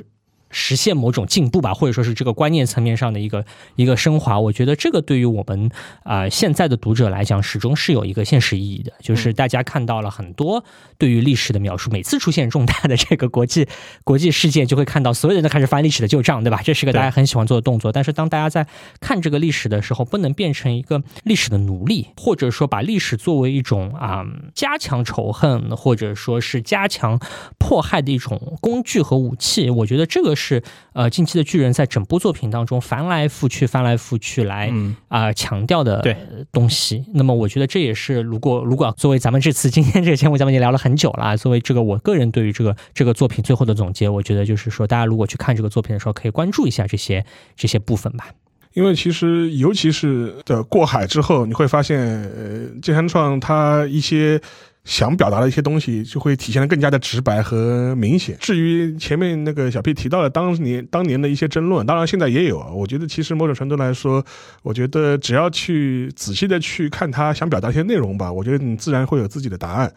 实现某种进步吧，或者说是这个观念层面上的一个一个升华，我觉得这个对于我们啊现在的读者来讲，始终是有一个现实意义的。就是大家看到了很多对于历史的描述，每次出现重大的这个国际国际事件，就会看到所有人都开始翻历史的旧账，对吧？这是个大家很喜欢做的动作。但是当大家在看这个历史的时候，不能变成一个历史的奴隶，或者说把历史作为一种啊加强仇恨或者说是加强迫害的一种工具和武器。我觉得这个。是呃，近期的巨人在整部作品当中翻来覆去、翻来覆去来啊强调的东西。那么，我觉得这也是如果如果作为咱们这次今天这个节目，咱们已经聊了很久了。作为这个我个人对于这个这个作品最后的总结，我觉得就是说，大家如果去看这个作品的时候，可以关注一下这些这些部分吧。因为其实，尤其是的过海之后，你会发现，呃，金山创他一些。想表达的一些东西就会体现的更加的直白和明显。至于前面那个小 P 提到的当年当年的一些争论，当然现在也有啊。我觉得其实某种程度来说，我觉得只要去仔细的去看他想表达一些内容吧，我觉得你自然会有自己的答案。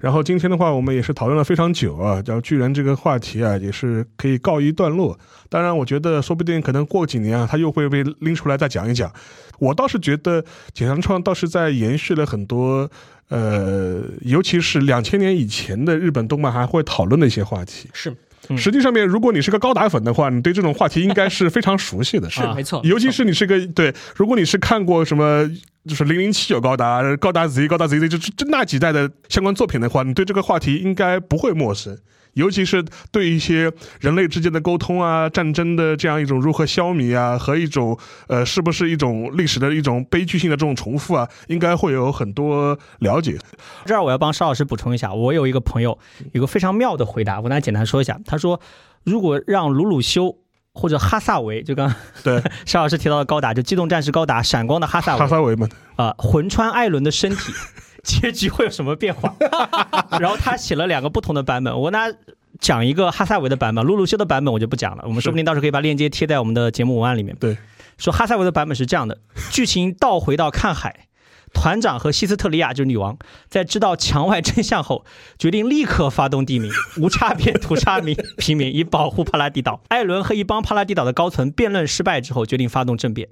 然后今天的话，我们也是讨论了非常久啊，叫巨人这个话题啊，也是可以告一段落。当然，我觉得说不定可能过几年啊，他又会被拎出来再讲一讲。我倒是觉得简阳创倒是在延续了很多。呃，尤其是两千年以前的日本动漫还会讨论的一些话题，是。实际上面，如果你是个高达粉的话，你对这种话题应该是非常熟悉的，是没错。尤其是你是个对，如果你是看过什么，就是零零七有高达、高达 Z、高达 ZZ，就这那几代的相关作品的话，你对这个话题应该不会陌生。尤其是对一些人类之间的沟通啊、战争的这样一种如何消弭啊，和一种呃，是不是一种历史的一种悲剧性的这种重复啊，应该会有很多了解。这儿我要帮邵老师补充一下，我有一个朋友有个非常妙的回答，我跟他简单说一下。他说，如果让鲁鲁修或者哈萨维，就刚对 (laughs) 邵老师提到的高达，就机动战士高达闪光的哈萨维，哈萨维嘛，啊，魂穿艾伦的身体。(laughs) 结局会有什么变化？(laughs) 然后他写了两个不同的版本，我跟他讲一个哈萨维的版本，露露修的版本我就不讲了。我们说不定到时候可以把链接贴在我们的节目文案里面。对，说哈萨维的版本是这样的：剧情倒回到看海。团长和希斯特利亚就是女王，在知道墙外真相后，决定立刻发动地名，(laughs) 无差别屠杀民 (laughs) 平民，以保护帕拉蒂岛。艾伦和一帮帕拉蒂岛的高层辩论失败之后，决定发动政变，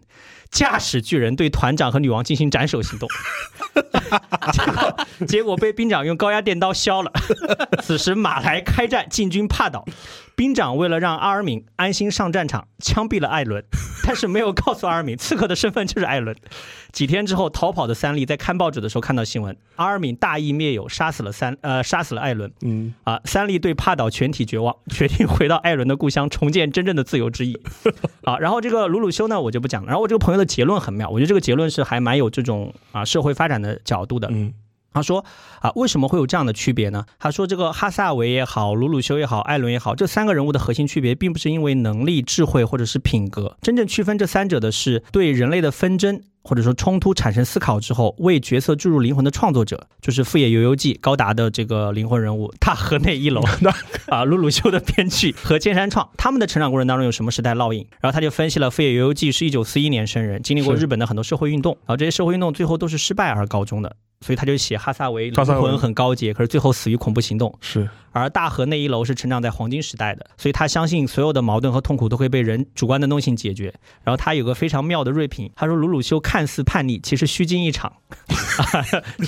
驾驶巨人对团长和女王进行斩首行动。(laughs) 结果结果被兵长用高压电刀削了。此时马来开战进军帕岛。兵长为了让阿尔敏安心上战场，枪毙了艾伦，(laughs) 但是没有告诉阿尔敏刺客的身份就是艾伦。几天之后，逃跑的三笠在看报纸的时候看到新闻，阿尔敏大义灭友，杀死了三呃杀死了艾伦。嗯啊，三笠对帕岛全体绝望，(laughs) 决定回到艾伦的故乡，重建真正的自由之翼。(laughs) 啊，然后这个鲁鲁修呢，我就不讲了。然后我这个朋友的结论很妙，我觉得这个结论是还蛮有这种啊社会发展的角度的。嗯。他说啊，为什么会有这样的区别呢？他说，这个哈萨维也好，鲁鲁修也好，艾伦也好，这三个人物的核心区别，并不是因为能力、智慧或者是品格，真正区分这三者的是对人类的纷争或者说冲突产生思考之后，为角色注入灵魂的创作者，就是《富野由悠记》高达的这个灵魂人物大河内一楼 (laughs) 啊，鲁鲁修的编剧和剑山创，他们的成长过程当中有什么时代烙印？然后他就分析了《富野由悠记》是一九四一年生人，经历过日本的很多社会运动，然后这些社会运动最后都是失败而告终的。所以他就写哈萨维灵魂很高洁，可是最后死于恐怖行动。是，而大河那一楼是成长在黄金时代的，所以他相信所有的矛盾和痛苦都会被人主观能动性解决。然后他有个非常妙的锐评，他说鲁鲁修看似叛逆，其实虚惊一场。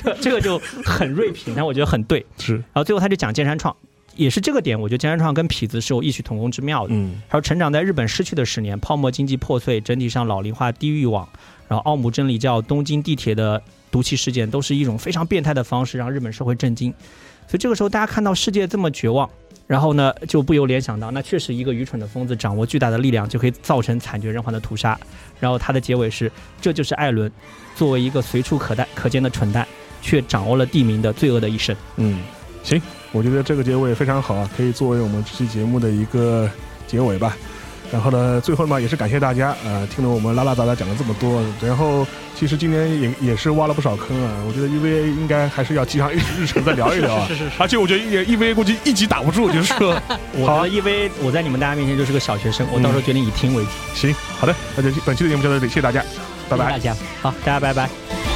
这 (laughs) 这个就很锐评，但我觉得很对。是，然后最后他就讲剑山创，也是这个点，我觉得剑山创跟痞子是有异曲同工之妙的。嗯，他说成长在日本失去的十年，泡沫经济破碎，整体上老龄化低欲望，然后奥姆真理教、东京地铁的。毒气事件都是一种非常变态的方式，让日本社会震惊。所以这个时候，大家看到世界这么绝望，然后呢，就不由联想到，那确实一个愚蠢的疯子掌握巨大的力量，就可以造成惨绝人寰的屠杀。然后他的结尾是：这就是艾伦，作为一个随处可待可见的蠢蛋，却掌握了地名的罪恶的一生。嗯，行，我觉得这个结尾非常好啊，可以作为我们这期节目的一个。结尾吧。然后呢，最后嘛，也是感谢大家，呃，听了我们拉拉杂杂讲了这么多。然后其实今年也也是挖了不少坑啊。我觉得 EVA 应该还是要记上日日程再聊一聊啊。(laughs) 是是是。而且我觉得 EVA 估计一集打不住，就是说。我觉得 EVA 我在你们大家面前就是个小学生，我到时候决定以听为主。行，好的，那就本期的节目就到这里，谢谢大家，拜拜。大家好，大家拜拜。